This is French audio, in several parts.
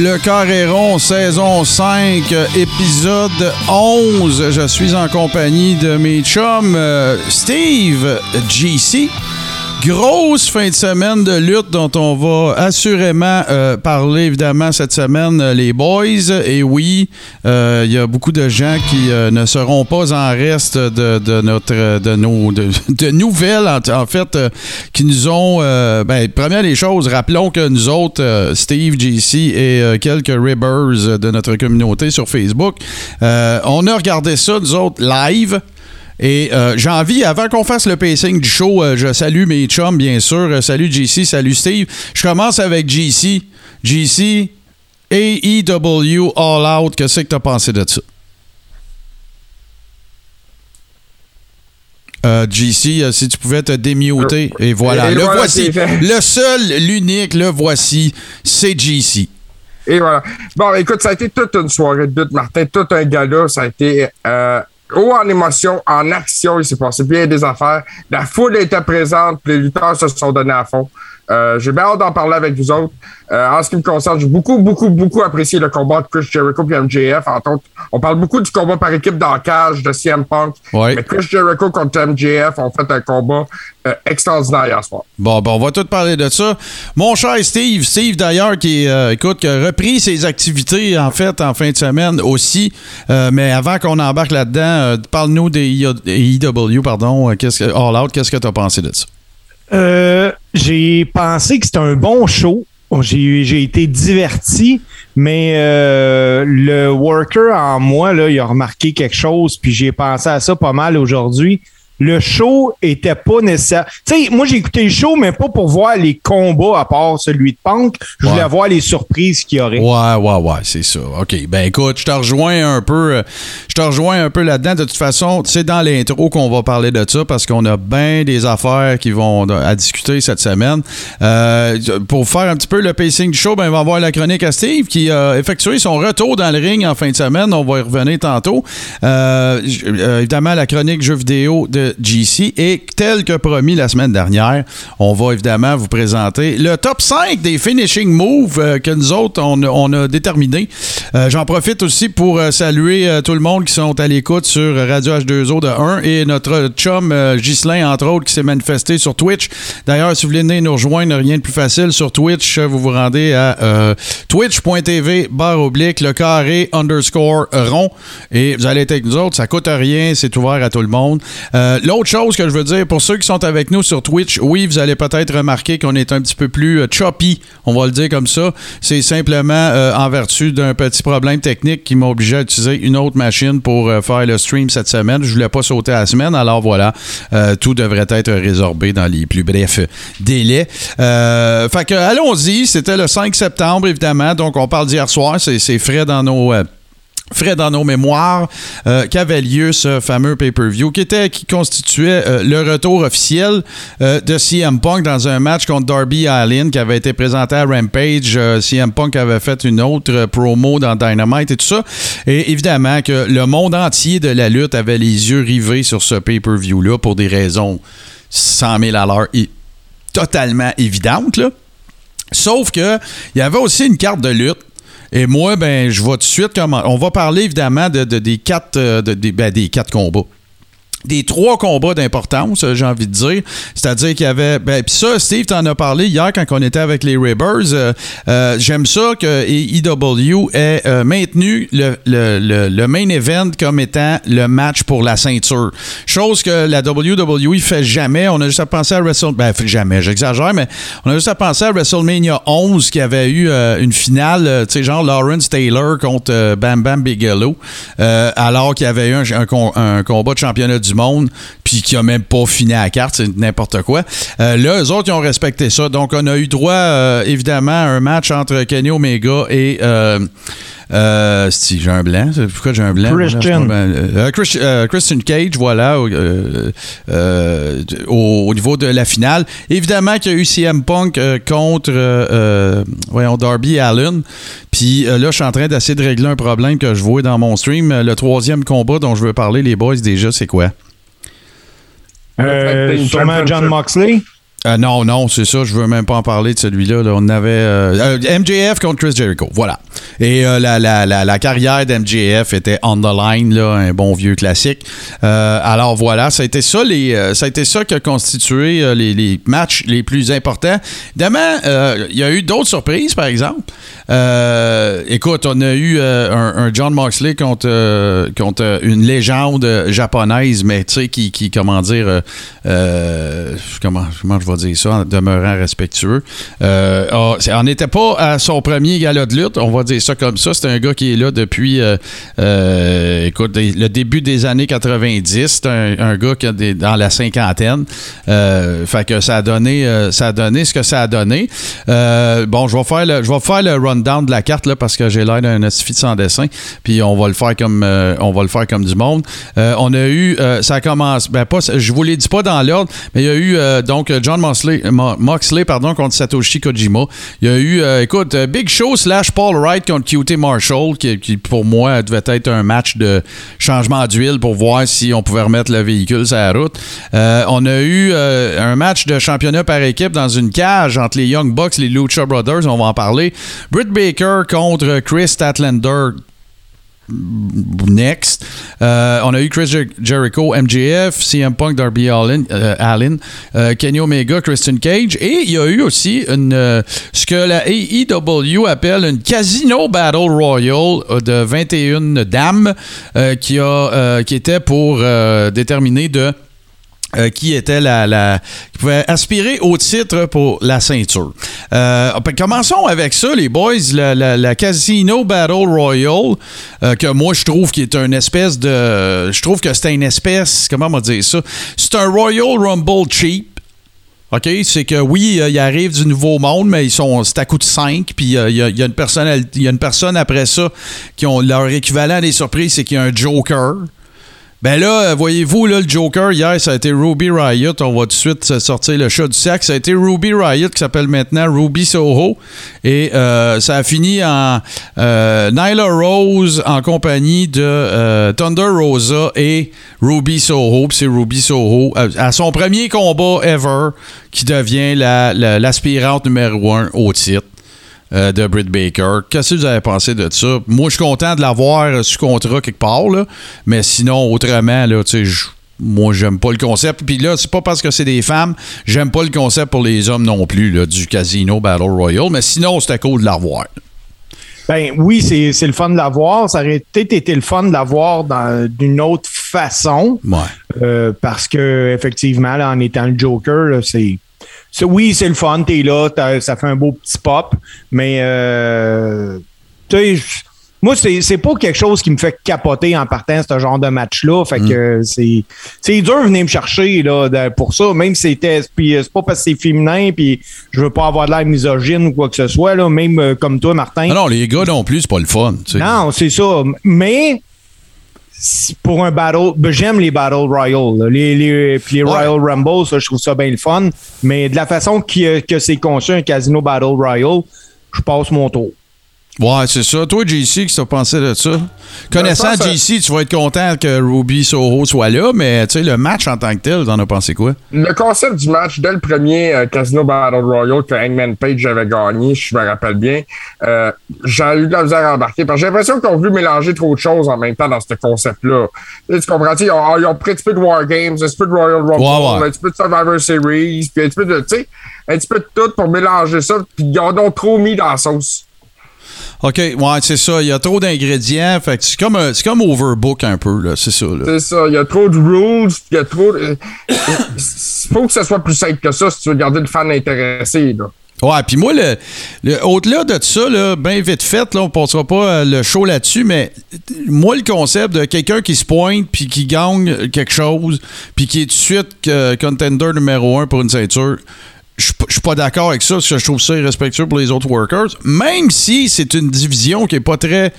Le Carréron, saison 5, épisode 11. Je suis en compagnie de mes chums euh, Steve, GC. Grosse fin de semaine de lutte dont on va assurément euh, parler évidemment cette semaine, euh, les boys. Et oui, euh, il y a beaucoup de gens qui ne seront pas en reste de, notre de nos de, nouvelles en, en fait qui nous ont ben, première des choses, rappelons que nous autres, Steve, JC et quelques ribbers de notre communauté sur Facebook, on a regardé ça nous autres live. Et euh, j'ai envie, avant qu'on fasse le pacing du show, euh, je salue mes chums, bien sûr. Euh, salut JC, salut Steve. Je commence avec JC. JC, AEW All Out, qu'est-ce que t'as pensé de ça? Euh, JC, si tu pouvais te démuter, et voilà. et le voilà, voici. Le seul, l'unique, le voici, c'est JC. Et voilà. Bon, écoute, ça a été toute une soirée de lutte, Martin, tout un gala. Ça a été euh, haut en émotion, en action. Il s'est passé bien des affaires. La foule était présente, les lutteurs se sont donnés à fond. Euh, j'ai bien hâte d'en parler avec vous autres. Euh, en ce qui me concerne, j'ai beaucoup, beaucoup, beaucoup apprécié le combat de Chris Jericho et MJF. Entre autres, on parle beaucoup du combat par équipe dans cage de CM Punk. Ouais. Mais Chris Jericho contre MJF ont fait un combat euh, extraordinaire hier soir. Bon, ben, on va tout parler de ça. Mon cher Steve, Steve d'ailleurs, qui, écoute, qui a repris ses activités, en fait, en fin de semaine aussi. Mais avant qu'on embarque là-dedans, parle-nous des IW, pardon. Qu'est-ce que, All Out, qu'est-ce que tu as pensé de ça? Euh, j'ai pensé que c'était un bon show. J'ai, été diverti, mais euh, le worker en moi, là, il a remarqué quelque chose, puis j'ai pensé à ça pas mal aujourd'hui. Le show était pas nécessaire. Tu sais, moi j'ai écouté le show, mais pas pour voir les combats à part celui de Punk. Je voulais Ouais. voir les surprises qu'il y aurait. Ouais, ouais, ouais, c'est ça. OK. Ben écoute, je te rejoins un peu. euh, Je te rejoins un peu là-dedans. De toute façon, c'est dans l'intro qu'on va parler de ça parce qu'on a bien des affaires qui vont à discuter cette semaine. Euh, pour faire un petit peu le pacing du show, ben, on va voir la chronique à Steve qui a effectué son retour dans le ring en fin de semaine. On va y revenir tantôt. Euh, évidemment, la chronique jeux vidéo de GC. Et tel que promis la semaine dernière, on va évidemment vous présenter le top 5 des finishing moves euh, que nous autres, on, a- déterminé. Euh, J'en profite aussi pour euh, saluer tout le monde qui sont à l'écoute sur Radio H2O de 1 et notre chum Ghislain, entre autres, qui s'est manifesté sur Twitch. D'ailleurs, si vous voulez nous rejoindre, rien de plus facile. Sur Twitch, vous vous rendez à twitch.tv barre oblique le carré underscore rond et vous allez être avec nous autres. Ça coûte rien, c'est ouvert à tout le monde. L'autre chose que je veux dire, pour ceux qui sont avec nous sur Twitch, oui, vous allez peut-être remarquer qu'on est un petit peu plus euh, choppy, on va le dire comme ça. C'est simplement euh, en vertu d'un petit problème technique qui m'a obligé à utiliser une autre machine pour euh, faire le stream cette semaine. Je voulais pas sauter à la semaine, alors voilà, euh, tout devrait être résorbé dans les plus brefs délais. Euh, fait que allons-y, c'était le 5 septembre évidemment, donc on parle d'hier soir, c'est frais dans nos frais dans nos mémoires euh, qu'avait lieu ce fameux pay-per-view qui était qui constituait euh, le retour officiel euh, de CM Punk dans un match contre Darby Allin qui avait été présenté à Rampage Euh, CM Punk avait fait une autre promo dans Dynamite et tout ça et évidemment que le monde entier de la lutte avait les yeux rivés sur ce pay-per-view là pour des raisons 100 000 à l'heure et totalement évidentes là. Sauf que il y avait aussi une carte de lutte. Et moi, ben, je vais tout de suite comment. On va parler évidemment de, de- des quatre euh, de- des, ben, des quatre combats. Des trois combats d'importance, j'ai envie de dire. C'est-à-dire qu'il y avait. Ben, puis ça, Steve, t'en as parlé hier quand on était avec les Ribbers. Euh, euh, J'aime ça que EW ait euh, maintenu le, le, le, main event comme étant le match pour la ceinture. Chose que la WWE fait jamais. On a juste à penser à WrestleMania. Ben, jamais, j'exagère, mais on a juste à penser à WrestleMania 11 qui avait eu une finale, tu sais, genre Lawrence Taylor contre Bam Bam Bigelow, alors qu'il y avait eu un, un combat de championnat du du monde, puis qui a même pas fini à la carte, c'est n'importe quoi. Euh, là, eux autres, ils ont respecté ça. Donc, on a eu droit, euh, évidemment, à un match entre Kenny Omega et. Euh, euh, si j'ai un blanc, pourquoi j'ai un blanc? Christian. Euh, Christian Cage, voilà, au, au, niveau de la finale. Évidemment qu'il y a eu CM Punk contre voyons, Darby Allen. Puis là, je suis en train d'essayer de régler un problème que je vois dans mon stream. Le troisième combat dont je veux parler, les boys, déjà, c'est quoi? Euh, sûrement John Moxley. Euh, non, non, c'est ça. Je veux même pas en parler de celui-là. On avait euh, euh, MJF contre Chris Jericho. Voilà. Et la, la, la, carrière d'MJF était on the line, là, un bon vieux classique. alors voilà, ça a été ça, les, ça a été ça qui a constitué les, les matchs les plus importants. Évidemment, il y a eu d'autres surprises, par exemple. Écoute, on a eu un, John Moxley contre, contre une légende japonaise, mais tu sais, qui, qui, comment dire, comment, comment je va dire ça en demeurant respectueux. Euh, ah, on n'était pas à son premier gala de lutte, on va dire ça comme ça. C'est un gars qui est là depuis, euh, euh, écoute, le début des années 90. C'est un, gars qui est dans la cinquantaine. fait que ça a donné, ça a donné ce que ça a donné. bon, je vais faire le, je vais faire le rundown de la carte là parce que j'ai l'air d'un de sans dessin. Puis on va le faire comme, on va le faire comme du monde. on a eu, ça commence, ben pas, je vous l'ai dit pas dans l'ordre, mais il y a eu donc John Moxley, pardon, contre Satoshi Kojima. Il y a eu, euh, écoute, euh, Big Show slash Paul Wright contre QT Marshall, qui, pour moi devait être un match de changement d'huile pour voir si on pouvait remettre le véhicule sur la route. Euh, on a eu un match de championnat par équipe dans une cage entre les Young Bucks, les Lucha Brothers, on va en parler. Baker contre Chris Statlander next. Euh, on a eu Chris Jericho, MJF, CM Punk, Darby Allin, euh, euh, Kenny Omega, Christian Cage. Et il y a eu aussi ce que la AEW appelle une Casino Battle Royal de 21 dames qui, a, qui était pour déterminer de euh, qui était la, qui pouvait aspirer au titre pour la ceinture. Euh, ben, commençons avec ça, les boys. La, Casino Battle Royale, euh, que moi je trouve qui est une espèce de, je trouve que c'est une espèce, comment on va dire ça, c'est un Royal Rumble cheap. OK, c'est que oui, il arrive du nouveau monde, mais ils sont c'est à coup de 5, puis il y, a, une personne il y a une personne après ça qui ont leur équivalent des surprises, c'est qu'il y a un Joker. Ben là, voyez-vous, là, le Joker, hier, ça a été Ruby Riot. On va tout de suite sortir le chat du sac. Ça a été Ruby Riot qui s'appelle maintenant Ruby Soho. Et euh, ça a fini en euh, Nyla Rose en compagnie de euh, Thunder Rosa et Ruby Soho. c'est Ruby Soho à son premier combat ever qui devient l'aspirante numéro un au titre. Euh, de Britt Baker. Qu'est-ce que vous avez pensé de ça? Moi, je suis content de l'avoir sous contrat quelque part, là, mais sinon, autrement, là, tu sais, moi, j'aime pas le concept. Puis là, c'est pas parce que c'est des femmes, j'aime pas le concept pour les hommes non plus, là, du Casino Battle Royale, mais sinon, c'était cool de l'avoir. Ben oui, c'est le fun de l'avoir. Ça aurait peut-être été le fun de l'avoir d'une autre façon. Ouais. Euh, parce que effectivement, en étant le Joker, c'est oui, c'est le fun, t'es là, ça fait un beau petit pop, mais euh, moi, c'est pas quelque chose qui me fait capoter en partant ce genre de match-là. Fait que mm. c'est c'est dur de venir me chercher là, pour ça, même si c'était. Puis c'est pas parce que c'est féminin, puis je veux pas avoir de l'air misogyne ou quoi que ce soit, là, même euh, comme toi, Martin. Non, non, les gars non plus, c'est pas le fun. Non, c'est ça. Mais pour un battle, ben, j'aime les battle royal, les, les, les Royal Rumble, ça, je trouve ça bien le fun. Mais de la façon que, que c'est conçu un casino battle royal, je passe mon tour. Ouais, c'est ça. Toi, JC, qu'est-ce que t'as pensé de ça? Connaissant pense, JC, tu vas être content que Ruby Soho soit là, mais tu sais, le match en tant que tel, t'en as pensé quoi? Le concept du match, dès le premier euh, Casino Battle Royale que Hangman Page avait gagné, je me rappelle bien, euh, j'ai eu de la misère à embarquer. Parce que j'ai l'impression qu'ils ont voulu mélanger trop de choses en même temps dans ce concept-là. Tu, sais, tu comprends? Ils ont, ils ont pris un petit peu de War Games, un petit peu de Royal Rumble, Ouais, ouais. un petit peu de Survivor Series, puis un petit peu de, tu sais, un petit peu de tout pour mélanger ça, puis ils en ont trop mis dans la sauce. OK, ouais, c'est ça. Il y a trop d'ingrédients. Fait c'est comme, un- c'est comme overbook un peu, là. C'est ça, là. C'est ça, il y a trop de rules, il y a trop de... Il faut que ce soit plus simple que ça si tu veux garder le fan intéressé, là. Ouais, puis moi, le, le- au-delà de ça, là, bien vite fait, là, on passera pas euh, le show là-dessus, mais euh, moi, le concept de quelqu'un qui se pointe puis qui gagne quelque chose, puis qui est tout de suite euh, contender numéro un pour une ceinture, je suis pas- d'accord avec ça, parce que je trouve ça irrespectueux pour les autres workers, même si c'est une division qui est pas très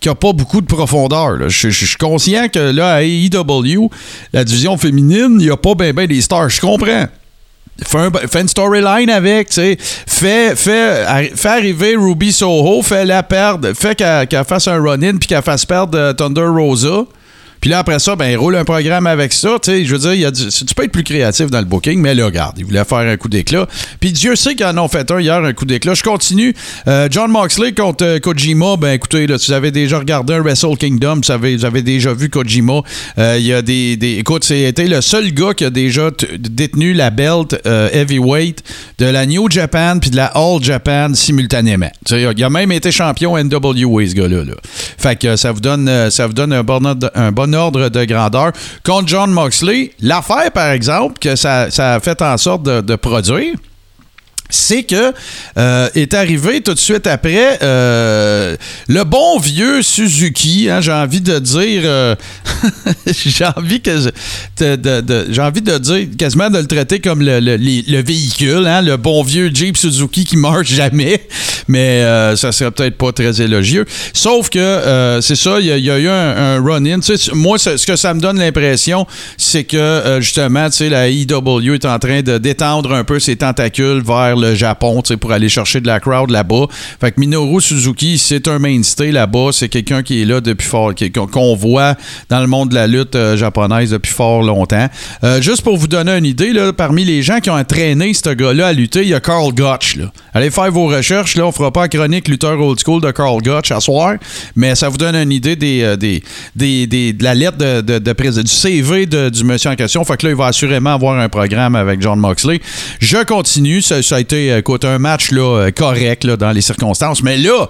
qui a pas beaucoup de profondeur. Je, suis conscient que là, à AEW, la division féminine, il n'y a pas bien ben des stars. Je comprends. Fais, un- une storyline avec, tu sais. Fais, fais, fais arriver Ruby Soho, fais la perdre, fais qu'elle qu'elle fasse un run-in puis qu'elle fasse perdre euh, Thunder Rosa. Puis là, après ça, ben, roule un programme avec ça. Je veux dire, il y a tu peux être plus créatif dans le booking, mais là, regarde, il voulait faire un coup d'éclat. Puis Dieu sait qu'ils en ont fait un hier, un coup d'éclat. Je continue. Euh, John Moxley contre euh, Kojima, ben écoutez, là, si vous avez déjà regardé un Wrestle Kingdom, vous avez, déjà vu Kojima. Euh, Il y a des, des- Écoute, c'était le seul gars qui a déjà détenu la belt heavyweight de la New Japan puis de la All Japan simultanément. Tu sais, il a même été champion NWA, ce gars-là. là. Fait que ça vous donne, ça vous donne un, bon un bon ordre de grandeur. Contre John Moxley, l'affaire, par exemple, que ça, a fait en sorte de produire, c'est que euh, est arrivé tout de suite après euh, le bon vieux Suzuki, hein, j'ai envie de dire, euh, j'ai envie que de, j'ai envie de dire quasiment de le traiter comme le, véhicule, hein, le bon vieux Jeep Suzuki qui marche jamais, mais ça serait peut-être pas très élogieux. Sauf que c'est ça, il y, a- eu un, un run-in. Moi, ce que ça me donne l'impression, c'est que justement, tu sais, la IW est en train de détendre un peu ses tentacules vers le Japon, pour aller chercher de la crowd là-bas. Fait que Minoru Suzuki, c'est un mainstay là-bas. C'est quelqu'un qui est là depuis fort, qu'on voit dans le monde de la lutte euh, japonaise depuis fort longtemps. Euh, juste pour vous donner une idée, parmi les gens qui ont entraîné ce gars-là à lutter, il y a Carl Gotch. Allez faire vos recherches. Là, on fera pas la chronique lutteur old school de Carl Gotch à soir, mais ça vous donne une idée des, euh, de la lettre de, de, du CV du monsieur en question. Fait que là, il va assurément avoir un programme avec John Moxley. Je continue. Ça a été écoute, un match euh, correct dans les circonstances. Mais là,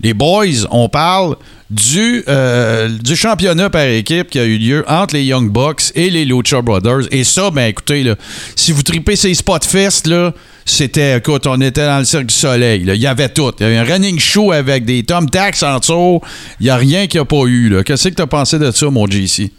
les boys, on parle du, euh, du championnat par équipe qui a eu lieu entre les Young Bucks et les Lucha Brothers. Et ça, ben écoutez, si vous tripez ces Spotfest, là, c'était, écoute, on était dans le Cirque du Soleil. Il y avait tout. Il y avait un running show avec des Tom Tax en dessous. Il n'y a rien qu'il n'y a pas eu. Qu'est-ce que tu as pensé de ça, mon JC?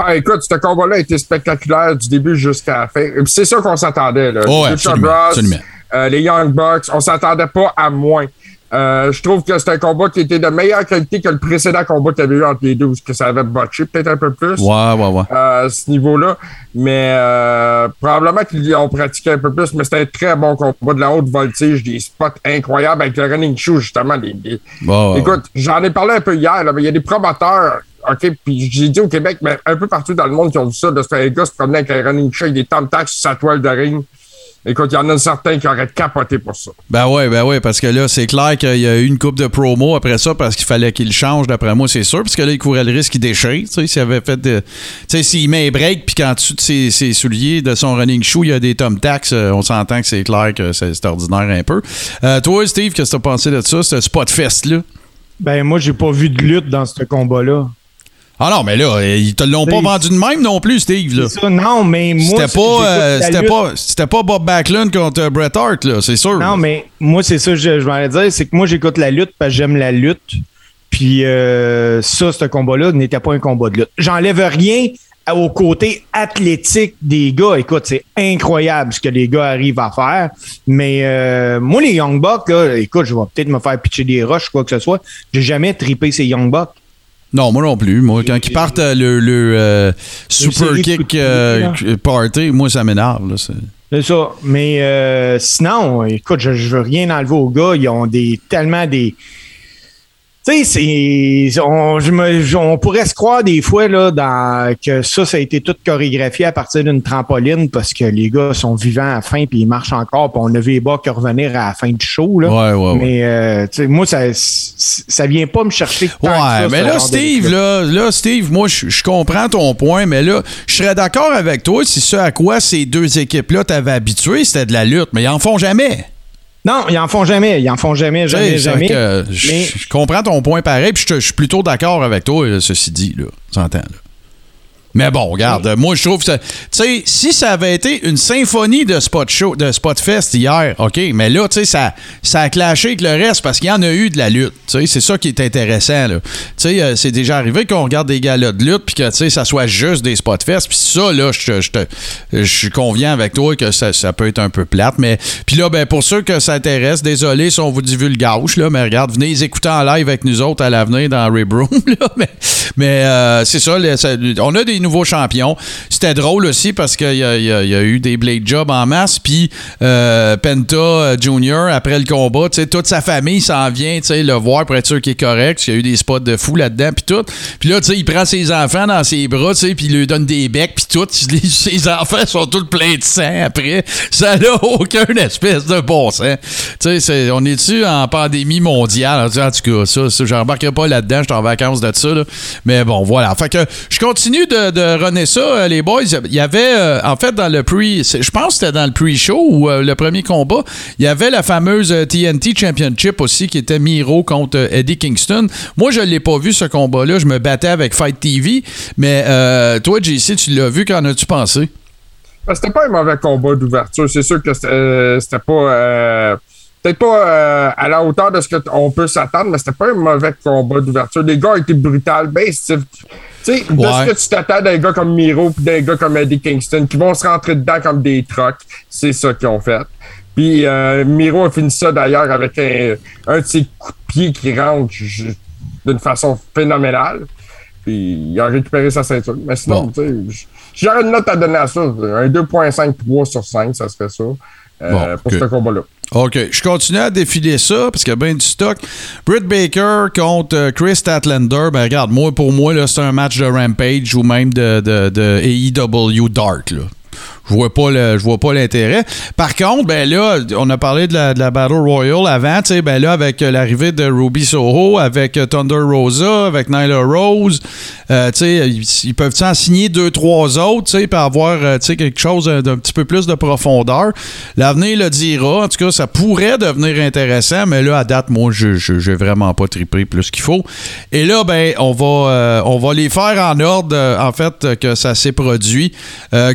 Ah, écoute, ce combat-là a été spectaculaire du début jusqu'à la fin. Puis C'est ça qu'on s'attendait. Là. Oh, ouais, Lucha absolument, Bros, absolument. euh, les Young Bucks, on s'attendait pas à moins. Euh, je trouve que c'est un combat qui était de meilleure qualité que le précédent combat qu'il y avait eu entre les deux, parce que ça avait botché peut-être un peu plus Ouais, ouais, ouais. euh, à ce niveau-là. Mais euh, probablement qu'ils ont pratiqué un peu plus, mais c'était un très bon combat de la haute voltige, des spots incroyables avec le running show, justement. Ouais, Écoute, j'en ai parlé un peu hier, là, mais il y a des promoteurs, OK, puis j'ai dit au Québec, mais un peu partout dans le monde qui ont vu ça, de ce un gars se promener avec un running show, avec des thumbtacks sur sa toile de ring. Écoute, il y en a certains qui auraient capoté pour ça. Ben ouais, ben ouais, parce que là, c'est clair qu'il y a eu une coupe de promo après ça parce qu'il fallait qu'il change, d'après moi, c'est sûr, parce que là, il courait le risque qu'il déchire, tu sais, s'il avait fait de... Tu sais, s'il met un break, puis qu'en dessous de ses, ses souliers, de son running shoe, il y a des thumbtacks, euh, on s'entend que c'est clair que c'est ordinaire un peu. Euh, toi, Steve, qu'est-ce que t'as pensé de ça, ce Spotfest-là? Ben, moi, j'ai pas vu de lutte dans ce combat-là. Ah non, mais là, euh, ils te l'ont pas vendu de même non plus, Steve, là. Ça, non, mais moi. C'était pas, euh, la c'était pas, c'était pas Bob Backlund contre euh, Bret Hart, là, c'est sûr. Non, mais moi, c'est ça, je, je m'en allais dire, c'est que moi, j'écoute la lutte parce que j'aime la lutte. Puis euh, ça, ce combat-là n'était pas un combat de lutte. J'enlève rien au côté athlétique des gars. Écoute, c'est incroyable ce que les gars arrivent à faire. Mais euh, moi, les Young Bucks, là, écoute, je vais peut-être me faire pitcher des roches, quoi que ce soit. J'ai jamais tripé ces Young Bucks. Non, moi non plus. Moi, quand ils partent euh, le, le, euh, super kick euh, party, moi, ça m'énerve. C'est ça. Mais euh, sinon, écoute, je, je veux rien enlever aux gars. Ils ont des tellement des tu sais, on, on pourrait se croire des fois là, dans, que ça, ça a été tout chorégraphié à partir d'une trampoline parce que les gars sont vivants à la fin puis ils marchent encore puis on a vu les que revenir à la fin du show. Là. Ouais, ouais, mais euh, moi, ça, ça vient pas me chercher. Ouais, mais là, Steve, là, là, Steve, moi, je comprends ton point, mais là, je serais d'accord avec toi si ce à quoi ces deux équipes-là t'avaient habitué, c'était de la lutte, mais ils en font jamais. Non, ils en font jamais. Ils en font jamais, jamais, jamais. Je comprends ton point pareil, puis je suis plutôt d'accord avec toi, ceci dit, là. Tu entends, là. Mais bon, regarde, moi je trouve que tu sais, si ça avait été une symphonie de spot show, de spot fest hier, ok, mais là, tu sais, ça, ça a clashé avec le reste parce qu'il y en a eu de la lutte. Tu sais, c'est ça qui est intéressant. Tu sais, euh, c'est déjà arrivé qu'on regarde des galas de lutte puis que tu sais, ça soit juste des spot fest. Puis ça, là, je je je suis conviens avec toi que ça, ça, peut être un peu plate. Mais puis là, ben pour ceux que ça intéresse, désolé si on vous divulgage là, mais regarde, venez les écouter en live avec nous autres à l'avenir dans Rib Room. Là, mais mais euh, c'est ça, on a des nouveaux champions. C'était drôle aussi parce qu'il y, a eu des blade jobs en masse. Puis euh, Penta euh, Junior, après le combat, toute sa famille s'en vient le voir pour être sûr qu'il est correct. Il y a eu des spots de fou là-dedans. Puis tout. Puis là, il prend ses enfants dans ses bras, puis il lui donne des becs. Puis tout. Ses enfants sont tous pleins de sang après. Ça n'a aucun espèce de bon sens. On est-tu en pandémie mondiale? En tout cas, ça, ça j'embarquerai pas là-dedans. Je suis en vacances de ça. Mais bon, voilà. Fait que je continue de de ça, euh, les boys, il y avait, euh, en fait, dans le pre, je pense que c'était dans le pre-show ou euh, le premier combat, il y avait la fameuse TNT Championship aussi qui était Miro contre Eddie Kingston. Moi, je ne l'ai pas vu ce combat-là. Je me battais avec Fight TV. Mais toi, JC, tu l'as vu. Qu'en as-tu pensé? Ben, c'était pas un mauvais combat d'ouverture. C'est sûr que c'était pas peut-être pas à la hauteur de ce qu'on peut s'attendre, mais c'était pas un mauvais combat d'ouverture. Les gars étaient brutals, ben, sais, de ce que tu t'attends d'un gars comme Miro puis d'un gars comme Eddie Kingston qui vont se rentrer dedans comme des trucks, c'est ça qu'ils ont fait. Puis euh, Miro a fini ça d'ailleurs avec un, un de ses coups de pied qui rentre d'une façon phénoménale. Puis il a récupéré sa ceinture. Mais sinon, tu sais, j'aurais une note à donner à ça. Un 2.53 sur 5, ça serait ça. Euh, pour ce combat-là. OK. Je continue à défiler ça parce qu'il y a bien du stock. Britt Baker contre euh, Chris Statlander. Ben, regarde, moi, pour moi, c'est un match de Rampage ou même de, de, de AEW Dark. Là. Je vois pas le, je vois pas l'intérêt. Par contre, ben là, on a parlé de la, de la Battle Royale avant, tu sais, ben là, avec euh, l'arrivée de Ruby Soho, avec euh, Thunder Rosa, avec Nyla Rose, euh, tu sais, ils, peuvent en signer deux, trois autres, tu sais, pour avoir, tu quelque chose d'un petit peu plus de profondeur? L'avenir le dira. En tout cas, ça pourrait devenir intéressant, mais là, à date, moi, je, je, vraiment pas trippé plus qu'il faut. Et là, ben, on va, on va les faire en ordre, en fait, que ça s'est produit.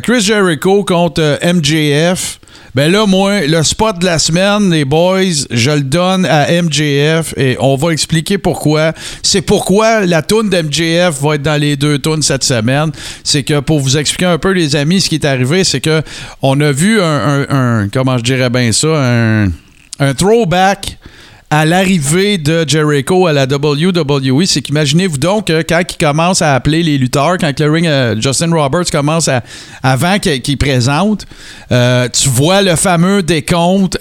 Chris Jericho contre euh, MJF. Ben là, moi, le spot de la semaine, les boys, je le donne à MJF et on va expliquer pourquoi. C'est pourquoi la toune d'MJF va être dans les deux tunes cette semaine. C'est que pour vous expliquer un peu, les amis, ce qui est arrivé, c'est que on a vu un, comment je dirais bien ça, un, un throwback à l'arrivée de Jericho à la WWE, c'est qu'imaginez-vous donc que quand il commence à appeler les lutteurs, quand le ring, euh, Justin Roberts commence à, avant qu'il présente, euh, tu vois le fameux décompte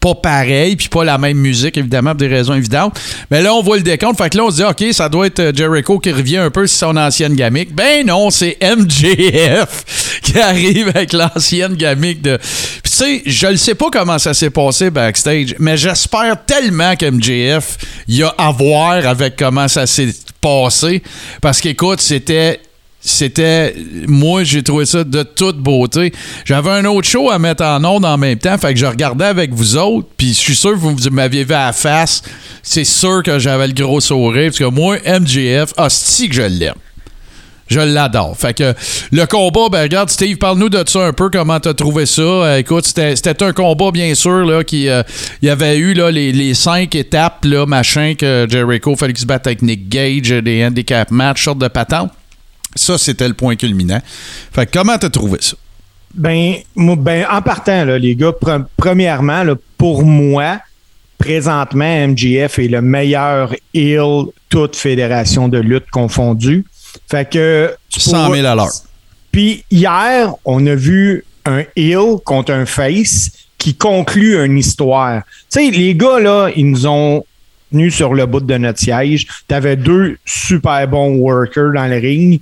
pas pareil, puis pas la même musique, évidemment, pour des raisons évidentes. Mais là, on voit le décompte. Fait que là, on se dit, OK, ça doit être euh, Jericho qui revient un peu sur son ancienne gamique. Ben non, c'est MJF qui arrive avec l'ancienne gamique de. Tu sais, je ne sais pas comment ça s'est passé backstage, mais j'espère tellement que MJF y a à voir avec comment ça s'est passé. Parce qu'écoute, c'était c'était. Moi, j'ai trouvé ça de toute beauté. J'avais un autre show à mettre en ondes en même temps, fait que je regardais avec vous autres, puis je suis sûr que vous m'aviez vu à la face. C'est sûr que j'avais le gros sourire, parce que moi, MJF, hostie que je l'aime. Je l'adore. Fait que le combat, ben regarde, Steve, parle-nous de ça un peu, comment t'as trouvé ça? Euh, écoute, c'était un combat, bien sûr, là, qui euh, il y avait eu là, les, cinq étapes, là, machin, que Jericho se batte avec Gage, des handicap match, sorte de patente. Ça, c'était le point culminant. Fait comment t'as trouvé ça? Ben, ben, en partant, les gars, premièrement, pour moi, présentement, MGF est le meilleur heel, toute fédération de lutte confondue. Fait que. 100 000 à l'heure. Puis hier, on a vu un heel contre un face qui conclut une histoire. Tu sais, les gars, là, ils nous ont tenus sur le bout de notre siège. T'avais deux super bons workers dans le ring.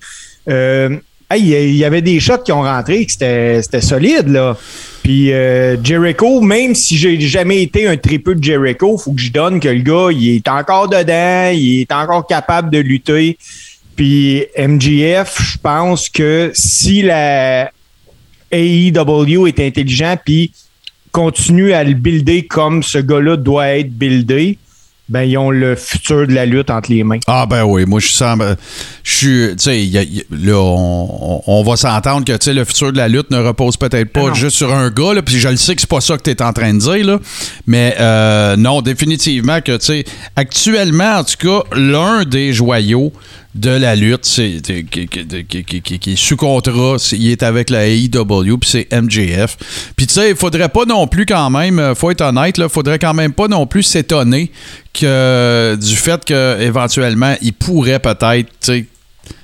Euh, il y avait des shots qui ont rentré, c'était solide, là. Puis euh, Jericho, même si j'ai jamais été un tripeux de Jericho, faut que je donne que le gars, il est encore dedans, il est encore capable de lutter. Puis MGF, je pense que si la AEW est intelligent puis continue à le builder comme ce gars-là doit être buildé, ben, ils ont le futur de la lutte entre les mains. Ah, ben oui, moi, je sens. Je suis. Tu sais, là, on, va s'entendre que, tu sais, le futur de la lutte ne repose peut-être pas juste sur un gars, là, puis je le sais que c'est pas ça que tu es en train de dire, là. Mais euh, non, définitivement que, tu sais, actuellement, en tout cas, l'un des joyaux de la lutte, c'est, qui, est sous contrat, il est avec la AEW, puis c'est MJF. Puis tu sais, il faudrait pas non plus quand même, euh, faut être honnête, il faudrait quand même pas non plus s'étonner que du fait qu'éventuellement, il pourrait peut-être,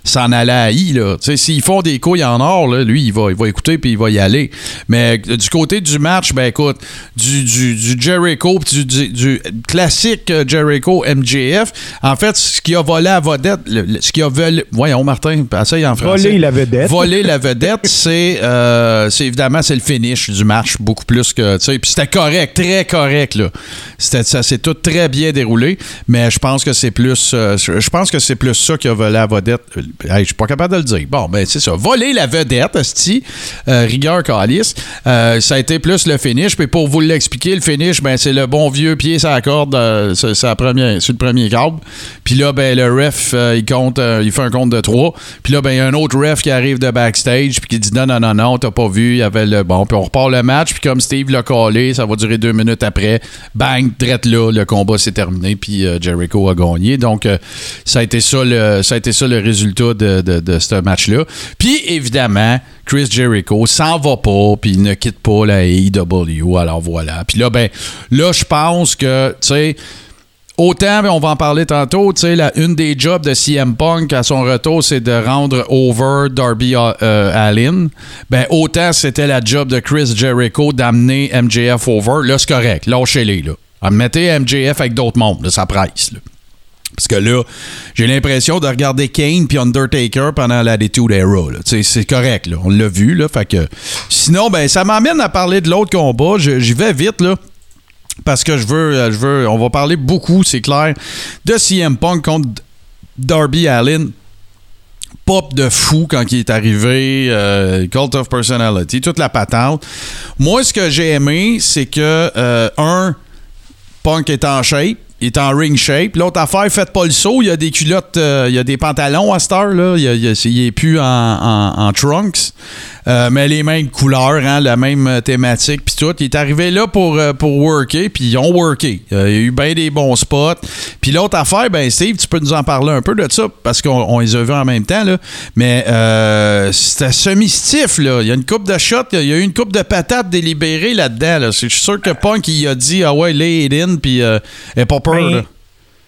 s'en aller à I. Là. S'ils font des couilles en or, là, lui, il va, il va écouter puis il va y aller. Mais du côté du match, ben écoute, du, du, du Jericho, du, du, classique Jericho MJF, en fait, ce qui a volé à vedette, ce qui a volé. Voyons, Martin, essaye en français. Voler la vedette. Voler la vedette, c'est euh, évidemment c'est le finish du match, beaucoup plus que. Puis c'était correct, très correct. Là. Ça s'est tout très bien déroulé, mais je pense que c'est plus. Euh, je pense que c'est plus ça qui a volé à vedette je suis pas capable de le dire. Bon, ben c'est ça. Voler la vedette, Asti, euh, rigueur calice. Euh, ça a été plus le finish. Puis pour vous l'expliquer, le finish, ben c'est le bon vieux pied sur la corde, euh, sur, le premier câble. Puis là, ben le ref, il compte, il fait un compte de trois. Puis là, ben il y a un autre ref qui arrive de backstage puis qui dit non, non, non, non, t'as pas vu. Il y avait le bon. Puis on repart le match. Puis comme Steve l'a collé, ça va durer deux minutes après. Bang, traite là, le combat s'est terminé. Puis Jericho a gagné. Donc ça a été ça le, ça a été ça le résultat de, ce match-là. Puis évidemment, Chris Jericho s'en va pas, puis il ne quitte pas la AEW. Alors voilà. Puis là, ben, là, je pense que, tu sais, Autant, on va en parler tantôt, tu sais, une des jobs de CM Punk à son retour, c'est de rendre over Darby euh, Allin. Ben, autant c'était la job de Chris Jericho d'amener MJF over. Là, c'est correct. Lâchez-les, là. Mettez MJF avec d'autres mondes, ça presse. Là. Parce que là, j'ai l'impression de regarder Kane puis Undertaker pendant la Attitude Era. C'est correct, là. on l'a vu. Là. Sinon, ben, ça m'amène à parler de l'autre combat. J'y vais vite. là parce que je veux, euh, je veux, on va parler beaucoup, c'est clair, de CM Punk contre Darby Allin. Pop de fou quand il est arrivé, euh, Cult of Personality, toute la patente. Moi, ce que j'ai aimé, c'est que, euh, un, Punk est en shape il est en ring shape. L'autre affaire, faites pas le saut. Il y a des culottes, euh, il y a des pantalons à cette heure. Là. Il, y est plus en, trunks. Euh, mais les mêmes couleurs, hein, la même thématique, puis tout. Il est arrivé là pour, euh, pour worker, puis ils ont worké. il y a eu bien des bons spots. Puis l'autre affaire, ben Steve, tu peux nous en parler un peu de ça, parce qu'on les a vus en même temps. Là. Mais c'était semi-stiff. Il y a une coupe de shots, il y a eu une coupe de patates délibérée là-dedans. Là. Je suis sûr que Punk, il a dit, ah ouais, lay it in, puis est pas ben,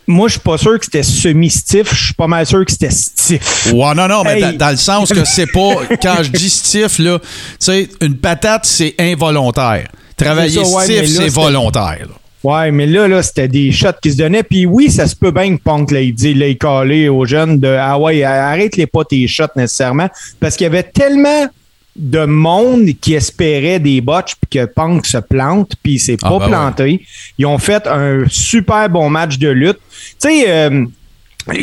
moi, je suis pas sûr que c'était semi-stiff. Je suis pas mal sûr que c'était stiff. Ouais, non, non, mais dans, le sens que c'est pas. Quand je dis stiff, là, tu sais, une patate, c'est involontaire. Travailler stiff, c'est volontaire. Ouais, mais là, là c'était des shots qui se donnaient. Puis oui, ça se peut bien que Punk l'ait dit, l'ait collé aux jeunes de Ah ouais, arrête-les pas tes shots nécessairement. Parce qu'il y avait tellement de monde qui espérait des botches puis que Punk se plante puis il s'est ah, pas ben planté. Ils ont fait un super bon match de lutte. Tu sais euh,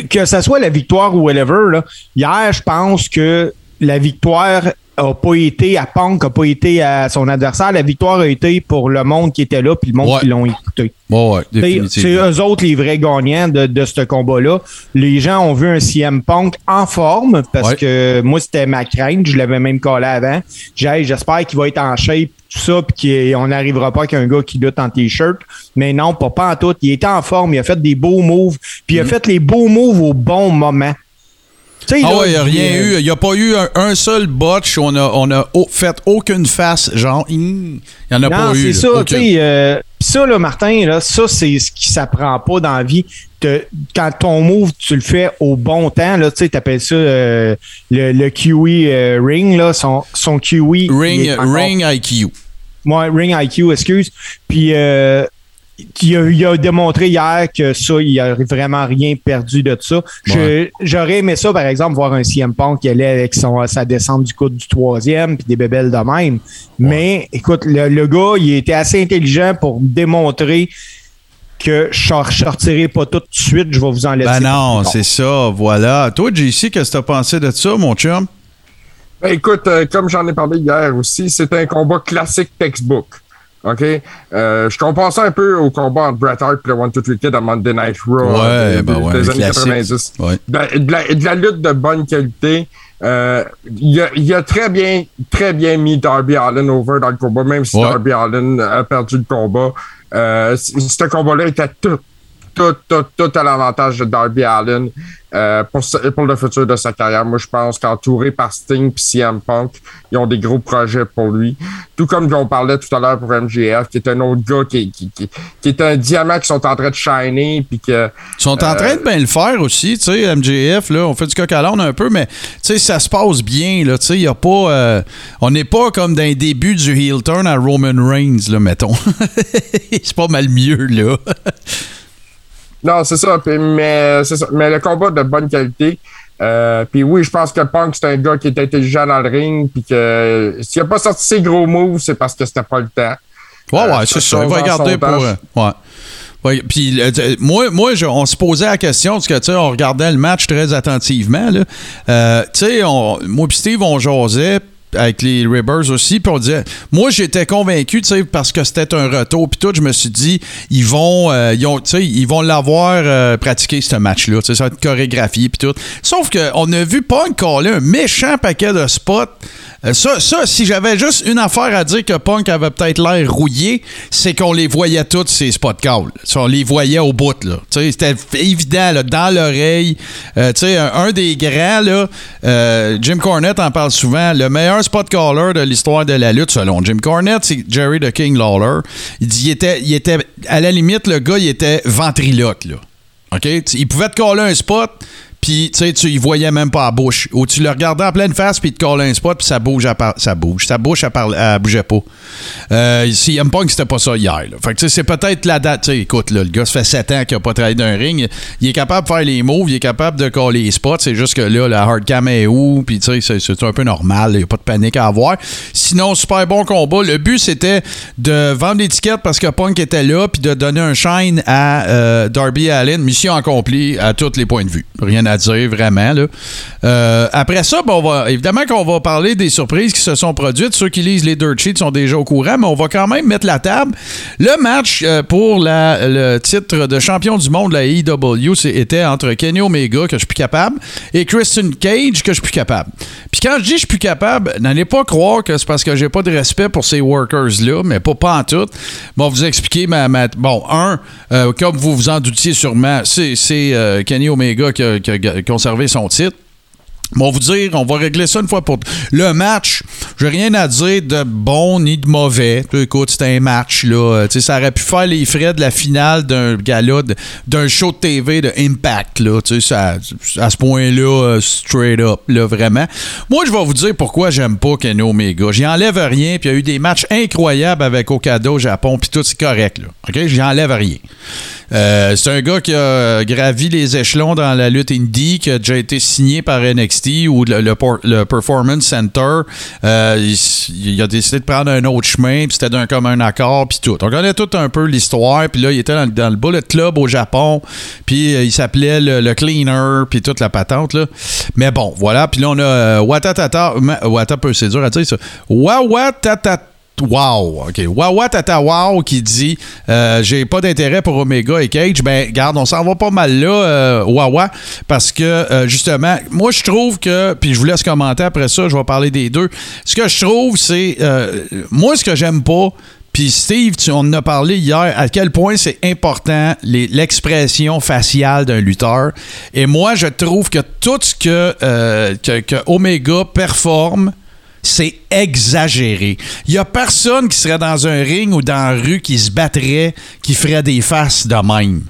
que ça soit la victoire ou whatever là, hier je pense que la victoire a pas été à Punk, a pas été à son adversaire. La victoire a été pour le monde qui était là puis le monde qui l'ont écouté. c'est eux autres les vrais gagnants de, ce combat-là. Les gens ont vu un CM Punk en forme parce que moi, c'était ma crainte. Je l'avais même collé avant. J'espère qu'il va être en shape, tout ça, puis qu'on n'arrivera pas qu'un gars qui lutte en t-shirt. Mais non, pas, pas en tout. Il était en forme, il a fait des beaux moves, puis il a mm. fait les beaux moves au bon moment ah ouais, il n'y a rien eu. Il n'y a pas eu un, seul botch. On a, on a fait aucune face. Genre, il n'y en a pas eu. c'est ça. Euh, ça, là, Martin, là, ça, c'est ce qui s'apprend pas dans la vie. Te- quand ton move, tu le fais au bon temps, là, tu sais, t'appelles ça euh, le, le QE euh, ring, là, son, son QE. Ring, ring IQ. Ouais, Ring IQ, excuse. Puis euh, il, a, il a démontré hier que ça, il a vraiment rien perdu de ça. Ouais. J'aurais aimé ça, par exemple, voir un CM Punk qui allait avec son, sa descente du coude du troisième, puis des bébelles de même. Mais écoute, le, le gars, il était assez intelligent pour démontrer que je ne sortirai pas tout de suite, je vais vous en laisser. Ben non, c'est ça, voilà. Toi, JC, qu'est-ce que t'as pensé de ça, mon chum? Ben, écoute, euh, comme j'en ai parlé hier aussi, c'est un combat classique textbook. OK? Euh, je compare ça un peu au combat entre Bret Hart et le One Two Three Kid à Monday Night Raw Ouais, euh, ben des, ouais, des un années classique. 90. Ouais. De, la- de la, de la lutte de bonne qualité. Euh, il, a, il a très bien, très bien mis Darby Allen over dans le combat, même si Ouais. Darby Allen a perdu le combat. Euh, ce combat-là était tout, tout, tout, tout à l'avantage de Darby Allen euh, pour, le futur de sa carrière. Moi, je pense qu'entouré par Sting et CM Punk, ils ont des gros projets pour lui. Tout comme on parlait tout à l'heure pour MJF, qui est un autre gars qui, qui, qui, qui est un diamant qui sont en train de shiner, puis que Ils sont en train de bien le faire aussi, tu sais, MJF, là, on fait du coq à l'âne un peu, mais tu sais, ça se passe bien, là, tu sais, il a pas... euh, on n'est pas comme dans les débuts du heel turn à Roman Reigns, là, mettons. c'est pas mal mieux, là. Non, c'est ça. mais c'est ça. Mais le combat de bonne qualité. Euh, puis oui, je pense que Punk, c'est un gars qui est intelligent dans le ring. Puis que euh, s'il a pas sorti ses gros moves, c'est parce que c'était pas le temps. Ouais, Euh, ouais, c'est ça. Il va regarder pour. euh, ouais. Ouais, puis euh, moi, moi je- on se posait la question parce que tu sais, on regardait le match très attentivement. Là. Euh, tu sais, moi et Steve, on jasait avec les Ribbers aussi, puis on disait, moi j'étais convaincu, tu sais, parce que c'était un retour, puis tout, je me suis dit, ils vont, euh, ils ils vont l'avoir euh, pratiqué ce match-là, ça va être chorégraphié, puis tout. Sauf qu'on a vu Punk caller un méchant paquet de spots. Euh, Ça, ça, si j'avais juste une affaire à dire que Punk avait peut-être l'air rouillé, c'est qu'on les voyait tous, ces spot calls. On les voyait au bout, là. C'était évident, là, dans l'oreille. Tu sais, un, des grands, là, Jim Cornette en parle souvent, le meilleur spot caller de l'histoire de la lutte, selon Jim Cornette, c'est Jerry the King Lawler. Il dit, il était, il était, à la limite, le gars, il était ventriloque, là. Il pouvait te coller un spot, puis tu sais, tu y voyais même pas la bouche. Ou tu le regardais en pleine face, puis il te collait un spot, puis ça bouge, à par- ça bouge. Sa bouche, elle, elle bougeait pas. Euh, CM Punk, c'était pas ça hier. là. Fait que tu sais, c'est peut-être la date. Tu sais, écoute, là, le gars, ça fait 7 ans qu'il a pas travaillé dans un ring. Il est capable de faire les moves, il est capable de coller les spots. C'est juste que là, la hard cam est où, puis tu sais, c'est- un peu normal. Il n'y a pas de panique à avoir. Sinon, super bon combat. Le but, c'était de vendre l'étiquette parce que Punk était là, puis de donner un shine à euh, Darby Allen. Mission accomplie à tous les points de vue. Rien à dire, vraiment. Euh, après ça, ben, on va, évidemment qu'on va parler des surprises qui se sont produites. Ceux qui lisent les dirt sheets sont déjà au courant, mais on va quand même mettre la table. Le match euh, pour le titre de champion du monde de la AEW c'est- était entre Kenny Omega, que je suis plus capable, et Christian Cage, que je suis plus capable. Puis quand je dis je suis plus capable, n'allez pas croire que c'est parce que j'ai pas de respect pour ces workers-là, mais pas, pas en tout. Bon, vous expliquer ma, ma- Bon, un, euh, comme vous vous en doutiez sûrement, c'est Kenny Omega qui conservé son titre. On va vous dire, on va régler ça une fois pour le match. J'ai rien à dire de bon ni de mauvais. Écoute, c'était un match là. Euh, ça aurait pu faire les frais de la finale d'un gala, d'un show de TV de Impact là. À ce point-là, euh, straight up là, vraiment. Moi, je vais vous dire pourquoi j'aime pas Kenny Omega. J'y enlève rien. Puis il y a eu des matchs incroyables avec Okada au Japon. Puis tout c'est correct là. Ok, j'y enlève rien. Euh, c'est un gars qui a gravi les échelons dans la lutte indie, qui a déjà été signé par NXT ou le, le Performance Center. Euh, il, a décidé de prendre un autre chemin, puis c'était d'un commun accord, puis tout. On connaît tout un peu l'histoire, puis là, il était dans, le- Bullet Club au Japon, puis euh, il s'appelait le, le Cleaner, puis toute la patente, là. Mais bon, voilà. Puis là, on a Watatata... Wata, c'est dur à dire, ça. Wawatatata... Wow, OK. Wawa Tata Wow qui dit euh, J'ai pas d'intérêt pour Omega et Cage. Ben, garde, on s'en va pas mal là, euh, parce que euh, justement, moi je trouve que, puis je vous laisse commenter après ça, je vais parler des deux. Ce que je trouve, c'est euh, moi ce que j'aime pas. Puis Steve, tu, on en a parlé hier, à quel point c'est important l'expression faciale d'un lutteur. Et moi, je trouve que tout ce que, que Omega performe, c'est exagéré. Il y a personne qui serait dans un ring ou dans la rue qui se battrait, qui ferait des faces de même.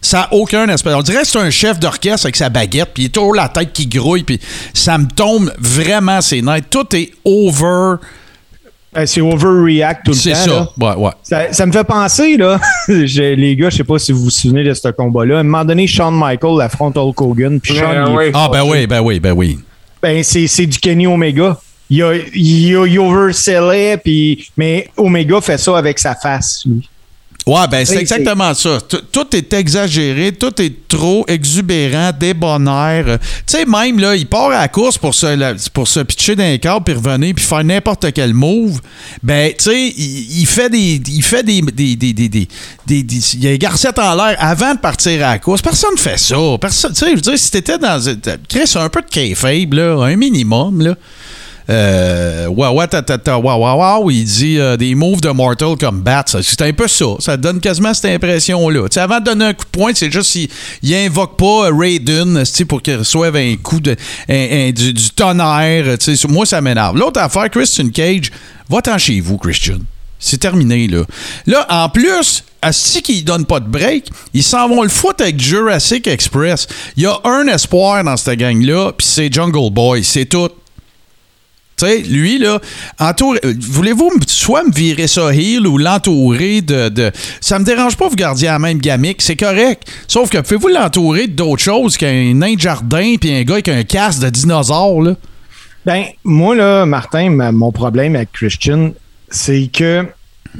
Ça n'a aucun aspect. On dirait que c'est un chef d'orchestre avec sa baguette, puis il est toujours la tête qui grouille, puis ça me tombe vraiment ses nerfs. Tout est over. Ben, c'est overreact tout le temps. C'est ça. là. Ouais, ouais. Ça, ça me fait penser, là, les gars, je sais pas si vous vous souvenez de ce combat-là. À un moment donné, Shawn Michael affronte Hulk Hogan. Puis Shawn, Ouais, il- ouais. Ah, ben oui, ben oui, ben oui. ben, c'est, c'est du Kenny Omega. Il, a, il, a- il oversellait, puis, mais Omega fait ça avec sa face, lui. Ouais, ben c'est exactement ça. Tout, tout est exagéré, tout est trop exubérant, débonnaire. Tu sais, même là, il part à la course pour se, la- pour se pitcher d'un câble, puis revenir, puis faire n'importe quel move. Ben, tu sais, il, il fait des. Il fait des. des, des, des, des- des- des- il y a une garcette en l'air avant de partir à la course. Personne ne fait ça. Personne. Tu sais, je veux dire, si t'étais dans. Chris, un peu de kayfabe, là, un minimum, là. Euh, wow, il dit euh, des moves de Mortal Kombat. ça, C'est un peu ça. Ça donne quasiment cette impression-là. Avant de donner un coup de poing, c'est juste qu'il il invoque pas euh, Raiden pour qu'il reçoive un coup de du, tonnerre. Moi, ça m'énerve. L'autre affaire, Christian Cage, va-t'en chez vous, Christian. C'est terminé, là. Là, en plus, Asti qui donne pas de break, ils s'en vont le foutre avec Jurassic Express. Il y a un espoir dans cette gang-là, puis c'est Jungle Boy. C'est tout. Lui, là, euh, voulez-vous soit me virer ça heel ou l'entourer de, de- Ça me dérange pas, vous gardiez la même gamique, c'est correct. Sauf que pouvez-vous l'entourer d'autres choses qu'un nain de jardin puis un gars avec un casque de dinosaure, là? Ben, moi, là, Martin, ma- mon problème avec Christian, c'est que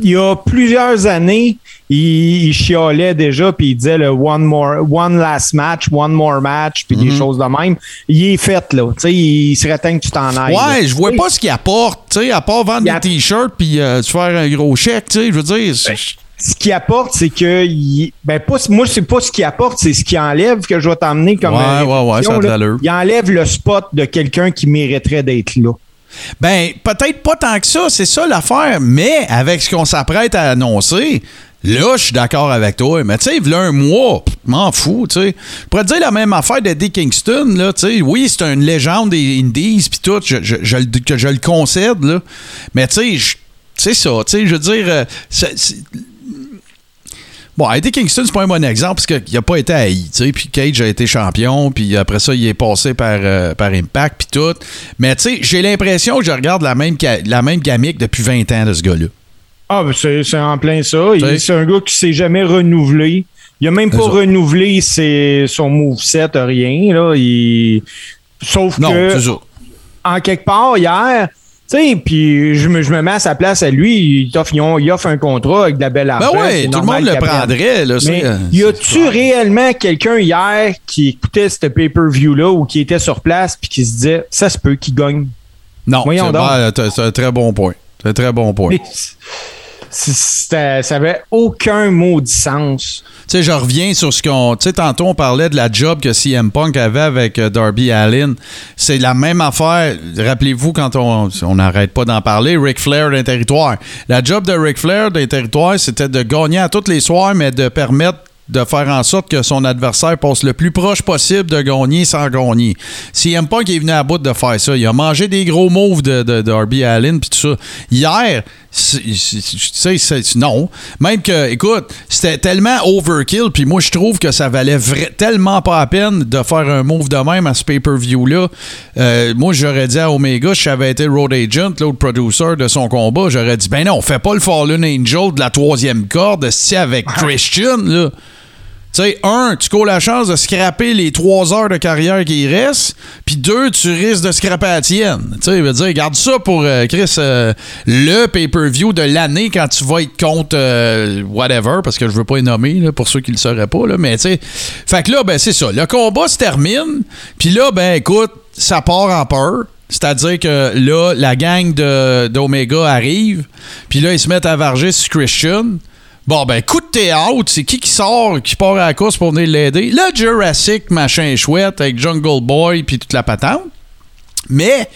il y a plusieurs années, il, il chialait déjà, puis il disait le one more, one last match, one more match, puis des choses de même. Il est fait, là. Tu sais, il serait temps que tu t'en ailles. là. Ouais, je vois pas ce qu'il apporte, tu sais, à part vendre des t-shirts puis euh, se faire un gros chèque, tu sais, je veux dire. c'est- Ce qu'il apporte, c'est que. il- ben, pas, moi, c'est pas ce qu'il apporte, c'est ce qu'il enlève que je vais t'emmener comme. Ouais, ouais, ouais, ça a de. Il enlève le spot de quelqu'un qui mériterait d'être là. Ben, peut-être pas tant que ça, c'est ça l'affaire, mais avec ce qu'on s'apprête à annoncer, là, je suis d'accord avec toi. Mais tu sais, il y a un mois, m'en fous, tu sais. Je pourrais te dire la même affaire d'Eddie Kingston, là, tu sais. Oui, c'est une légende des Indies, puis tout, je, je- je je le concède, là. Mais tu sais, c'est ça, tu sais, je veux dire, euh, Bon, Eddie Kingston, c'est pas un bon exemple parce qu'il a pas été haï, tu sais, puis Cage a été champion, puis après ça, il est passé par, euh, par Impact, puis tout. Mais tu sais, j'ai l'impression que je regarde la même, la même gamique depuis 20 ans de ce gars-là. Ah, ben c'est en plein ça. C'est un gars qui s'est jamais renouvelé. Il a même pas renouvelé ses, son moveset, rien. Là. Il... Sauf Non, que, en quelque part, hier, sais, puis je me, je me mets à sa place à lui, il offre, il offre un contrat avec de la belle Ben argent. ouais, c'est tout le monde le prendrait, là. Mais y a-tu réellement quelqu'un hier qui écoutait ce pay-per-view-là ou qui était sur place puis qui se disait, ça se peut qu'il gagne? Non, c'est ben, c'est un très bon point. C'est un très bon point. Ça avait aucun maudit sens. Tu sais, je reviens sur ce qu'on. Tu sais, tantôt, on parlait de la job que CM Punk avait avec euh, Darby Allin. C'est la même affaire. Rappelez-vous, quand on n'arrête pas d'en parler, Ric Flair d'un territoire. La job de Ric Flair d'un territoire, c'était de gagner à tous les soirs, mais de permettre de faire en sorte que son adversaire passe le plus proche possible de gagner sans gagner. CM Punk est venu à bout de faire ça. Il a mangé des gros moves de, de, de Darby Allin puis tout ça. Hier, c'est- non. Même que, écoute, c'était tellement overkill, puis moi, je trouve que ça valait tellement pas la peine de faire un move de même à ce pay-per-view-là. Euh, moi, j'aurais dit à Omega, si j'avais été road agent, l'autre producer de son combat, j'aurais dit, ben non, fais pas le Fallen Angel de la troisième corde, si avec Christian, là. Tu sais, un, tu cours la chance de scraper les trois heures de carrière qui restent, puis deux, tu risques de scraper la tienne. Tu sais, veut dire, garde ça pour euh, Chris, euh, le pay-per-view de l'année quand tu vas être contre euh, whatever, parce que je veux pas les nommer, pour ceux qui le sauraient pas, mais tu sais. Fait que là, ben, c'est ça. Le combat se termine, puis là, ben, écoute, ça part en peur. C'est-à-dire que là, la gang d'Omega arrive, puis là, ils se mettent à varger sur Christian. Bon, ben, coup de théâtre, c'est qui qui sort, qui part à la course pour venir l'aider? Le Jurassic, machin chouette, avec Jungle Boy, puis toute la patente. Mais,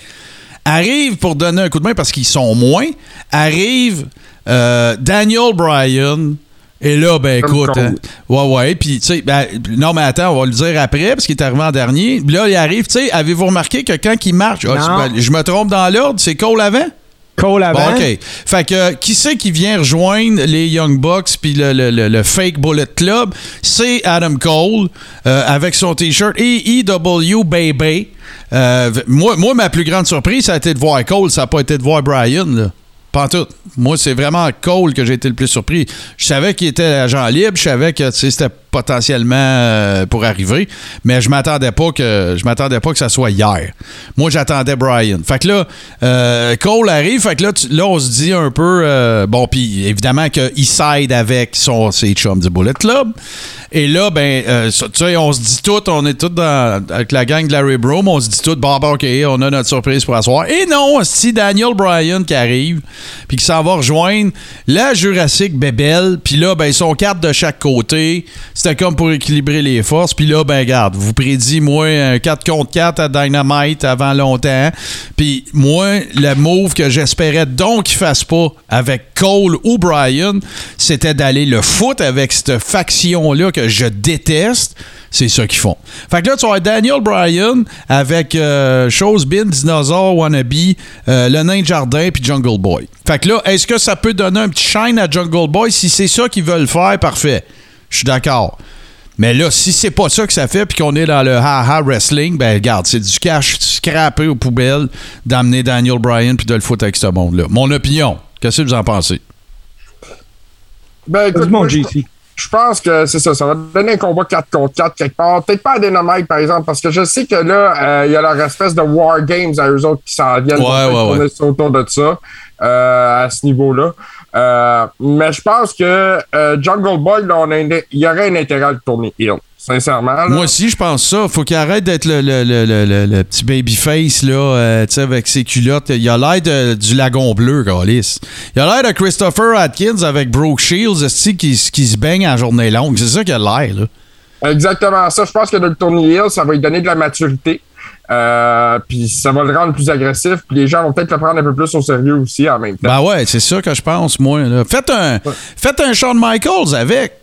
arrive pour donner un coup de main parce qu'ils sont moins, arrive euh, Daniel Bryan, Et là, ben écoute, hein, ouais, ouais, puis tu sais, ben, non, mais attends, on va le dire après, parce qu'il est arrivé en dernier. Puis là, il arrive, tu sais, avez-vous remarqué que quand il marche, ah, je me trompe dans l'ordre, c'est Cole avant? Cole avant. Bon, OK. Fait que euh, qui c'est qui vient rejoindre les Young Bucks puis le, le- le- le Fake Bullet Club? C'est Adam Cole euh, avec son T-shirt EEW Baby. Euh, moi, moi, ma plus grande surprise, ça a été de voir Cole, ça n'a pas été de voir Brian. Là. Pas tout. Moi, c'est vraiment Cole que j'ai été le plus surpris. Je savais qu'il était agent libre, je savais que c'était potentiellement euh, pour arriver, mais je m'attendais pas que je m'attendais pas que ça soit hier. Moi, j'attendais Brian. Fait que là, euh, Cole arrive, fait que là, là on se dit un peu euh, bon, puis évidemment qu'il side avec son ses chums du Bullet Club. Et là, ben, tu sais, on se dit tout, on est tous dans, avec la gang de Larry Broom, on se dit tout, bon, bon, OK, on a notre surprise pour asseoir. Et non, c'est Daniel Bryan qui arrive, puis qui s'en va rejoindre la Jurassic Bebel, puis là, ben, ils sont quatre de chaque côté. C'était comme pour équilibrer les forces, puis là, ben, regarde, vous prédis, moi, un 4 contre 4 à Dynamite avant longtemps, puis moi, le move que j'espérais donc qu'il fasse pas avec Cole ou Bryan, c'était d'aller le foot avec cette faction-là que je déteste. C'est ça qu'ils font. Fait que là, tu avoir Daniel Bryan avec euh, Chose Bin, Dinosaur, Wannabe, euh, Le Nain Jardin puis Jungle Boy. Fait que là, est-ce que ça peut donner un petit shine à Jungle Boy? Si c'est ça qu'ils veulent faire, parfait. Je suis d'accord. Mais là, si c'est pas ça que ça fait, puis qu'on est dans le ha-ha wrestling, ben regarde, c'est du cash scrappé aux poubelles d'amener Daniel Bryan puis de le foutre avec ce monde-là. Mon opinion, qu'est-ce que vous en pensez? Ben, écoute, moi, je- JC. Je pense que c'est ça. Ça va donner un combat 4 contre 4 quelque part. Peut-être pas à Dynamite, par exemple, parce que je sais que là, euh, il y a leur espèce de War Games à eux autres qui s'en viennent. Ouais, ouais, autour de ça, euh, à ce niveau-là. Euh, mais je pense que euh, Jungle Boy, là, on a une- il y aurait un intérêt à le tourner heel. Sincèrement. Là. Moi aussi, je pense ça. Faut qu'il arrête d'être le, le, le, le, le- le petit babyface, là, euh, tu sais, avec ses culottes. Il a l'air de- du lagon bleu, Calis. Il a l'air de Christopher Atkins avec Brooke Shields, qui, qui se baigne en journée longue. C'est ça qu'il a l'air, là. Exactement ça. Je pense que de le tourner heel, ça va lui donner de la maturité. Euh, puis ça va le rendre plus agressif. Puis les gens vont peut-être le prendre un peu plus au sérieux aussi en même temps. Ben ouais, c'est ça que je pense, moi. là. Faites un, faites un Shawn Michaels avec.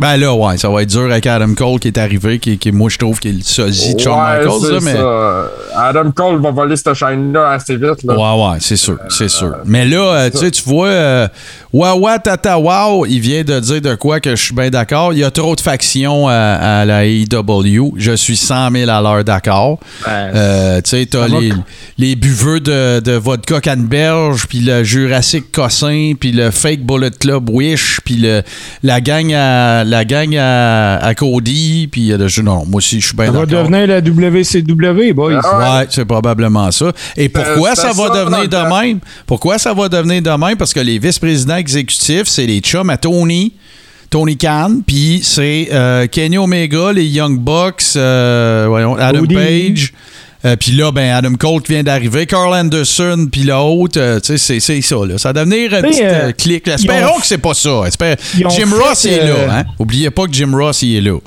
Ben là, ouais, ça va être dur avec Adam Cole qui est arrivé, qui, qui moi, je trouve qu'il est le sosie de Shawn Ouais, Michaels, c'est là, mais. ça. Adam Cole va voler cette chaîne-là assez vite. Là. Ouais, ouais, c'est sûr, c'est sûr. Mais là, euh, tu sais, tu vois, euh, Wawa Tata Wow, il vient de dire de quoi que je suis bien d'accord. Il y a trop de factions à, à la AEW. Je suis 100 000 à l'heure d'accord. Euh, tu sais, t'as les, les buveux de, de vodka canneberge, puis le Jurassic Cossin, puis le Fake Bullet Club Wish, puis le, la gang à la gang à, à Cody, puis euh, je- non, moi aussi, je suis bien Ça va d'accord. devenir la WCW, boys. Ah, ouais. Ouais, c'est probablement ça. Et pourquoi c'est ça va ça, devenir de même? Pourquoi ça va devenir de même? Parce que les vice-présidents exécutifs, c'est les chums à Tony. Tony Khan, puis c'est euh, Kenny Omega, les Young Bucks, euh, voyons, Adam Cody. Page. Euh, puis là, ben, Adam Cole qui vient d'arriver, Carl Anderson, puis l'autre, euh, tu sais, c'est- ça. Là. Ça va devenir un petit euh, euh, clic. Espérons ont- que c'est pas ça. Espère- Jim Ross il est euh, là. Hein? Oubliez pas que Jim Ross il est là.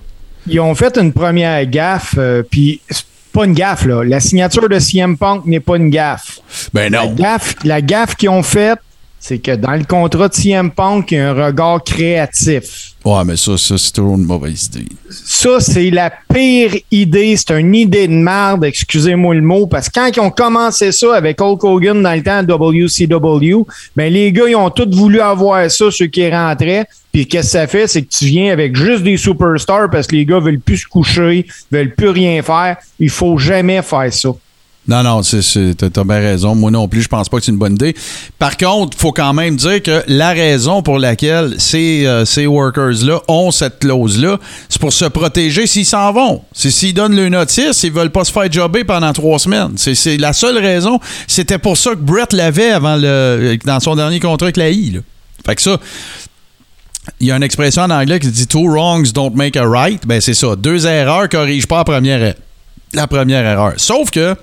Ils ont fait une première gaffe, euh, puis c'est pas une gaffe, là. La signature de CM Punk n'est pas une gaffe. Ben La non. gaffe, la gaffe qu'ils ont faite, c'est que dans le contrat de CM Punk, il y a un regard créatif. Ouais, mais ça, ça c'est toujours une mauvaise idée. Ça, c'est la pire idée. C'est une idée de merde, excusez-moi le mot, parce que quand ils ont commencé ça avec Hulk Hogan dans le temps de WCW, ben les gars, ils ont tous voulu avoir ça, ceux qui rentraient. Puis qu'est-ce que ça fait? C'est que tu viens avec juste des superstars parce que les gars veulent plus se coucher, veulent plus rien faire. Il faut jamais faire ça. Non, non, t'as, bien raison. Moi non plus, je pense pas que c'est une bonne idée. Par contre, faut quand même dire que la raison pour laquelle ces, euh, ces workers-là ont cette clause-là, c'est pour se protéger s'ils s'en vont. C'est s'ils donnent le notice, ils veulent pas se faire jobber pendant trois semaines. C'est, la seule raison. C'était pour ça que Brett l'avait avant le, dans son dernier contrat avec la I. là. Fait que ça, il y a une expression en anglais qui dit Two wrongs don't make a right. Ben, c'est ça. Deux erreurs corrigent pas la première, la première erreur. Sauf que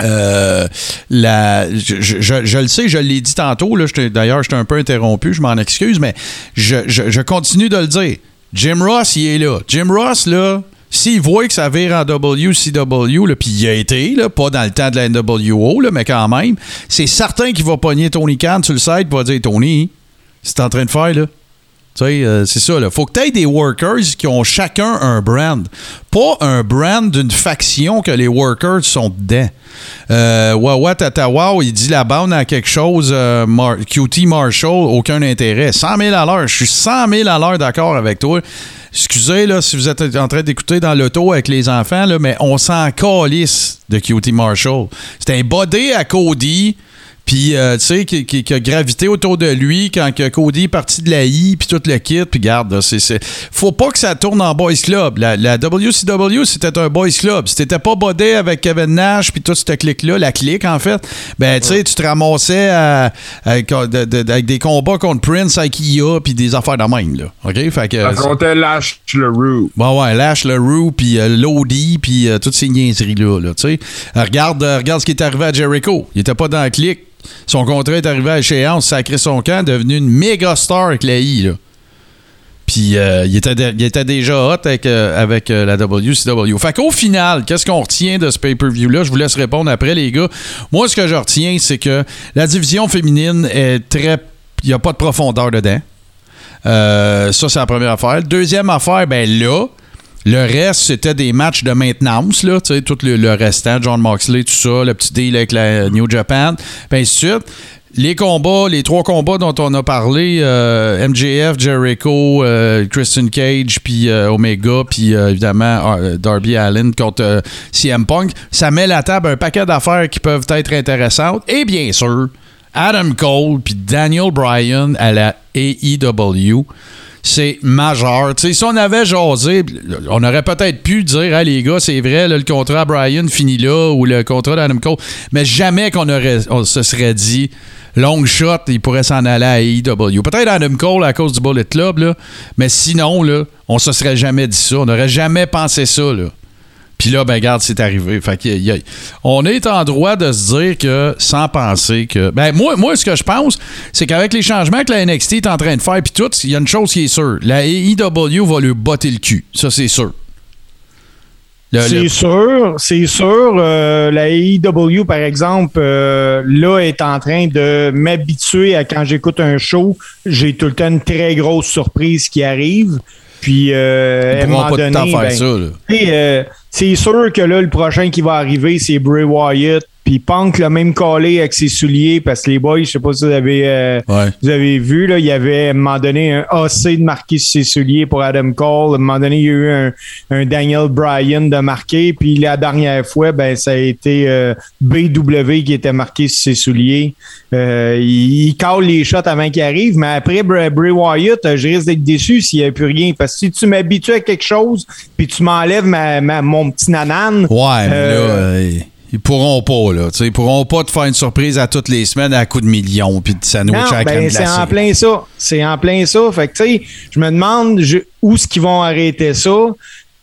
euh, la, je, je- le sais, je l'ai dit tantôt. D'ailleurs, j'étais un peu interrompu, je m'en excuse, mais je, je- continue de le dire. Jim Ross, il est là. Jim Ross, là, s'il voit que ça vire en WCW, puis il a été, là, pas dans le temps de la NWO, là, mais quand même, c'est certain qu'il va pogner Tony Khan sur le site et va dire Tony, c'est en train de faire, là. Tu sais, euh, c'est ça. Il faut que tu aies des workers qui ont chacun un brand. Pas un brand d'une faction que les workers sont dedans. Euh, Wawa il dit la bande à quelque chose, euh, Mar- QT Marshall, aucun intérêt. 100 000 à l'heure. Je suis 100 000 à l'heure d'accord avec toi. Excusez, là, si vous êtes en train d'écouter dans l'auto avec les enfants, là, mais on s'en calisse de QT Marshall. C'est un body à Cody. Puis, euh, tu sais, qui, qui- qui a gravité autour de lui quand que Cody est parti de la I, puis tout le kit. Puis, garde, c'est, faut pas que ça tourne en boys club. La, la WCW, c'était un boys club. Si t'étais pas bodé avec Kevin Nash, puis toute cette clique-là, la clique, en fait, ben, tu sais, tu te ramassais à- avec, de- de- avec des combats contre Prince, Ikea, puis des affaires de même, là. OK? Fait que. Ça comptait Lash le Roo. Bon, ouais, Lash, le Roo, puis euh, Lodi, puis euh, toutes ces niaiseries-là, là, tu sais. Euh, regarde, regarde ce qui est arrivé à Jericho. Il était pas dans la clique. Son contrat est arrivé à échéance, sacré son camp, devenu une méga star avec la I. Puis euh, il, était il était déjà hot avec, euh, avec euh, la WCW. Fait qu'au final, qu'est-ce qu'on retient de ce pay-per-view-là? Je vous laisse répondre après, les gars. Moi, ce que je retiens, c'est que la division féminine est très... Il n'y a pas de profondeur dedans. Ça, c'est la première affaire. Deuxième affaire, ben là, le reste, c'était des matchs de maintenance, là, tu sais, tout le, restant, John Moxley, tout ça, le petit deal avec la New Japan, puis ainsi de suite. Les combats, les trois combats dont on a parlé, euh, MJF, Jericho, euh, Christian Cage, puis euh, Omega, puis évidemment Darby Allin contre CM Punk, ça met la table un paquet d'affaires qui peuvent être intéressantes. Et bien sûr, Adam Cole puis Daniel Bryan à la AEW, c'est majeur. Si on avait jasé, on aurait peut-être pu dire, hey, les gars, c'est vrai, le contrat à Bryan finit là ou le contrat d'Adam Cole, mais jamais qu'on aurait, on se serait dit, long shot, il pourrait s'en aller à AEW. Peut-être Adam Cole à cause du Bullet Club, là, mais sinon, là, on se serait jamais dit ça. On n'aurait jamais pensé ça. Là. Puis là, ben regarde, c'est arrivé. Fait on est en droit de se dire que, sans penser que. Ben moi, ce que je pense, c'est qu'avec les changements que la NXT est en train de faire, puis tout, il y a une chose qui est sûre. La AEW va lui botter le cul. Ça, c'est sûr. C'est sûr, c'est sûr. Euh, la AEW, par exemple, euh, là, est en train de m'habituer à quand j'écoute un show, j'ai tout le temps une très grosse surprise qui arrive. Puis, euh, à ils moment pas tout le temps donné, faire ben, ça. euh, c'est sûr que là, le prochain qui va arriver, c'est Bray Wyatt. Puis Punk l'a même collé avec ses souliers parce que les boys, je sais pas si vous avez, euh, Ouais. vous avez vu, là, il y avait à un moment donné un AC de marqué sur ses souliers pour Adam Cole. À un moment donné, il y a eu un, un Daniel Bryan de marqué. Puis la dernière fois, ben, ça a été euh, BW qui était marqué sur ses souliers. Euh, il, il cale les shots avant qu'il arrive, mais après Bray, Bray Wyatt, je risque d'être déçu s'il n'y a plus rien. Parce que si tu m'habitues à quelque chose, puis tu m'enlèves ma, ma- mon petit nanan, Ouais, mais là, ils pourront pas, là. Ils pourront pas te faire une surprise à toutes les semaines à coup de millions puis de sandwich à ben, c'est en plein ça. C'est en plein ça. Fait que, tu sais, je me demande je- où est-ce qu'ils vont arrêter ça.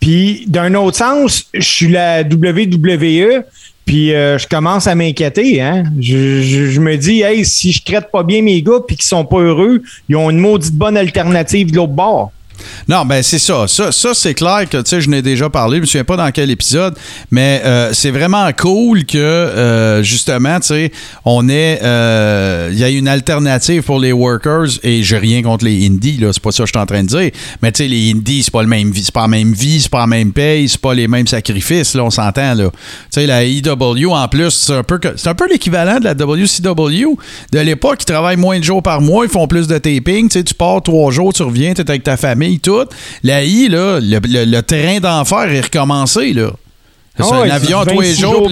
Puis, d'un autre sens, je suis la WWE, puis euh, je commence à m'inquiéter. Hein? Je, je- je me dis, hey, si je traite pas bien mes gars puis qu'ils sont pas heureux, ils ont une maudite bonne alternative de l'autre bord. Non, ben c'est ça. Ça, ça, c'est clair que, tu sais, je n'ai déjà parlé, je me souviens pas dans quel épisode, mais euh, c'est vraiment cool que, euh, justement, tu sais, on ait, euh, il y a une alternative pour les workers, et j'ai rien contre les indies, là, c'est pas ça que je suis en train de dire, mais tu sais, les indies, c'est pas le même c'est pas la même vie, c'est pas la même paye, c'est pas les mêmes sacrifices, là, on s'entend, là. Tu sais, la EW, en plus, c'est un peu, c'est un peu l'équivalent de la WCW de l'époque, ils travaillent moins de jours par mois, ils font plus de taping, tu sais, tu pars trois jours, tu reviens, tu es avec ta famille, tout. La I, là, le, le- le terrain d'enfer est recommencé, là. C'est Ah ouais, un avion c'est tous les 26 jours.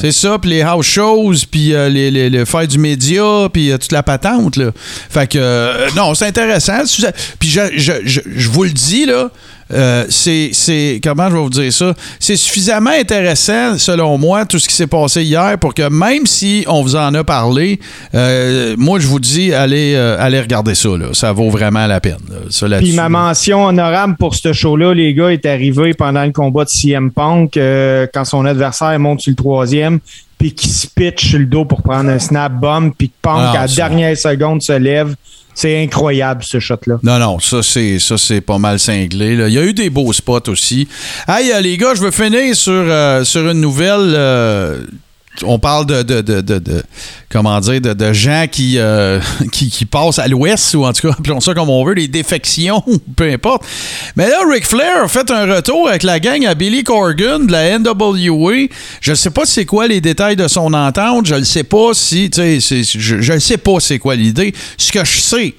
C'est ça, puis les house shows, puis euh, les, les, les faire du média, puis euh, toute la patente. Là. Fait que, euh, non, c'est intéressant. Puis je, je, je, je vous le dis, là, euh, c'est, c'est, comment je vais vous dire ça? C'est suffisamment intéressant, selon moi, tout ce qui s'est passé hier, pour que même si on vous en a parlé, euh, moi, je vous dis, allez, euh, allez regarder ça. Là. Ça vaut vraiment la peine. là. Puis ma mention honorable pour ce show-là, les gars, est arrivé pendant le combat de CM Punk quand son adversaire monte sur le troisième, puis qui se pitch sur le dos pour prendre un snap bomb, puis que Punk, Ah, à la dernière seconde, se lève. C'est incroyable, ce shot-là. Non, non, ça c'est ça c'est pas mal cinglé. là. Il y a eu des beaux spots aussi. Hey, euh, les gars, je veux finir sur, euh, sur une nouvelle euh, on parle de, de, de, de, comment dire, de, gens qui, euh, qui, qui passent à l'ouest, ou en tout cas, appelons ça comme on veut, des défections, peu importe. Mais là, Ric Flair a fait un retour avec la gang à Billy Corgan de la NWA. Je sais pas c'est quoi les détails de son entente. Je ne sais pas si, tu sais, je ne sais pas c'est quoi l'idée. Ce que je sais,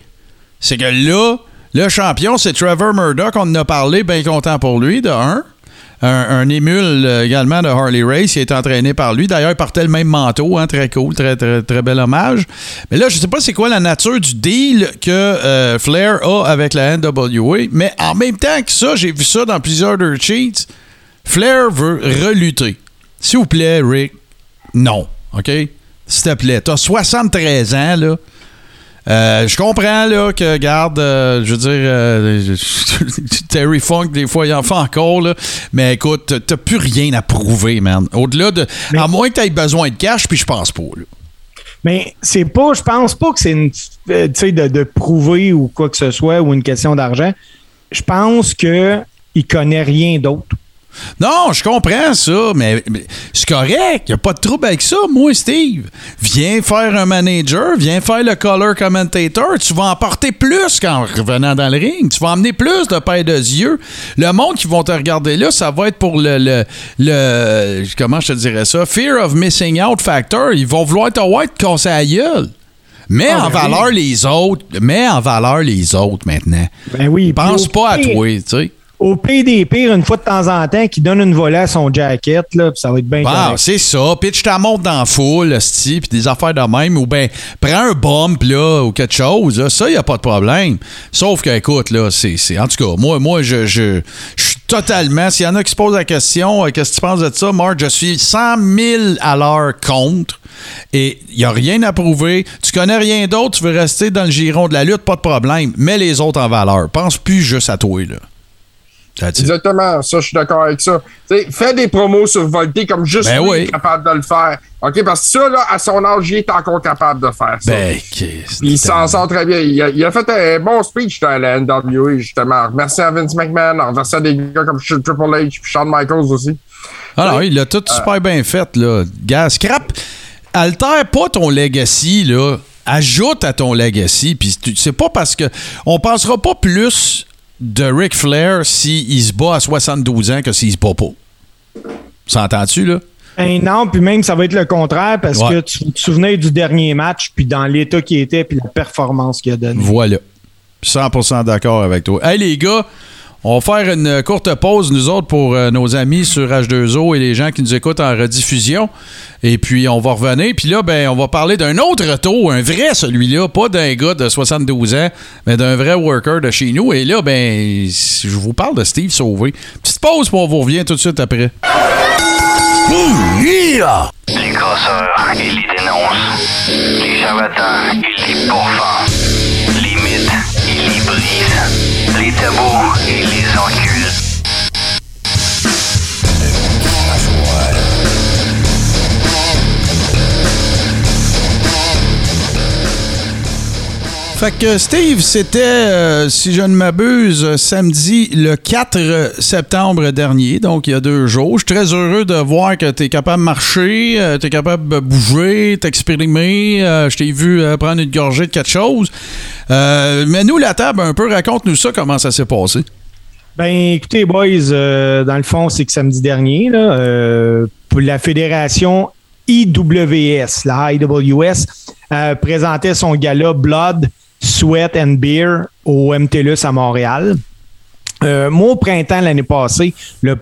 c'est que là, le champion, c'est Trevor Murdoch. On en a parlé, bien content pour lui, de un. Un, émule euh, également de Harley Race, qui est entraîné par lui. D'ailleurs, il portait le même manteau, hein, très cool, très, très, bel hommage. Mais là, je sais pas c'est quoi la nature du deal que euh, Flair a avec la NWA, mais en même temps que ça, j'ai vu ça dans plusieurs dirt sheets. Flair veut relutter. S'il vous plaît, Rick, non, OK? S'il te plaît, t'as 73 ans, là. Euh, je comprends là que garde, euh, je veux dire, euh, Terry Funk des fois il en fait encore là, mais écoute, t'as- plus rien à prouver, man. Au-delà de, à moins que t'aies besoin de cash, puis je pense pas. Là. Mais c'est pas, je pense pas que c'est une, tu sais, de, de prouver ou quoi que ce soit ou une question d'argent. Je pense que il connaît rien d'autre. Non, je comprends ça, mais, mais c'est correct. Y a pas de trouble avec ça, moi, Steve. Viens faire un manager, viens faire le color commentator. Tu vas en porter plus qu'en revenant dans le ring. Tu vas emmener plus de paires de yeux. Le monde qui vont te regarder là, ça va être pour le, le, le- comment je te dirais ça, fear of missing out factor. Ils vont vouloir te voir te casser la gueule. Mets Ah, en ben valeur les autres. Mets en valeur les autres maintenant. Ben oui. Pense pas à toi, tu sais. Au pire des pires, une fois de temps en temps, qui donne une volée à son jacket, là, puis ça va être bien correct. c'est ça. Pitch ta montre dans la foule, puis des affaires de même. Ou ben, prends un bump, là, ou quelque chose. là. Ça, il a pas de problème. Sauf que, écoute, là, c'est... En tout cas, moi, moi je, je, je suis totalement... S'il y en a qui se posent la question, euh, qu'est-ce que tu penses de ça, Mark? Je suis 100 000 à l'heure contre. Et il n'y a rien à prouver. Tu connais rien d'autre, tu veux rester dans le giron de la lutte, pas de problème. Mets les autres en valeur. Pense plus juste à toi, là. That's it. Exactement, ça, je suis d'accord avec ça. Fais des promos sur Volté comme juste Ben lui oui. est capable de le faire. OK, parce que ça, là, à son âge, il est encore capable de faire ça. Ben, il s'en sort très bien. Il a, il a fait un bon speech dans la NWA, justement. Merci à Vince McMahon, en versant des gars comme Triple H puis Shawn Michaels aussi. Ah non, il l'a tout super bien fait, là. Gars, scrap, altère pas ton legacy, là. Ajoute à ton legacy. Puis c'est pas parce que. On pensera pas plus de Ric Flair s'il se bat à 72 ans que s'il se bat pas. S'entends-tu, là? Ben non, puis même ça va être le contraire parce Ouais. que tu tu te souvenais du dernier match, puis dans l'état qu'il était, puis la performance qu'il a donnée. Voilà. 100% d'accord avec toi. Hey, les gars, on va faire une courte pause, nous autres, pour euh, nos amis sur H2O et les gens qui nous écoutent en rediffusion. Et puis, on va revenir. Puis là, ben, on va parler d'un autre retour, un vrai celui-là, pas d'un gars de 72 ans, mais d'un vrai worker de chez nous. Et là, ben, je vous parle de Steve Sauvé. Petite pause, puis on vous revient tout de suite après. Les casseurs, ils les dénoncent. Les charlatans, ils les pourfendent. Tabous, ils les enculent. Fait que Steve, c'était, euh, si je ne m'abuse, samedi le 4 septembre dernier, donc il y a deux jours. Je suis très heureux de voir que tu es capable de marcher, tu es capable de bouger, t'exprimer. Euh, je t'ai vu euh, prendre une gorgée de quelque chose. Euh, mais nous, la table, un peu, raconte-nous ça, comment ça s'est passé. Ben, écoutez, boys, euh, dans le fond, c'est que samedi dernier, euh, la fédération IWS, la IWS, euh, présentait son gala Blood, Sweat and Beer au MTLUS à Montréal. Euh, moi, au printemps l'année passée, le,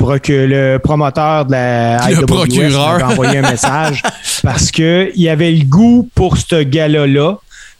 promoteur de la Le IWS procureur. m'avait envoyé un message parce qu'il y avait le goût pour ce gala-là.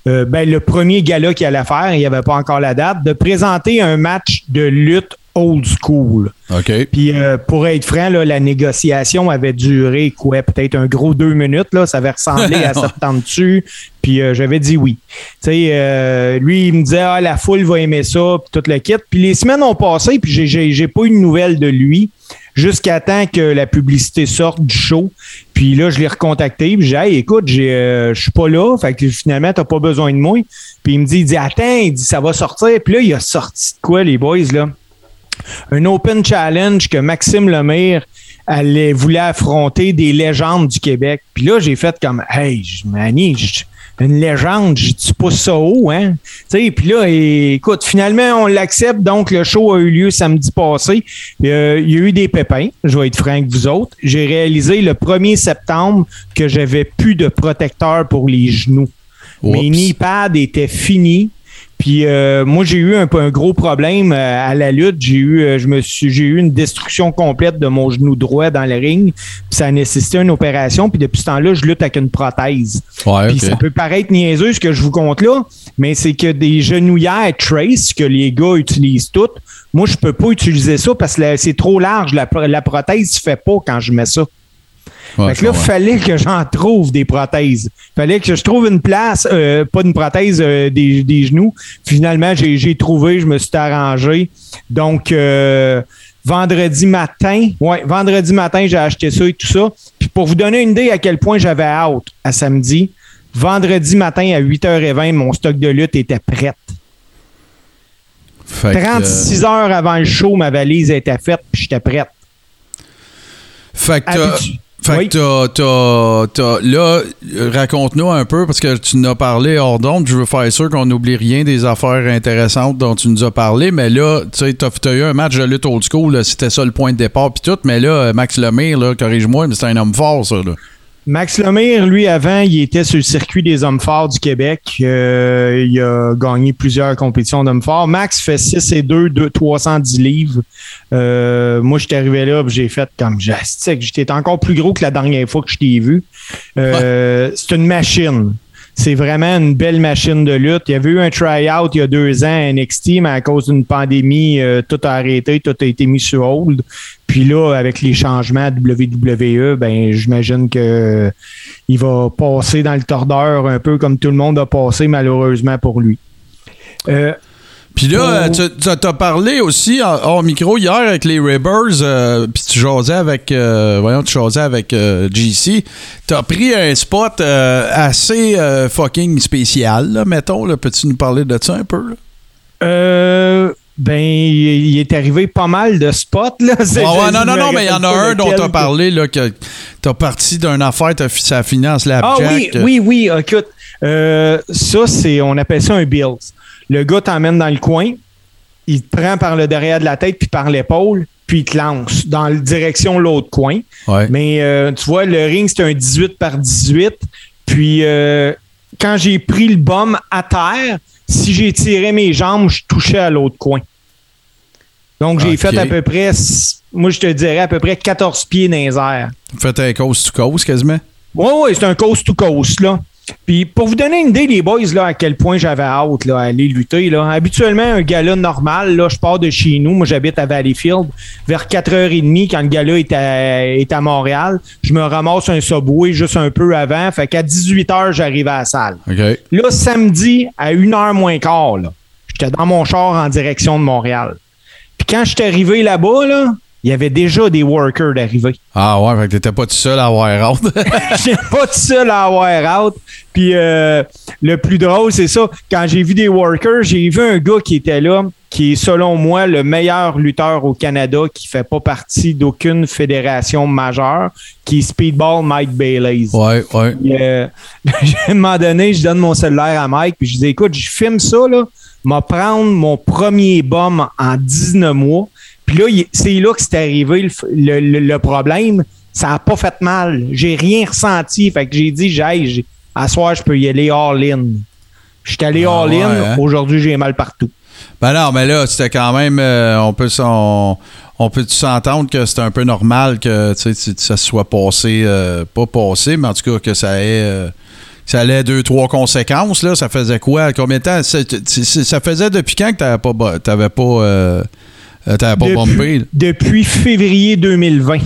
euh, ben, le premier gala qu'il allait faire, il n'y avait pas encore la date, de présenter un match de lutte old school. OK. Puis euh, pour être franc, là, la négociation avait duré quoi, peut-être un gros deux minutes. Là, ça avait ressemblé à de dessus. Puis euh, j'avais dit oui. Tu sais, euh, lui, il me disait ah, la foule va aimer ça, puis tout le kit. Puis les semaines ont passé, puis j'ai pas eu de nouvelles de lui jusqu'à temps que la publicité sorte du show. Puis là, je l'ai recontacté. Puis j'ai dit, Hey, écoute, j'ai, euh, je suis pas là. Fait que finalement, t'as pas besoin de moi. Puis il me dit, il dit, attends, il dit, ça va sortir. Puis là, il a sorti de quoi, les boys, là? Un open challenge que Maxime Lemire elle voulait affronter des légendes du Québec. Puis là, j'ai fait comme, hey, je- une légende, je tu pousses ça haut, hein? Puis là, écoute, finalement, on l'accepte. Donc, le show a eu lieu samedi passé. Euh, il y a eu des pépins, je vais être franc avec vous autres. J'ai réalisé le 1er septembre que j'avais plus de protecteur pour les genoux. Mes knee pads étaient finis. Puis euh, moi, j'ai eu un, peu un gros problème euh, à la lutte. J'ai eu, euh, je me suis, j'ai eu une destruction complète de mon genou droit dans le ring. Puis ça a nécessité une opération. Puis depuis ce temps-là, je lutte avec une prothèse. Ouais, Puis ça peut paraître niaiseux ce que je vous compte là, mais c'est que des genouillères Trace que les gars utilisent toutes, moi je peux pas utiliser ça parce que c'est trop large. La, la prothèse se fait pas quand je mets ça. Ouais, fait que là, il fallait que j'en trouve des prothèses. fallait que je trouve une place, euh, pas une prothèse euh, des, des genoux. Finalement, j'ai trouvé, je me suis arrangé. Donc, euh, vendredi matin, ouais, vendredi matin, j'ai acheté ça et tout ça. Puis pour vous donner une idée à quel point j'avais hâte à samedi, vendredi matin à 8h20, mon stock de lutte était prête. Fait que, euh, 36 heures avant le show, ma valise était faite, puis j'étais prête. Fait que Habitu- fait que t'as- t'as- t'as- là, raconte-nous un peu, parce que tu nous as parlé hors d'onde, je veux faire sûr qu'on n'oublie rien des affaires intéressantes dont tu nous as parlé, mais là, tu sais, t'as t'as eu un match de lutte old school, là, c'était ça le point de départ, puis tout, mais là, Max Lemire, là, corrige-moi, mais c'est un homme fort, ça, là. Max Lemire, lui, avant, il était sur le circuit des hommes forts du Québec. Euh, il a gagné plusieurs compétitions d'hommes forts. Max fait 6 et 2, 2 310 livres. Euh, moi, j'étais arrivé là, j'ai fait comme j'astique. J'étais encore plus gros que la dernière fois que je t'ai vu. Euh, C'est une machine. C'est vraiment une belle machine de lutte. Il y avait eu un try-out il y a deux ans à NXT, mais à cause d'une pandémie, euh, tout a arrêté, tout a été mis sur hold. Puis là, avec les changements à WWE, ben j'imagine que euh, il va passer dans le tordeur un peu comme tout le monde a passé malheureusement pour lui. Euh, Puis là, tu t'as parlé aussi en- hors micro hier avec les Ribbers, euh, puis tu jasais avec, euh, voyons, tu jasais avec GC. T'as pris un spot assez fucking spécial, là, mettons. Peux-tu nous parler de ça un peu? là? euh, ben, il est arrivé pas mal de spots. Là. C'est- ouais, non, non, non, mais il y en a un dont lequel. t'as parlé, là, que t'as parti d'une affaire, fi- ça a fini en Ah oui, oui, oui, écoute. euh, ça, c'est, on appelle ça un Bills. Le gars t'emmène dans le coin, il te prend par le derrière de la tête puis par l'épaule, puis il te lance dans la direction de l'autre coin. Ouais. Mais euh, tu vois, le ring, c'était un 18 par 18. Puis euh, quand j'ai pris le bum à terre, si j'ai tiré mes jambes, je touchais à l'autre coin. Donc, j'ai fait à peu près, moi, je te dirais à peu près 14 pieds dans les airs. Faites un cause to cause quasiment? Oui, oui, c'est un coast to coast, là. Puis pour vous donner une idée, les boys, là, à quel point j'avais hâte là, à aller lutter. Là. Habituellement, un gala normal, là, je pars de chez nous. Moi, j'habite à Valleyfield. Vers 4h30, quand le gala est à, est à Montréal, je me ramasse un subway juste un peu avant. Fait qu'à 18h, j'arrive à la salle. Là, samedi, à 1h moins quart, là, j'étais dans mon char en direction de Montréal. Puis quand je suis arrivé là-bas, là, il y avait déjà des workers d'arriver. Ah ouais, fait que t'étais pas tout seul à avoir hâte. J'ai pas tout seul à avoir out. Puis euh, le plus drôle, c'est ça. Quand j'ai vu des workers, j'ai vu un gars qui était là, qui est selon moi le meilleur lutteur au Canada, qui fait pas partie d'aucune fédération majeure, qui est Speedball Mike Bailey. ouais, ouais. Puis, euh, à un moment donné, je donne mon cellulaire à Mike, puis je dis écoute, je filme ça, là, m'a prendre mon premier bum en 19 mois. Puis là, c'est là que c'est arrivé le, f- le- le- le problème. Ça n'a pas fait mal. J'ai rien ressenti. Fait que j'ai dit, j'ai, à soir, je peux y aller all-in. Je suis allé Ah all-in. ouais, hein? Aujourd'hui, j'ai mal partout. Ben non, mais là, c'était quand même. euh, on peut s'en- on peut s'entendre que c'est un peu normal que tu sais, tu- ça se soit passé, euh, pas passé, mais en tout cas que ça ait. euh, que ça allait deux, trois conséquences, là. Ça faisait quoi? Combien de temps? Ça faisait depuis quand que t'avais pas, pas, euh, euh, t'avais pas bombé? depuis février 2020.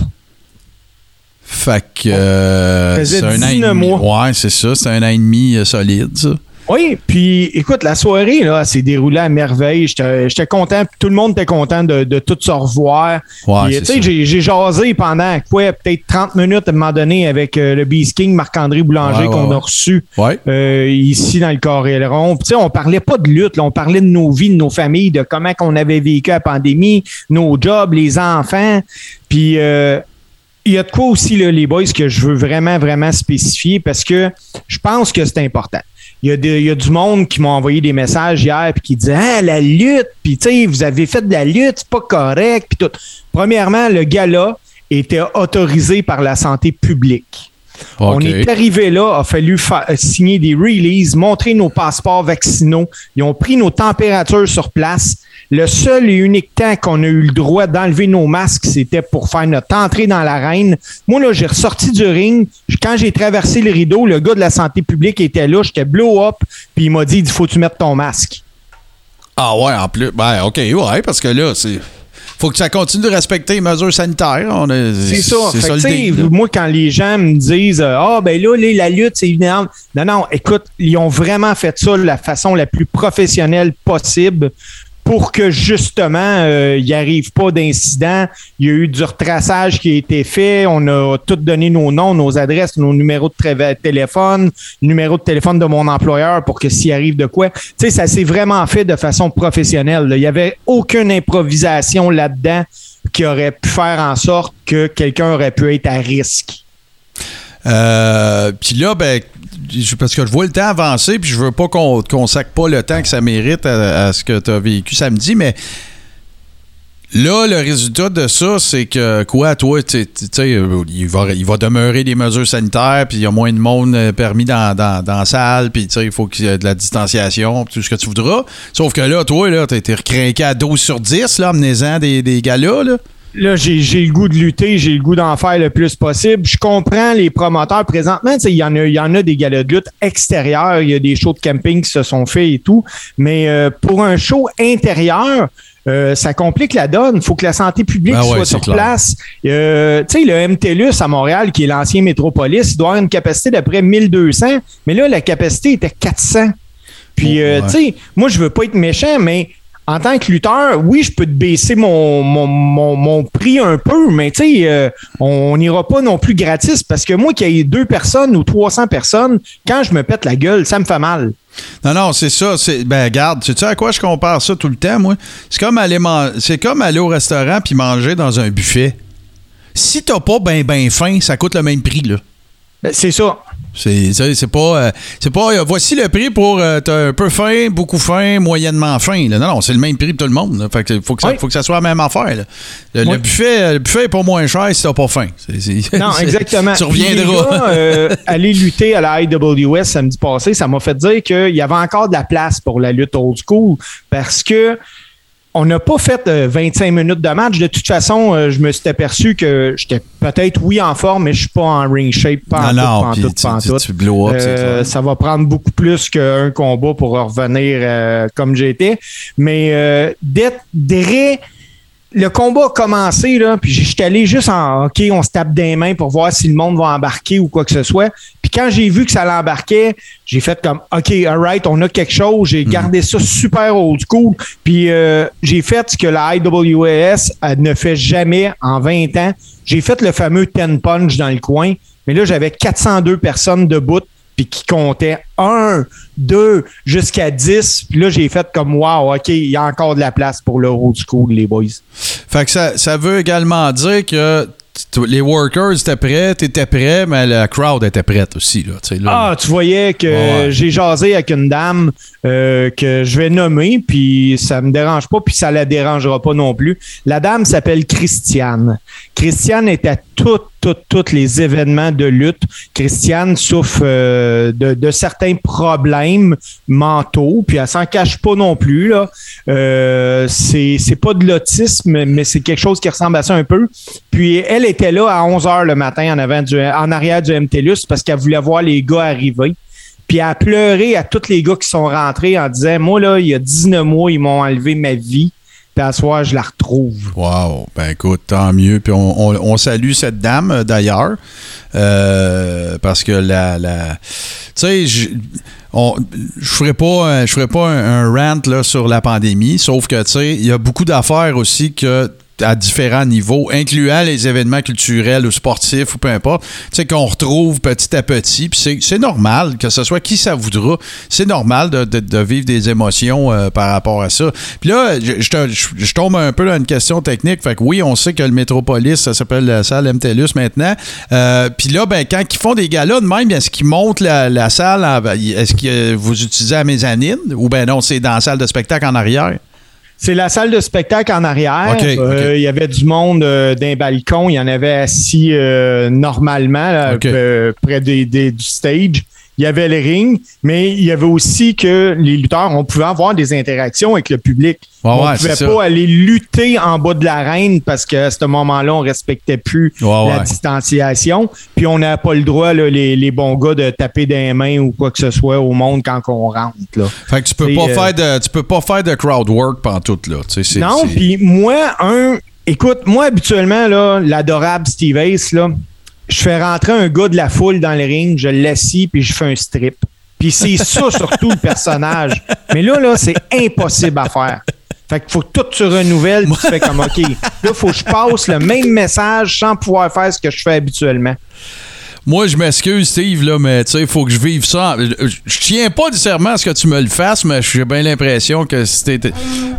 Fait que. euh, c'est un an et 19 demi. mois. Ouais, c'est ça. C'est un an et demi euh, solide, ça. Oui, puis écoute, la soirée là, s'est déroulée à merveille. J'étais content, tout le monde était content de, de tout se revoir. Ouais, ça. j'ai jasé pendant quoi, peut-être 30 minutes à un moment donné avec euh, le Beast King, Marc-André Boulanger, Ouais, ouais, qu'on a reçu euh, ici dans le Coréleron. Tu sais, on parlait pas de lutte, là, on parlait de nos vies, de nos familles, de comment qu'on avait vécu la pandémie, nos jobs, les enfants. Puis euh, il y a de quoi aussi, là, les boys, que je veux vraiment, vraiment spécifier parce que je pense que c'est important. Il y, a des- il y a du monde qui m'ont envoyé des messages hier puis qui disaient Ah, la lutte, puis tu sais, vous avez fait de la lutte, c'est pas correct, puis tout. Premièrement, le gala était autorisé par la santé publique. On est arrivé là, a fallu fa- euh, signer des releases, montrer nos passeports vaccinaux. Ils ont pris nos températures sur place. Le seul et unique temps qu'on a eu le droit d'enlever nos masques, c'était pour faire notre entrée dans l'arène. Moi, là, j'ai ressorti du ring. Quand j'ai traversé le rideau, le gars de la santé publique était là. J'étais blow up. Puis il m'a dit, il faut que tu mettes ton masque. Ah ouais, en plus. Ben, OK, ouais, parce que là, c'est. Faut que ça continue de respecter les mesures sanitaires. C'est ça. Fait le moi, quand les gens me disent Ah, ben là, là, la lutte, c'est évident. Non, non, écoute, ils ont vraiment fait ça de la façon la plus professionnelle possible pour que justement, euh, il n'y arrive pas d'incident. Il y a eu du retraçage qui a été fait. On a tout donné nos noms, nos adresses, nos numéros de téléphone, numéro de téléphone de mon employeur pour que s'il arrive de quoi. Tu sais, ça s'est vraiment fait de façon professionnelle. Il n'y avait aucune improvisation là-dedans qui aurait pu faire en sorte que quelqu'un aurait pu être à risque. Euh, puis là, ben, parce que je vois le temps avancer, puis je veux pas qu'on sac pas le temps que ça mérite à, ce que tu as vécu samedi, mais là, le résultat de ça, c'est que quoi, toi, tu sais, euh, il va, il va demeurer des mesures sanitaires, puis il y a moins de monde euh, permis dans, dans, dans la salle, puis tu sais, il faut qu'il y ait de la distanciation, tout ce que tu voudras. Sauf que là, toi, là, été recrinqué à 12 sur 10, là, en des, des galas, là. Là, j'ai j'ai le goût de lutter, j'ai le goût d'en faire le plus possible. Je comprends les promoteurs présentement. tu sais, Il y, en a- il y en a des galas de lutte extérieurs, il y a des shows de camping qui se sont faits et tout. Mais euh, pour un show intérieur, euh, ça complique la donne. Il faut que la santé publique Ben soit sur clair. place. Euh, tu sais, le MTLUS à Montréal, qui est l'ancien métropolis, il doit avoir une capacité d'après 1200, mais là, la capacité était 400. Puis, Oh, euh, ouais. tu sais, moi, je veux pas être méchant, mais en tant que lutteur, oui, je peux te baisser mon, prix un peu, mais tu sais, euh, on n'ira pas non plus gratis parce que moi, qu'il y ait deux personnes ou 300 personnes, quand je me pète la gueule, ça me fait mal. Non, non, c'est ça. C'est, ben, regarde, sais-tu à quoi je compare ça tout le temps, moi? C'est comme aller, c'est comme aller au restaurant puis manger dans un buffet. Si t'as pas ben, ben faim, ça coûte le même prix, là. Ben, c'est ça. C'est, c'est, pas. euh, c'est pas. euh, voici le prix pour. euh, t'as un peu faim, beaucoup faim, moyennement faim. là. Non, non, c'est le même prix pour tout le monde. là. Fait que faut que ça, Oui. faut que ça soit la même affaire. là. Le, buffet, le buffet est pas moins cher si t'as pas faim. C'est- c'est- Non, exactement. tu reviendras. gars, euh, aller lutter à la IWS samedi passé, ça m'a fait dire qu'il y avait encore de la place pour la lutte old school parce que on n'a pas fait euh, 25 minutes de match. De toute façon, euh, je me suis aperçu que j'étais peut-être, oui, en forme, mais je suis pas en ring shape. Pas en non, tout, pas en tout, en tout. Euh, ça va prendre beaucoup plus qu'un combat pour revenir euh, comme j'étais. Mais euh, dès le combat a commencé, là, puis j'étais allé juste en OK, on se tape des mains pour voir si le monde va embarquer ou quoi que ce soit. Quand j'ai vu que ça l'embarquait, j'ai fait comme OK, alright, on a quelque chose. J'ai gardé ça super old school. Puis euh, j'ai fait ce que la IWS ne fait jamais en 20 ans. J'ai fait le fameux 10 punch dans le coin. Mais là, j'avais 402 personnes debout puis qui comptaient 1, 2, jusqu'à 10. Puis là, j'ai fait comme wow, OK, il y a encore de la place pour le old school, les boys. Fait que ça, ça veut également dire que les workers étaient prêts, t'étais prêt, mais la crowd était prête aussi. Là. Ah, tu voyais que Ouais. j'ai jasé avec une dame euh, que je vais nommer, puis ça me dérange pas, puis ça la dérangera pas non plus. La dame s'appelle Christiane. Christiane est à toutes, toutes, tous les événements de lutte. Christiane souffre euh, de, de certains problèmes mentaux, puis elle s'en cache pas non plus. Là. Euh, c'est, c'est pas de l'autisme, mais c'est quelque chose qui ressemble à ça un peu. Puis elle était là à 11 h le matin en, avant du, en arrière du MTLUS parce qu'elle voulait voir les gars arriver. Puis a pleuré à tous les gars qui sont rentrés en disant Moi, là, il y a 19 mois, ils m'ont enlevé ma vie. Puis à soir, je la retrouve. Wow. Ben écoute, tant mieux. Puis on, on- salue cette dame euh, d'ailleurs. Euh, parce que la. la tu sais, je je ferai pas, un- je pas un, un rant là, sur la pandémie, sauf que tu sais, il y a beaucoup d'affaires aussi que à différents niveaux, incluant les événements culturels ou sportifs ou peu importe, tu qu'on retrouve petit à petit. Puis c'est- normal, que ce soit qui ça voudra, c'est normal de, vivre des émotions euh, par rapport à ça. Puis là, je, tombe un peu dans une question technique. Fait que oui, on sait que le Métropolis, ça s'appelle la salle MTLUS maintenant. Euh, Puis là, ben, quand ils font des galas de même, est-ce qu'ils montent la, la salle? Est-ce que vous utilisez la mezzanine? Ou ben non, c'est dans la salle de spectacle en arrière? C'est la salle de spectacle en arrière. Euh. Il y avait du monde euh, d'un balcon. Il y en avait assis euh, normalement là, euh, près des, des- du stage. Il y avait le ring, mais il y avait aussi que les lutteurs, on pouvait avoir des interactions avec le public. Ouais, on ouais, pouvait pas aller lutter en bas de l'arène parce qu'à ce moment-là, on respectait plus Ouais, la distanciation. Puis on n'a pas le droit, là, les, les bons gars, de taper des mains ou quoi que ce soit au monde quand on rentre. Là. Fait que tu peux pas euh, faire de tu peux pas faire de crowd work pantoute là. Non, puis moi, un. Écoute, moi, habituellement, là, l'adorable Steve Ace, là, je fais rentrer un gars de la foule dans le ring, je l'assis, puis je fais un strip. Puis c'est ça, surtout, le personnage. Mais là, là, c'est impossible à faire. Fait qu'il faut que tout se renouvelle, puis tu fais comme, OK, là, il faut que je passe le même message sans pouvoir faire ce que je fais habituellement. Moi, je m'excuse, Steve, là, mais tu sais, il faut que je vive ça. Je, je tiens pas nécessairement à ce que tu me le fasses, mais j'ai bien l'impression que c'était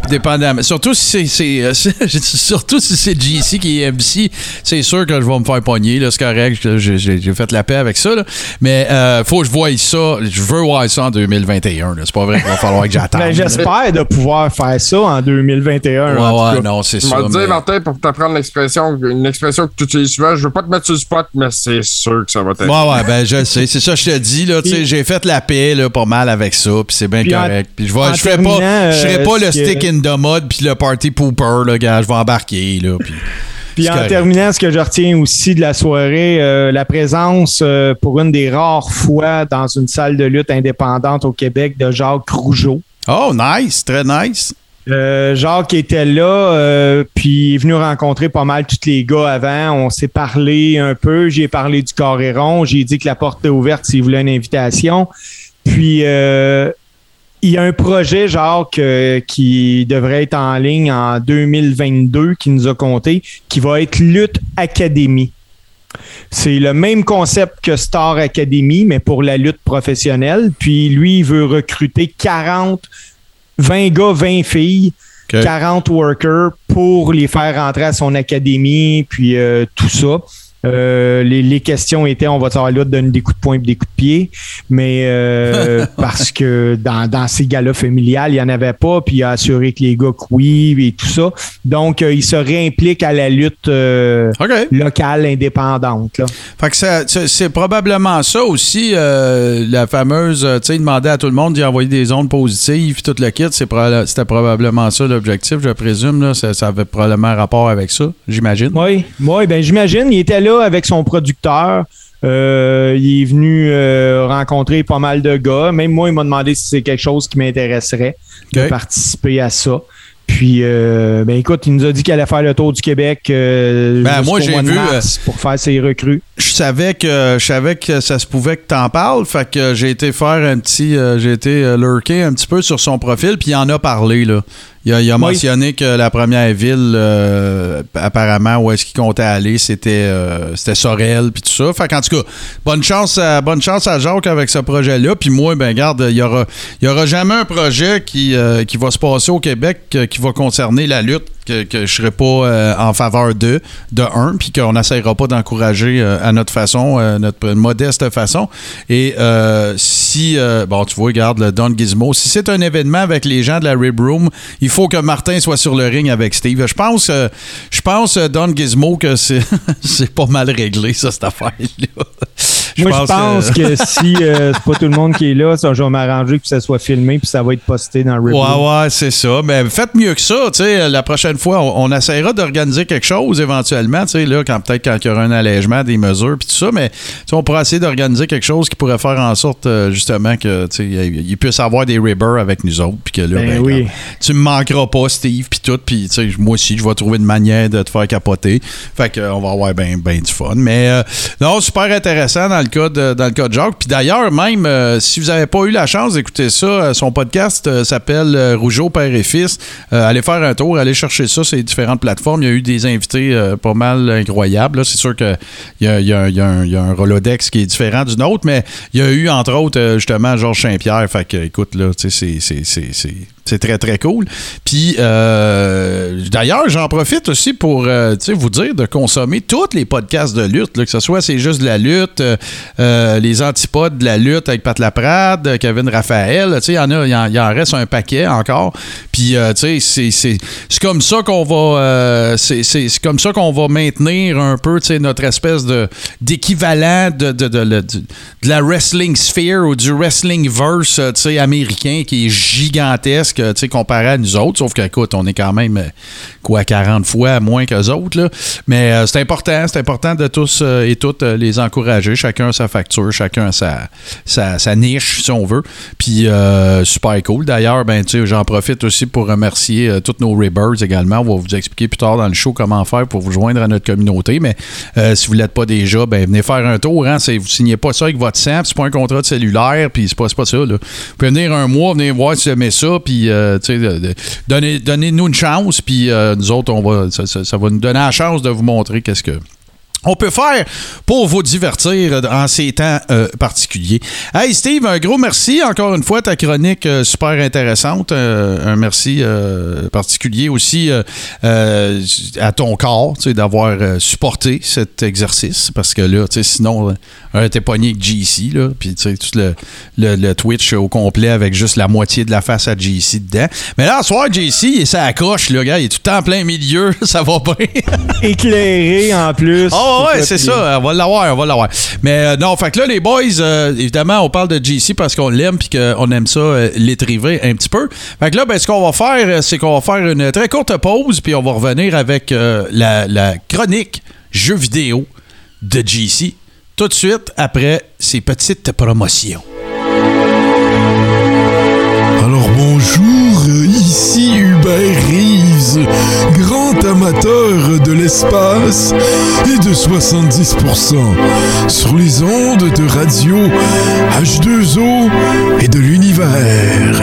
dépendamment. Surtout si c'est, c'est- surtout si c'est JC qui est MC, c'est sûr que je vais me faire pogner, là, c'est correct. J'ai, fait la paix avec ça, là. Mais euh, faut que je voie ça. Je veux voir ça en 2021. là. C'est pas vrai qu'il va falloir que j'attende. Ben, J'espère de pouvoir faire ça en 2021. Ouais, en tout ouais, cas. non, c'est Je ça. vais te dire, mais- Martin, pour t'apprendre l'expression, une expression que tu utilises souvent, je veux pas te mettre sur le spot, mais c'est sûr que ça va t'aider. Ouais, ouais, ben je le sais. C'est ça que je te dis, là. Tu sais, Puis- j'ai fait la paix, là, pas mal avec ça, puis c'est bien correct. Puis je vais, je ferai pas, euh, pas le que- stick in the mud puis le party pooper, là, gars. Je vais embarquer, là. Puis, Puis en correct. terminant, ce que je retiens aussi de la soirée, euh, la présence euh, pour une des rares fois dans une salle de lutte indépendante au Québec de Jacques Rougeau. Oh, nice, très nice. Euh, Jacques était là, euh, puis il est venu rencontrer pas mal tous les gars avant. On s'est parlé un peu. J'ai parlé du carré rond. J'ai dit que la porte était ouverte s'il voulait une invitation. Puis euh, il y a un projet, Jacques, qui devrait être en ligne en 2022, qui nous a compté, qui va être Lutte Académie. C'est le même concept que Star Academy, mais pour la lutte professionnelle. Puis lui, il veut recruter 40, 20 gars, 20 filles, OK. 40 workers pour les faire rentrer à son académie, puis euh, tout ça. Euh, les, les questions étaient on va te là donner des coups de poing et des coups de pied, mais euh, parce que dans, dans ces gars-là familiales, il n'y en avait pas, puis il a assuré que les gars oui et tout ça. Donc, euh, il se réimplique à la lutte locale indépendante. Là. Fait que c'est probablement ça aussi, la fameuse, tu sais, demander à tout le monde d'y envoyer des ondes positives, tout le kit, proba- c'était probablement ça l'objectif, je présume, là. Ça, ça avait probablement un rapport avec ça, j'imagine. Oui, oui, ben j'imagine. Il était là avec son producteur. Euh, il est venu euh, rencontrer pas mal de gars. Même moi, il m'a demandé si c'est quelque chose qui m'intéresserait de participer à ça. Puis, euh, ben écoute, il nous a dit qu'il allait faire le tour du Québec Ben, moi, j'ai vu, pour faire ses recrues. je savais que je savais que ça se pouvait que t'en parles, fait que j'ai été faire un petit j'ai été lurker un petit peu sur son profil puis il en a parlé là. Il a, il a Oui. mentionné que la première ville euh, apparemment où est-ce qu'il comptait aller, c'était euh, c'était Sorel puis tout ça. Fait qu'en tout cas, bonne chance à bonne chance à Jacques avec ce projet là puis moi ben garde, il y aura il y aura jamais un projet qui euh, qui va se passer au Québec euh, qui va concerner la lutte que, que je serai pas euh, en faveur de, de un, puis qu'on n'essayera pas d'encourager euh, à notre façon, euh, notre modeste façon. Et si, bon, tu vois, regarde le Don Gizmo, si c'est un événement avec les gens de la Rib Room, il faut que Martin soit sur le ring avec Steve. Je pense, je pense Don Gizmo, que c'est c'est pas mal réglé, ça, cette affaire-là. Moi, je pense que, si c'est pas tout le monde qui est là, ça, je vais m'arranger que ça soit filmé puis ça va être posté dans le Ouais, review. ouais, c'est ça. Mais faites mieux que ça, tu sais. La prochaine fois, on, on essaiera d'organiser quelque chose éventuellement, tu sais, là, quand peut-être quand il y aura un allègement des mesures puis tout ça, mais on pourrait essayer d'organiser quelque chose qui pourrait faire en sorte, euh, justement, que, il puisse avoir des ribbers avec nous autres, puis que là, Ben ben, oui. tu me manqueras pas, Steve, puis tout, puis tu sais, moi aussi, je vais trouver une manière de te faire capoter. Fait que, on va avoir bien ben du fun. Mais euh, non, super intéressant dans le cas de, dans le cas de Jacques. Puis d'ailleurs, même euh, si vous n'avez pas eu la chance d'écouter ça, son podcast s'appelle Rougeau Père et Fils. Allez faire un tour, allez chercher ça sur différentes plateformes. Il y a eu des invités euh, pas mal incroyables. C'est sûr qu'il y y, y a un- Rolodex qui est différent du nôtre, mais il y a eu entre autres euh, justement Georges Saint-Pierre. Fait que écoute, là, c'est- c'est- très, très cool. Puis, euh, d'ailleurs, j'en profite aussi pour euh, vous dire de consommer tous les podcasts de lutte, là, que ce soit C'est juste de la lutte, euh, les antipodes de la lutte avec Pat Laprade, Kevin Raphaël. Il y, en a- y en- reste un paquet encore. Puis, tu sais, c'est- comme ça qu'on va, c'est comme ça qu'on va maintenir un peu notre espèce d'équivalent de, de, de, de- de la wrestling sphere ou du wrestling verse américain qui est gigantesque euh, tu sais, comparé à nous autres. Sauf que, écoute, on est quand même, euh, quoi, 40 fois moins qu'eux autres. Là. Mais euh, c'est important, c'est important de tous euh, et toutes les encourager. Chacun sa facture, chacun sa, sa, sa niche, si on veut. Puis, super cool. D'ailleurs, ben, tu sais, j'en profite aussi pour remercier tous nos Rebirds également. On va vous expliquer plus tard dans le show comment faire pour vous joindre à notre communauté. Mais si vous ne l'êtes pas déjà, ben, venez faire un tour. Hein. Vous signez pas ça avec votre puis c'est pas un contrat de cellulaire, puis c'est pas, pas ça. Là. Vous pouvez venir un mois, venir voir si vous aimez ça, puis euh, donnez-nous une chance, puis euh, nous autres, on va, ça, ça- ça va nous donner la chance de vous montrer qu'est-ce que on peut faire pour vous divertir en ces temps euh, particuliers. Hey Steve, un gros merci encore une fois, ta chronique euh, super intéressante. Euh, un merci particulier aussi à ton corps, d'avoir supporté cet exercice, parce que là, sinon, on était pogné avec GC, là, puis tu sais, tout le, le, le Twitch au complet avec juste la moitié de la face à GC dedans. Mais là, ce soir, GC, il est ça accroche, le gars, il est tout le temps en plein milieu, ça va bien. Éclairé en plus. Oh ouais, c'est ça. On va l'avoir, on va l'avoir. Mais euh, non, fait que là, les boys, euh, évidemment, on parle de JC parce qu'on l'aime puis qu'on aime ça euh, l'étriver un petit peu. Fait que là, ben, ce qu'on va faire, c'est qu'on va faire une très courte pause puis on va revenir avec euh, la, la chronique jeux vidéo de JC tout de suite après ces petites promotions. Alors bonjour, ici Hubert Reeves, grand amateur de l'espace et de 70% sur les ondes de radio H2O et de l'univers.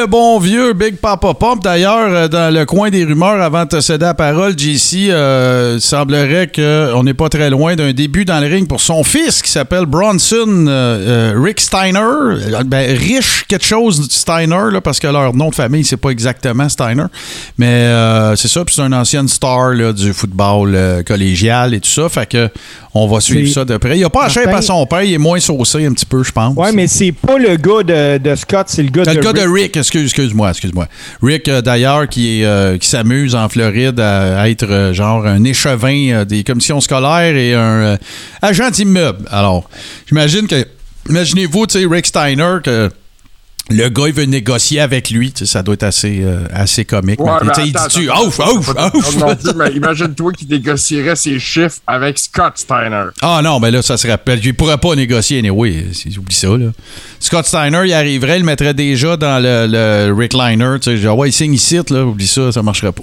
Le bon vieux Big Papa Pump. D'ailleurs, euh, dans le coin des rumeurs, avant de te céder la parole, JC, euh, semblerait qu'on n'est pas très loin d'un début dans le ring pour son fils qui s'appelle Bronson euh, euh, Rick Steiner. Ben, riche quelque chose Steiner, là, parce que leur nom de famille, c'est pas exactement Steiner. Mais c'est ça, puis c'est un ancien star là, du football collégial et tout ça. Fait que on va suivre ça de près. Il a pas Martin- à son père, il est moins saucé un petit peu, je pense. Ouais, mais c'est pas le gars de, de Scott, c'est le gars C'est de le Rick. de Rick, excuse, excuse-moi, excuse-moi. Rick, euh, d'ailleurs, qui, euh, qui s'amuse en Floride à, être euh, genre un échevin des commissions scolaires et un agent d'immeuble. Alors, j'imagine que, imaginez-vous, tu sais, Rick Steiner, que le gars, il veut négocier avec lui. Tu sais, Ça doit être assez, euh, assez comique. Ouais, mais, il dit-tu, ouf, ouf, ouf. mais Imagine-toi qui négocierait ses chiffres avec Scott Steiner. Ah non, mais là, ça serait. Il pourrait pas négocier, anyway. Oublie ça, là. Scott Steiner, il arriverait, il le mettrait déjà dans le, le recliner. Tu sais, genre, ouais, il signe ici, là. Oublie ça, ça marcherait pas.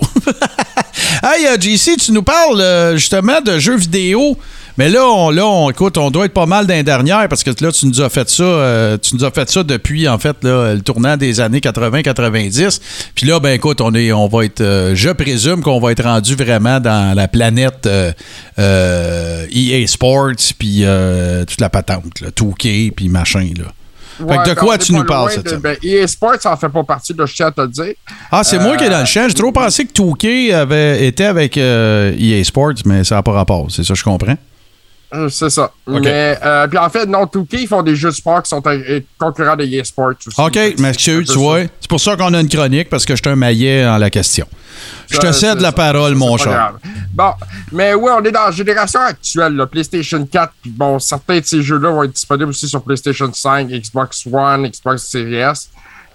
hey, euh, JC, tu nous parles euh, justement de jeux vidéo. Mais là, on, là, on, écoute, on doit être pas mal d'un dernière parce que là, tu nous as fait ça, euh, tu nous as fait ça depuis, en fait, là, le tournant des années 80-90. Puis là, ben écoute, on est, on va être, euh, je présume qu'on va être rendu vraiment dans la planète euh, euh, EA Sports, puis euh, toute la patente, là, 2K, puis machin, là. Fait que de quoi est tu nous parles, cette de- semaine? ben, EA Sports, ça en fait pas partie, là, je tiens à te dire. Ah, c'est moi qui est dans le champ. J'ai trop pensé que 2K avait été avec euh, EA Sports, mais ça n'a pas rapport. C'est ça, je comprends. Euh, C'est ça. Mais, euh, puis en fait, non, 2K, ils font des jeux de sport qui sont euh, concurrents de EA Sports aussi. OK, monsieur, tu vois. C'est pour ça qu'on a une chronique, parce que je suis un maillet en la question. Je te cède la ça. parole, mon cher. Bon, mais oui, on est dans la génération actuelle, là, PlayStation 4. Puis bon, certains de ces jeux-là vont être disponibles aussi sur PlayStation 5, Xbox One, Xbox Series S.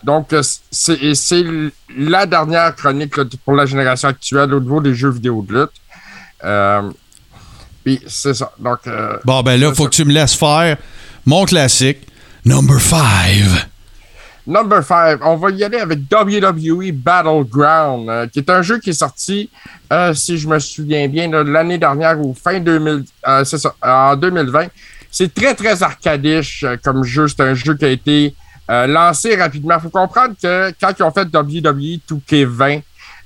Donc, c'est la dernière chronique là, pour la génération actuelle au niveau des jeux vidéo de lutte. Euh, Puis c'est ça. Donc, euh, Bon, ben là, faut ça. que tu me laisses faire mon classique, number 5. Number 5, on va y aller avec WWE Battleground, euh, qui est un jeu qui est sorti, euh, si je me souviens bien, l'année dernière ou fin 2000, euh, c'est ça, en 2020. C'est très, très arcadish euh, comme jeu. C'est un jeu qui a été lancé rapidement. faut comprendre que quand ils ont fait WWE 2K20,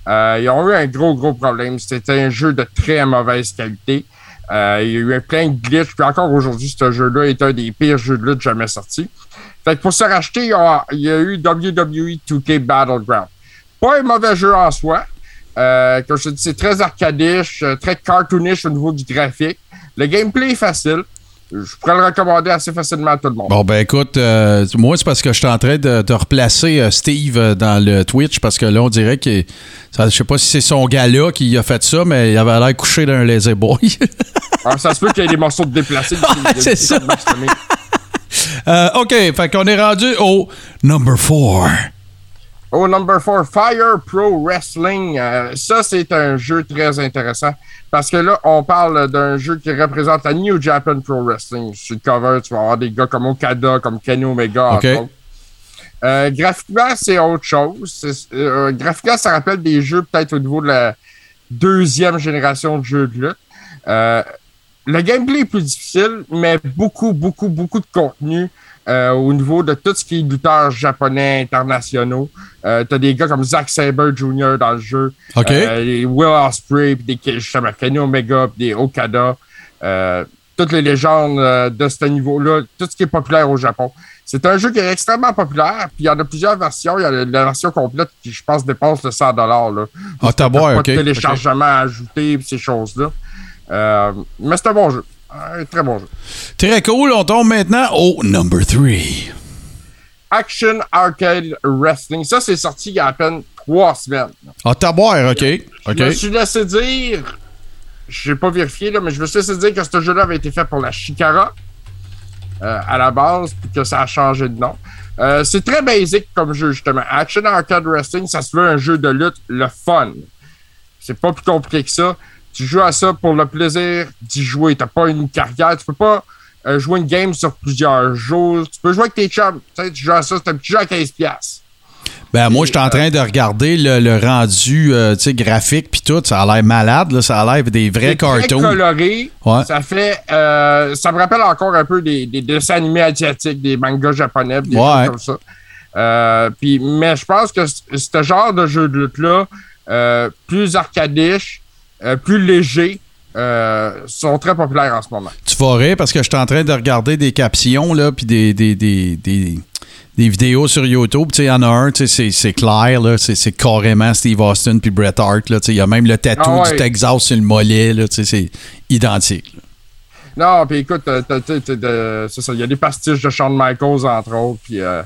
euh, ils ont eu un gros, gros problème. C'était un jeu de très mauvaise qualité. Euh, il y a eu plein de glitches. Puis encore aujourd'hui, ce jeu-là est un des pires jeux de lutte jamais sortis. Fait que pour se racheter, il y a, eu WWE 2K Battleground. Pas un mauvais jeu en soi. Euh, comme je te dis, c'est très arcadish, euh, très cartoonish au niveau du graphique. Le gameplay est facile. Je pourrais le recommander assez facilement à tout le monde. Bon, ben écoute, euh, moi, c'est parce que je suis en train de, de replacer euh, Steve euh, dans le Twitch parce que là, on dirait que. Je sais pas si c'est son gars-là qui a fait ça, mais il avait l'air couché dans un lazy boy. Alors, ça se peut qu'il y ait des morceaux de déplacés. Ouais, c'est ça. OK, fait qu'on est rendu au number 4. Au number 4, Fire Pro Wrestling. Euh, ça, c'est un jeu très intéressant parce que là, on parle d'un jeu qui représente la New Japan Pro Wrestling. Sur le cover, tu vas avoir des gars comme Okada, comme Kenny Omega, OK. entre autres. Euh, graphiquement, c'est autre chose. Euh, graphiquement, ça rappelle des jeux peut-être au niveau de la deuxième génération de jeux de lutte. Euh, le gameplay est plus difficile, mais beaucoup, beaucoup, beaucoup de contenu euh, au niveau de tout ce qui est lutteurs japonais internationaux. Euh, T'as des gars comme Zack Sabre Jr. dans le jeu. OK. Euh, les Will Ospreay, puis des justement, Kenny Omega, puis des Okada. Euh, toutes les légendes euh, de ce niveau-là, tout ce qui est populaire au Japon. C'est un jeu qui est extrêmement populaire, puis il y en a plusieurs versions. Il y a la, version complète qui, je pense, dépasse le 100 là. Ah, t'as pas de téléchargement à ajouter, puis ces choses-là. Euh, mais c'est un bon jeu. Un très bon jeu. Très cool. On tombe maintenant au number 3. Action Arcade Wrestling. Ça, c'est sorti il y a à peine trois semaines. Ah, t'as boire, OK. Je me suis laissé dire, je n'ai pas vérifié, là, mais je me suis laissé dire que ce jeu-là avait été fait pour la Shikara euh, à la base, puis que ça a changé de nom. Euh, c'est très basique comme jeu, justement. Action Arcade Wrestling, ça se veut un jeu de lutte, le fun. C'est pas plus compliqué que ça. Tu joues à ça pour le plaisir d'y jouer. T'as pas une carrière. Tu peux pas euh, jouer une game sur plusieurs jours. Tu peux jouer avec tes chums. Tu sais, tu joues à ça, c'est un petit jeu à 15$. piastres. Ben, moi, je suis en train de regarder le, le rendu euh, graphique puis tout. Ça a l'air malade, là. Ça a l'air des vrais très cartoons. coloré. Ouais. Ça fait. euh, ça me rappelle encore un peu des, des dessins animés asiatiques, des mangas japonais, des Ouais. choses comme ça. Euh, mais je pense que ce genre de jeu de lutte-là, euh, plus arcadish, euh, plus léger, euh, sont très populaires en ce moment. Tu vas rire parce que je suis en train de regarder des captions, là, puis des, des, des, des, vidéos sur YouTube. Tu sais, il y en a un, tu sais, c'est- clair, là. C'est carrément Steve Austin puis Bret Hart, là. Tu sais, il y a même le tatou Ah ouais. du Texas sur le mollet, là. Tu sais, c'est identique. là. Non, puis écoute, euh, c'est ça. Il y a des pastiches de Shawn Michaels, entre autres, puis euh,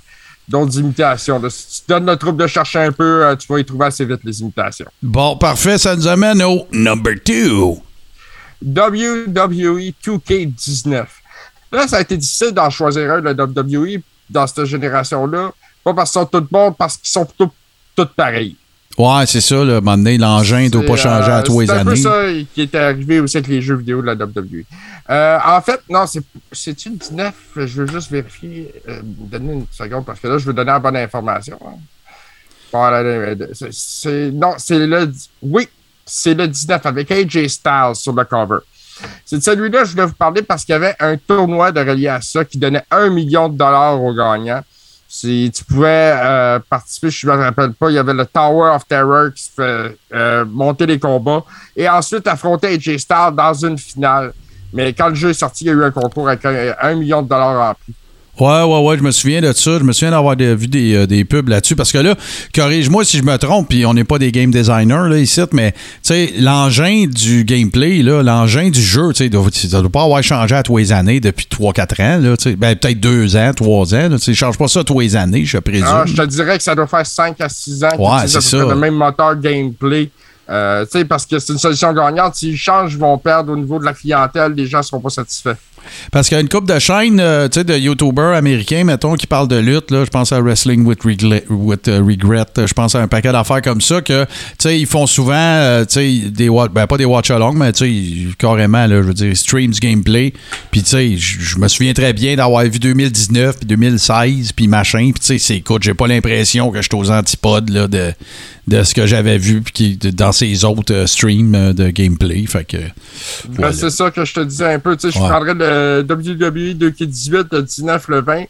d'autres imitations. là. Si tu donnes le trouble de chercher un peu, euh, tu vas y trouver assez vite les imitations. Bon, parfait. Ça nous amène au number two. WWE 2K19. Là, ça a été difficile d'en choisir un, le WWE, dans cette génération-là. Pas parce qu'ils sont tous bons, parce qu'ils sont plutôt tous pareils. Ouais, c'est ça, là. À un moment donné, l'engin ne doit pas C'est, changer à euh, tous les C'est années. ça qui est arrivé aussi avec les jeux vidéo de la WWE. Euh, en fait, non, c'est c'est-tu le 19? Je veux juste vérifier. Euh, donner une seconde, parce que là, je veux donner la bonne information. hein. C'est- c'est- non, c'est le... Oui, c'est le 19 avec AJ Styles sur le cover. C'est de celui-là que je voulais vous parler parce qu'il y avait un tournoi de relié à ça qui donnait un million de dollars aux gagnants. Si tu pouvais euh, participer, je ne me rappelle pas, il y avait le Tower of Terror qui se fait euh, monter les combats et ensuite affronter AJ Styles dans une finale. Mais quand le jeu est sorti, il y a eu un concours avec un, un million de dollars en prix. Ouais, ouais, ouais, je me souviens de ça. Je me souviens d'avoir vu des, euh, des pubs là-dessus. Parce que là, corrige-moi si je me trompe, puis on n'est pas des game designers là, ici, mais tu sais, l'engin du gameplay, là, l'engin du jeu, tu sais, ça ne doit pas avoir changé à tous les années depuis 3-4 ans. Là, ben, peut-être 2 ans, 3 ans. Tu ne changent pas ça tous les années, je présume. Ah, je te dirais que ça doit faire 5 à 6 ans Ouais, c'est ça. le même moteur gameplay. Euh, tu sais, parce que c'est une solution gagnante. S'ils changent, ils vont perdre au niveau de la clientèle. Les gens ne seront pas satisfaits. Parce qu'il y a une couple de chaînes euh, de YouTubers américains, mettons, qui parlent de lutte. Là. Je pense à Wrestling with, with, euh, Regret. Je pense à un paquet d'affaires comme ça que, ils font souvent, euh, des ben, pas des watch-alongs, mais tu sais, carrément, là, je veux dire, streams gameplay. Puis, je me souviens très bien d'avoir vu 2019 puis 2016 puis machin. Puis, tu sais, c'est, écoute, j'ai pas l'impression que je suis aux antipodes là, de, de ce que j'avais vu qui- dans ces autres euh, streams euh, de gameplay. Fait que. Ben, c'est ça que je te disais un peu. Tu sais, je Ouais. prendrais le WWE 2K18, le 19, le 20. puis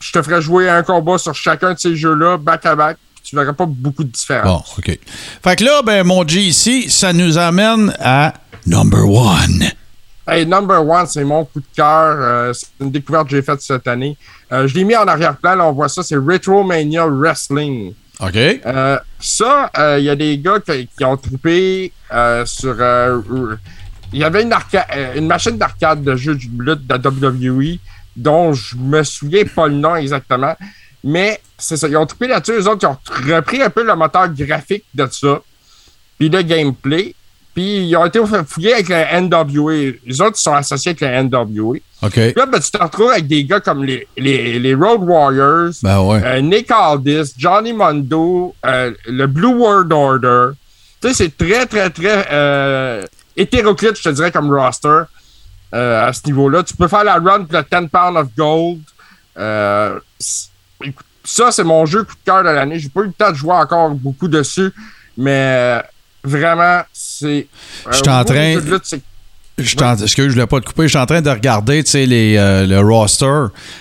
Je te ferais jouer un combat sur chacun de ces jeux-là, back-à-back. Tu verrais pas beaucoup de différence. Bon, OK. Fait que là, ben, mon G ici, ça nous amène à number one. Hey, number one, c'est mon coup de cœur. Euh, c'est une découverte que j'ai faite cette année. Euh, je l'ai mis en arrière-plan. Là, on voit ça. C'est Retromania Wrestling. OK? Euh, ça, euh, il y a des gars qui, ont trippé euh, sur. Il y avait une, une machine d'arcade de jeux de lutte de WWE dont je me souviens pas le nom exactement. Mais c'est ça. Ils ont trippé là-dessus. Eux autres, ils ont repris un peu le moteur graphique de ça. Puis le gameplay. Puis ils ont été fouillés avec la NWA. Les autres, ils sont associés avec la NWA. OK. Puis là, ben, tu te retrouves avec des gars comme les, les, les Road Warriors. Ben ouais. Euh, Nick Aldis, Johnny Mondo, euh, le Blue World Order. Tu sais, c'est très, très, très euh, hétéroclite, je te dirais, comme roster à ce niveau-là. Tu peux faire la run pour le 10 Pound of Gold. Ça, c'est mon jeu coup de cœur de l'année. J'ai pas eu le temps de jouer encore beaucoup dessus, mais vraiment, c'est. Je suis en train- Je en- excuse, je voulais pas te couper. Je suis en train de regarder, tu sais, les, euh, le roster.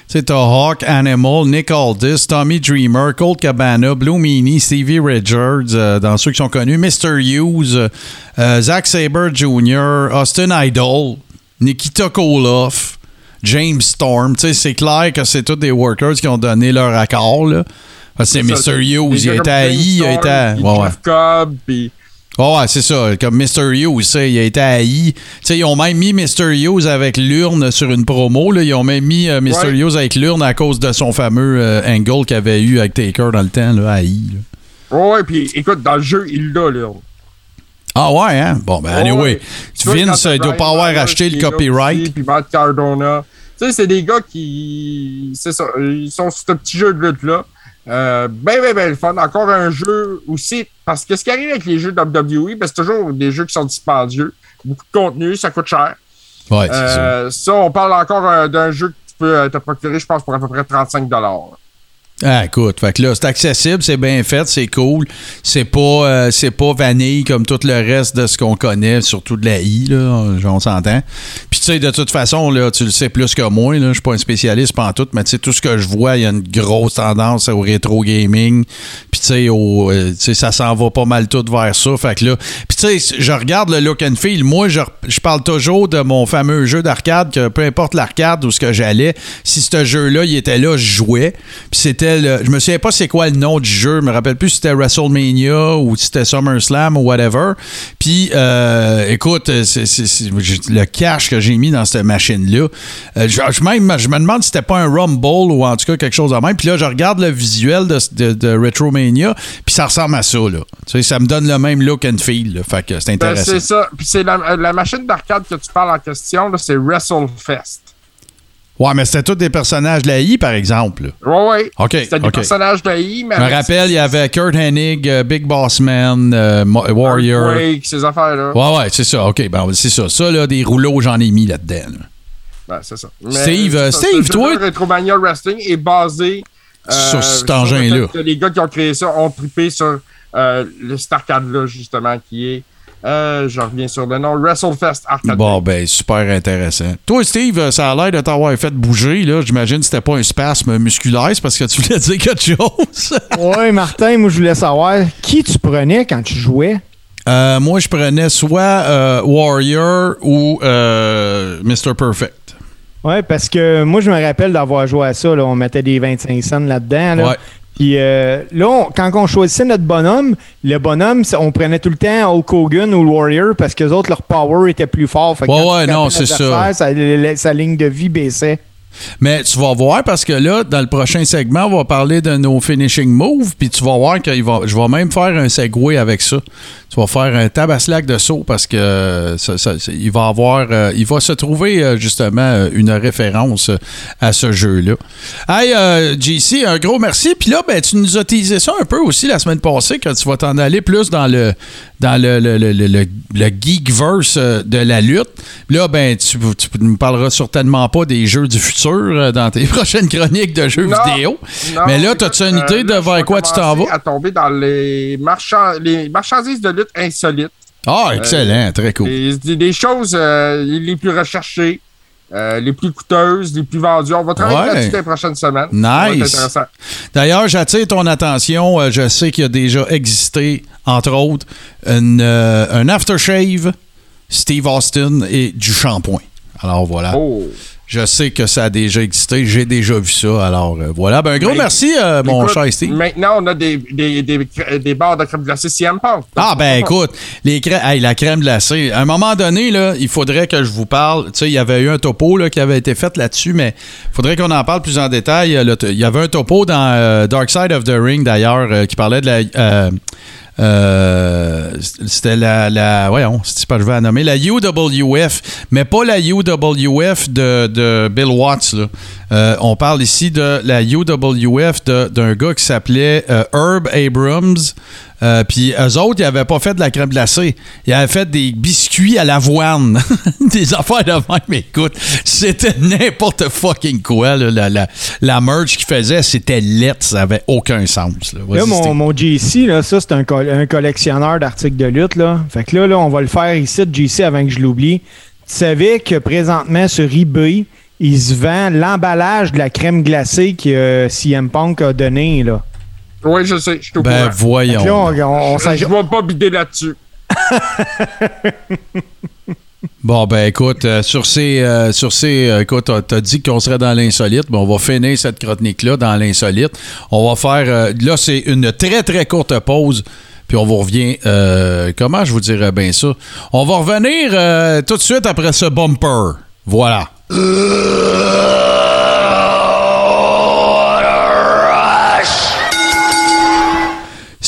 Tu sais, t'as Hawk, Animal, Nick Aldis, Tommy Dreamer, Colt Cabana, Blue Meanie, Stevie Richards, euh, dans ceux qui sont connus, Mr. Hughes, euh, euh, Zack Sabre Jr., Austin Idol, Nikita Koloff, James Storm. Tu sais, c'est clair que c'est tous des workers qui ont donné leur accord, là. Parce que c'est Mr. Hughes, il comme été haï, il été à- ouais, ouais. Cobb, puis Ouais, ouais, c'est ça. Comme Mr. Hughes, il a été haï. Tu sais, ils ont même mis Mr. Hughes avec l'urne sur une promo. Là. Ils ont même mis euh, Mr. Ouais. Hughes avec l'urne à cause de son fameux euh, angle qu'il avait eu avec Taker dans le temps, là, haï. là. Ouais, puis écoute, dans le jeu, il l'a, là. Ah ouais, hein? Bon, ben anyway. Ouais. Tu Vince, il doit pas avoir acheté le copyright. aussi, Puis Matt Cardona. Tu sais, c'est des gars qui. C'est ça. Ils sont sur ce petit jeu de lutte-là. Euh, ben, ben, ben, le fun. Encore un jeu aussi. Parce que ce qui arrive avec les jeux de WWE, ben, c'est toujours des jeux qui sont dispendieux. Beaucoup de contenu, ça coûte cher. Ouais, c'est ça. Euh, ça, on parle encore euh, d'un jeu que tu peux euh, te procurer, je pense, pour à peu près 35 Ah, écoute, fait que là, c'est accessible, c'est bien fait, c'est cool. C'est pas, euh, c'est pas vanille comme tout le reste de ce qu'on connaît, surtout de la I, là, on s'entend. Puis tu sais, de toute façon, là, tu le sais plus que moi, là, je suis pas un spécialiste pas en tout, mais tu sais, tout ce que je vois, il y a une grosse tendance au rétro gaming. Puis tu sais, au, euh, tu sais, ça s'en va pas mal tout vers ça. Fait que là, puis tu sais, je regarde le look and feel. Moi, je, je parle toujours de mon fameux jeu d'arcade, que peu importe l'arcade ou ce que j'allais, si ce jeu-là, il était là, je jouais. Puis c'était le, je me souviens pas c'est quoi le nom du jeu, je me rappelle plus si c'était WrestleMania ou si c'était SummerSlam ou whatever. Puis euh, écoute, c'est, c'est- c'est- j'ai- le cash que j'ai mis dans cette machine-là, euh, je, je même, je me demande si c'était pas un Rumble ou en tout cas quelque chose de même. Puis là, je regarde le visuel de, de, de Retromania, puis ça ressemble à ça, là. Tu sais, ça me donne le même look and feel, là. Fait que c'est Ben, intéressant. c'est ça. Puis c'est la, euh, la machine d'arcade que tu parles en question, là, c'est WrestleFest. Ouais, mais c'était tous des personnages de la I, par exemple. là. Ouais, ouais. OK, C'était des personnages de I, mais. Je me rappelle, il y avait Kurt Hennig, euh, Big Boss Man, euh, Warrior. Ces affaires-là. Ouais, ouais, c'est ça. OK, ben, c'est ça. Ça, là, des rouleaux, j'en ai mis là-dedans. là. Ben, c'est ça. Steve, euh, ça, Steve, toi- jeu Retromania Wrestling est basé euh, Sur cet le engin-là. Les gars qui ont créé ça ont trippé sur le cet arcade-là, justement, qui est. Euh, je reviens sur le nom WrestleFest Arcade. Bon, ben, super intéressant. Toi, Steve, euh, ça a l'air de t'avoir fait bouger, là. J'imagine que c'était pas un spasme musculaire, c'est parce que tu voulais dire quelque chose. Ouais, Martin, moi, je voulais savoir qui tu prenais quand tu jouais. Euh, moi, je prenais soit euh, Warrior ou euh, Mr. Perfect. Ouais, parce que moi, je me rappelle d'avoir joué à ça. Là, on mettait des 25 cents là-dedans. Là. Ouais. Puis euh, là, on- quand on choisissait notre bonhomme, le bonhomme, on prenait tout le temps Hulk Hogan ou Warrior parce que les autres, leur power était plus fort. Fait que Ouais, non, c'est ça- Sa ligne de vie baissait. Mais tu vas voir parce que là, dans le prochain segment, on va parler de nos finishing moves, puis tu vas voir que je vais même faire un segway avec ça. Tu vas faire un tabaslac de saut parce que il va avoir, euh, il va se trouver euh, justement une référence euh, à ce jeu-là. Hey, JC, un gros merci. Puis là, ben, tu nous as teasé ça un peu aussi la semaine passée, que tu vas t'en aller plus dans le dans le, le, le, le, le- geekverse euh, de la lutte. Là, ben, tu, tu nous parleras certainement pas des jeux du futur euh, dans tes prochaines chroniques de jeux Non, vidéo. non, Mais là, as-tu une euh, idée de vers quoi tu t'en vas? à tomber dans les, marchands, les marchandises de lutte insolites. Ah, excellent, très cool. Des, des choses euh, les plus recherchées, euh, les plus coûteuses, les plus vendues. On va travailler Ouais. là-dessus les prochaines semaines. Nice. D'ailleurs, j'attire ton attention. euh, Je sais qu'il y a déjà existé, entre autres, une, euh, un aftershave, Steve Austin et du shampoing. Alors voilà. Oh. Je sais que ça a déjà existé. J'ai déjà vu ça. Alors euh, voilà. Ben, un gros Mais- merci, euh, mon Écoute, cher Steve. Maintenant, on a des, des, des, des barres de crème glacée CM Punk. Ah ben écoute, les crè- hey, la crème glacée. À un moment donné, là, il faudrait que je vous parle. Tu sais, il y avait eu un topo là, qui avait été fait là-dessus, mais il faudrait qu'on en parle plus en détail. Il y avait un topo dans euh, Dark Side of the Ring d'ailleurs qui parlait de la. Euh, c'était la, la c'est pas je la nommer la UWF, mais pas la UWF de, de Bill Watts. là. Euh, on parle ici de la UWF d'un gars qui s'appelait euh, Herb Abrams. Euh, Puis eux autres, ils n'avaient pas fait de la crème glacée. Ils avaient fait des biscuits à l'avoine. des affaires de même. Mais écoute, c'était n'importe fucking quoi. là. La, la, la merch qu'ils faisaient, c'était lettre. Ça avait aucun sens. Là, mon, mon JC, là, ça, c'est un, col- un collectionneur d'articles de lutte. Là. Fait que là, là, on va le faire ici, de JC, avant que je l'oublie. Tu savais que présentement, sur eBay, il se vend l'emballage de la crème glacée que euh, CM Punk a donné. Là. Oui, je sais, je suis au Ben courant. voyons. On, on- on Je ne vais pas bider là-dessus. Bon, ben écoute, euh, sur ces, euh, sur ces euh, écoute, t'as- t'as dit qu'on serait dans l'insolite. Bon, on va finir cette chronique-là dans l'insolite. On va faire, euh, là, c'est une très, très courte pause. Puis on vous revient, euh, comment je vous dirais bien ça? On va revenir euh, tout de suite après ce bumper. Voilà.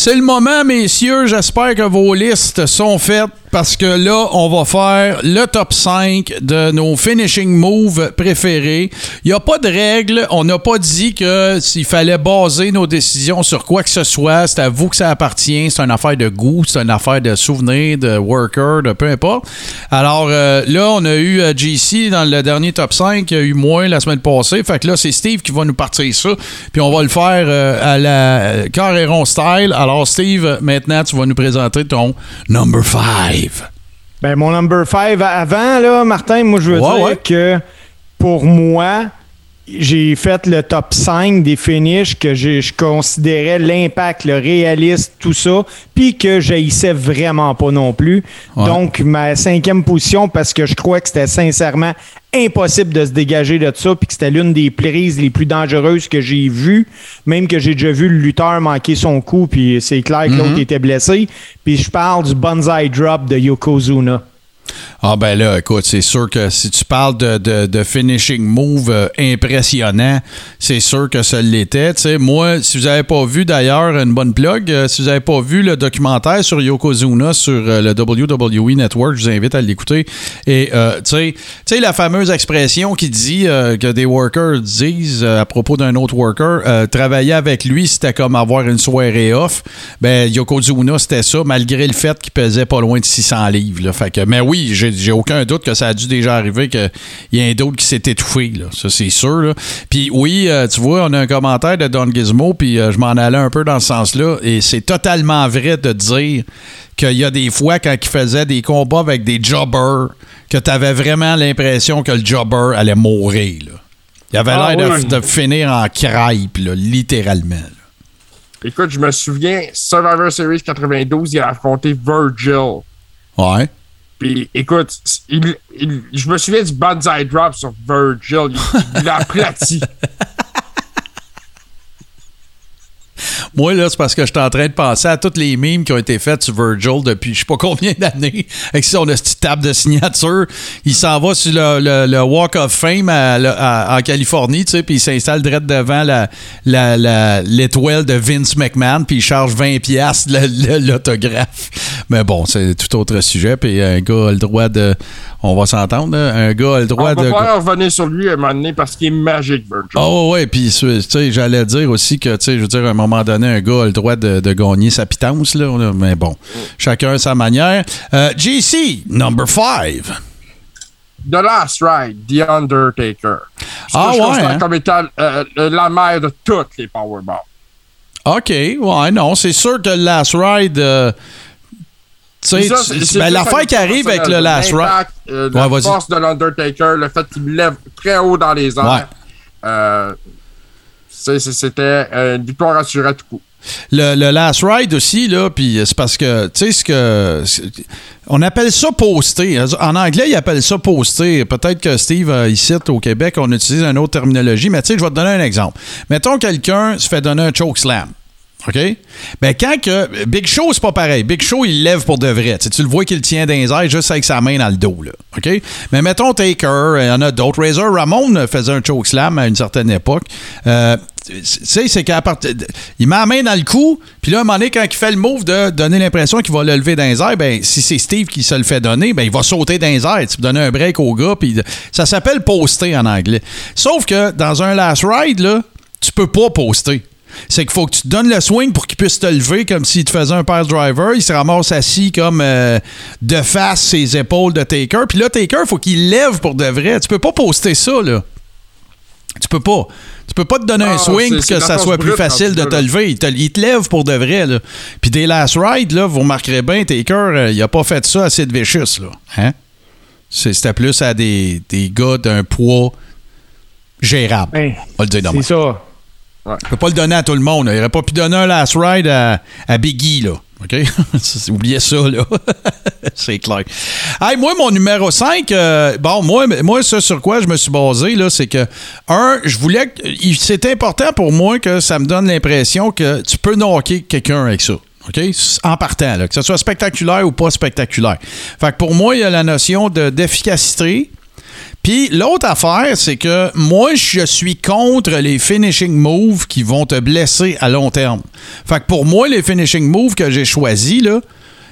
C'est le moment, messieurs. J'espère que vos listes sont faites parce que là, on va faire le top 5 de nos finishing moves préférés. Il n'y a pas de règle. On n'a pas dit que s'il fallait baser nos décisions sur quoi que ce soit. C'est à vous que ça appartient. C'est une affaire de goût, c'est une affaire de souvenir, de worker, de peu importe. Alors euh, là, on a eu euh, JC dans le dernier top 5. Il y a eu moins la semaine passée. Fait que là, c'est Steve qui va nous partir ça. Puis on va le faire euh, à la euh, Carréron style. Alors, Steve, maintenant, tu vas nous présenter ton number 5. Ben, mon number 5 avant, là, Martin, moi, je veux Ouais, dire ouais. que pour moi, j'ai fait le top 5 des finishes que j'ai- je considérais l'impact, le réaliste, tout ça, puis que j'haïssais vraiment pas non plus. Ouais. Donc, ma cinquième position, parce que je crois que c'était sincèrement impossible de se dégager de ça, puis que c'était l'une des prises les plus dangereuses que j'ai vues, même que j'ai déjà vu le lutteur manquer son coup, puis c'est clair que Mm-hmm. l'autre était blessé. Puis je parle du Banzai Drop de Yokozuna. Ah ben là, écoute, c'est sûr que si tu parles de, de- finishing move euh, impressionnant, c'est sûr que ça l'était. Moi, si vous n'avez pas vu d'ailleurs une bonne plug, euh, si vous n'avez pas vu le documentaire sur Yokozuna sur euh, le WWE Network, je vous invite à l'écouter. Et tu sais, la fameuse expression qui dit que des workers disent à propos d'un autre worker, travailler avec lui, c'était comme avoir une soirée off. Ben Yokozuna, c'était ça, malgré le fait qu'il pesait pas loin de 600 livres. Mais oui, j'ai j'ai aucun doute que ça a dû déjà arriver qu'il y ait un d'autre qui s'est étouffé. Là. Ça, c'est sûr. là. Puis oui, euh, tu vois, on a un commentaire de Don Gizmo, puis euh, je m'en allais un peu dans ce sens-là. Et c'est totalement vrai de dire qu'il y a des fois, quand il faisait des combats avec des jobbers, que tu avais vraiment l'impression que le jobber allait mourir. là. Il avait Ah, l'air de- oui. de, finir en crêpe, là, littéralement. Écoute, je me souviens, Survivor Series 92, il a affronté Virgil. Ouais. Puis écoute, je me souviens du Banzai Drop sur Virgil. Il, l'a aplati. Moi, là, c'est parce que je suis en train de penser à toutes les mimes qui ont été faites sur Virgil depuis je sais pas combien d'années. Avec son petite table de signature. Il s'en va sur le, le- Walk of Fame en Californie, tu sais, puis il s'installe direct devant la, la- la- l'étoile de Vince McMahon, puis il charge 20$ piastres le- le- l'autographe. Mais bon, c'est tout autre sujet. Puis un gars a le droit de. On va s'entendre, un gars a le On droit va de. pouvoir revenir sur lui à un moment donné parce qu'il est magique, Virgil. Ah ouais, ouais, puis tu sais, j'allais dire aussi que, tu sais, je veux dire, à un moment donné, un gars a le droit de, de gagner sa pitance, là, mais bon, chacun à sa manière. Euh, JC, number five. The Last Ride, The Undertaker. Ah que je ouais, hein? comme étant euh, la mère de toutes les Powerballs. OK, ouais, non, c'est sûr que le Last Ride, euh, sais, ben, l'affaire qui arrive avec le Last Ride. l'impact, euh, la force de l'Undertaker, le fait qu'il me lève très haut dans les airs. Ouais. euh, C'était une victoire assurée à tout coup. Le, le last ride aussi, là, puis c'est parce que, tu sais, ce que. On appelle ça poster. En anglais, ils appellent ça poster. Peut-être que Steve, euh, ici, au Québec, on utilise une autre terminologie, mais tu sais, je vais te donner un exemple. Mettons quelqu'un se fait donner un choke slam. OK? Ben, quand que. Big Show, c'est pas pareil. Big Show, il lève pour de vrai. Tu le vois qu'il tient dans les juste avec sa main dans le dos, là. OK? Mais mettons Taker, il y en a d'autres. Razor Ramon faisait un choke slam à une certaine époque. Euh, tu sais, c'est qu'à partir. Il met la main dans le cou, puis là, à un moment donné, quand il fait le move de donner l'impression qu'il va le lever dans les ben, si c'est Steve qui se le fait donner, ben, il va sauter dans les airs. Tu donner un break au gars, puis ça s'appelle poster en anglais. Sauf que dans un last ride, là, tu peux pas poster. C'est qu'il faut que tu te donnes le swing pour qu'il puisse te lever comme s'il te faisait un pile driver. Il se ramasse assis comme euh, de face ses épaules de Taker. Puis là, Taker, il faut qu'il lève pour de vrai. Tu peux pas poster ça, là. Tu peux pas. Tu peux pas te donner un swing pour que ça soit plus facile de te lever. Il te, il te lève pour de vrai. Là. Puis des last ride, là, vous remarquerez bien, Taker, euh, il a pas fait ça assez de vicious. Là. Hein? C'était plus à des, des gars d'un poids gérable. Ben, On va le dire c'est même. Ça. Je peux pas le donner à tout le monde. Il aurait pas pu donner un last ride à, Biggie, là. OK? Oubliez ça, là. c'est clair. Hey, moi, mon numéro 5, bon, moi, moi, ce sur quoi je me suis basé, là, c'est que, un, je voulais. que- C'est important pour moi que ça me donne l'impression que tu peux knocker quelqu'un avec ça. OK? En partant, que ce soit spectaculaire ou pas spectaculaire. Fait que pour moi, il y a la notion de- d'efficacité. Puis l'autre affaire, c'est que moi, je suis contre les finishing moves qui vont te blesser à long terme. Fait que pour moi, les finishing moves que j'ai choisis, là,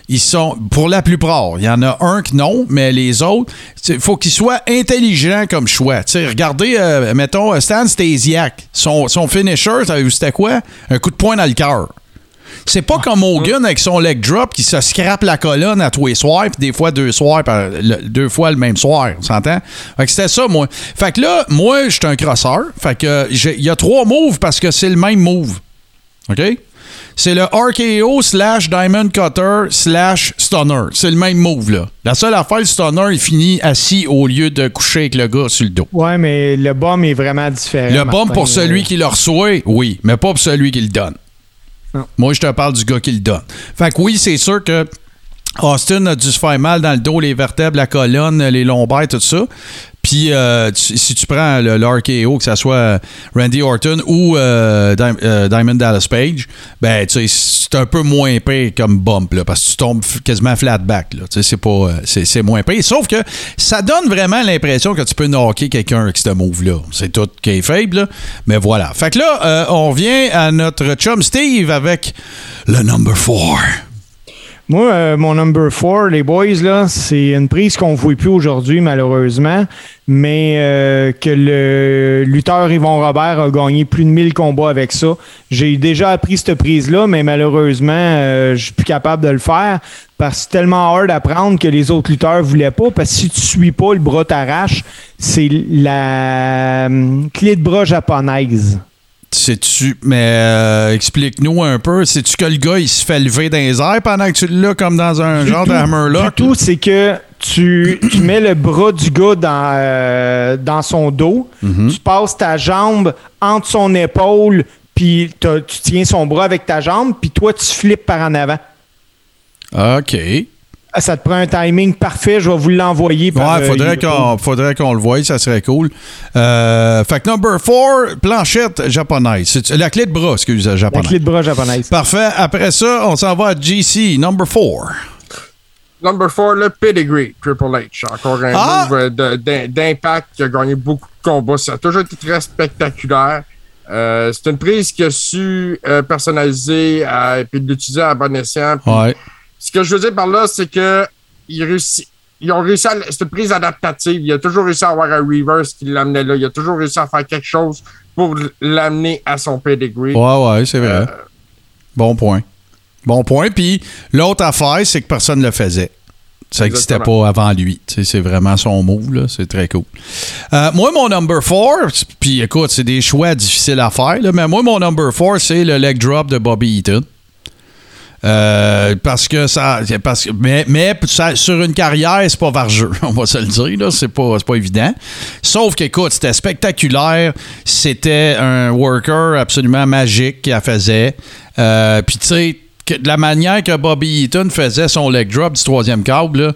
ils sont, pour la plupart, il y en a un que non, mais les autres, il faut qu'ils soient intelligents comme choix. Regardez, euh, mettons, Stan Stasiak, son, finisher, c'était quoi? Un coup de poing dans le cœur. C'est pas comme Hogan avec son leg drop qui se scrape la colonne à tous les soirs, puis des fois deux soirs, le- deux fois le même soir, on s'entend? Fait que c'était ça, moi. Fait que là, moi, je suis un crosseur. Fait que j'ai- il y a trois moves parce que c'est le même move. OK? C'est le RKO slash Diamond Cutter slash Stunner. C'est le même move, là. La seule affaire, le Stunner, il finit assis au lieu de coucher avec le gars sur le dos. Ouais, mais le bomb est vraiment différent. Le bomb pour celui qui le reçoit, oui, mais pas pour celui qui le donne. Moi, je te parle du gars qui le donne. Fait que oui, c'est sûr que Austin a dû se faire mal dans le dos, les vertèbres, la colonne, les lombaires, tout ça. Puis euh, si tu prends le, le RKO, que ce soit Randy Orton ou euh, euh, Diamond Dallas Page, ben tu sais, c'est un peu moins pire comme bump, là, parce que tu tombes quasiment flat back. C'est moins pire. Sauf que ça donne vraiment l'impression que tu peux knocker quelqu'un avec ce move-là. C'est tout qui est faible, mais voilà. Fait que là, on vient à notre chum Steve avec le number 4. Moi, euh, mon number 4, les boys, là, c'est une prise qu'on ne voit plus aujourd'hui, malheureusement, mais euh, que le lutteur Yvon Robert a gagné plus de 1000 combats avec ça. J'ai déjà appris cette prise-là, mais malheureusement, euh, je suis plus capable de le faire parce que c'est tellement hard à prendre que les autres lutteurs voulaient pas. Parce que si tu suis pas, le bras t'arrache. C'est la hum, clé de bras japonaise. Sais-tu, mais euh, explique-nous un peu. Sais-tu que le gars, il se fait lever dans les airs pendant que tu l'as comme dans un Du genre de tout, c'est que tu, tu mets le bras du gars dans, euh, dans son dos, Mhm. tu passes ta jambe entre son épaule, puis tu tiens son bras avec ta jambe, puis toi, tu flippes par en avant. OK. Ça te prend un timing parfait. Je vais vous l'envoyer. par, Ouais, euh, faudrait qu'on faudrait qu'on le voie, ça serait cool. Euh, fait que number 4, planchette japonaise. La clé de bras, excusez, La japonaise. clé de bras japonaise. Parfait. Après ça, on s'en va à GC, number 4. Number 4, le Pedigree, Triple H. Encore un Ah! move euh, d'impact qui a gagné beaucoup de combats. Ça a toujours été très spectaculaire. Euh, c'est une prise qui a su euh, personnaliser euh, et puis l'utiliser à bon escient. Puis Ouais. Ce que je veux dire par là, c'est que ils, réussi- ils ont réussi à. C'est une prise adaptative. Il a toujours réussi à avoir un reverse qui l'amenait là. Il a toujours réussi à faire quelque chose pour l'amener à son pedigree. Ouais, ouais, c'est vrai. Euh, Bon point. Bon point. Puis l'autre affaire, c'est que personne ne le faisait. Ça n'existait pas avant lui. C'est vraiment son move. C'est très cool. Euh, moi, mon number 4, puis écoute, c'est des choix difficiles à faire, là, mais moi, mon number 4, c'est le leg drop de Bobby Eaton. Euh, parce que ça. Parce, que- mais mais sur une carrière, c'est pas vargeux, on va se le dire, là. C'est pas, pas évident. Sauf qu'écoute, c'était spectaculaire. C'était un worker absolument magique qui la faisait. Euh, Puis tu sais, de la manière que Bobby Eaton faisait son leg drop du troisième câble, là,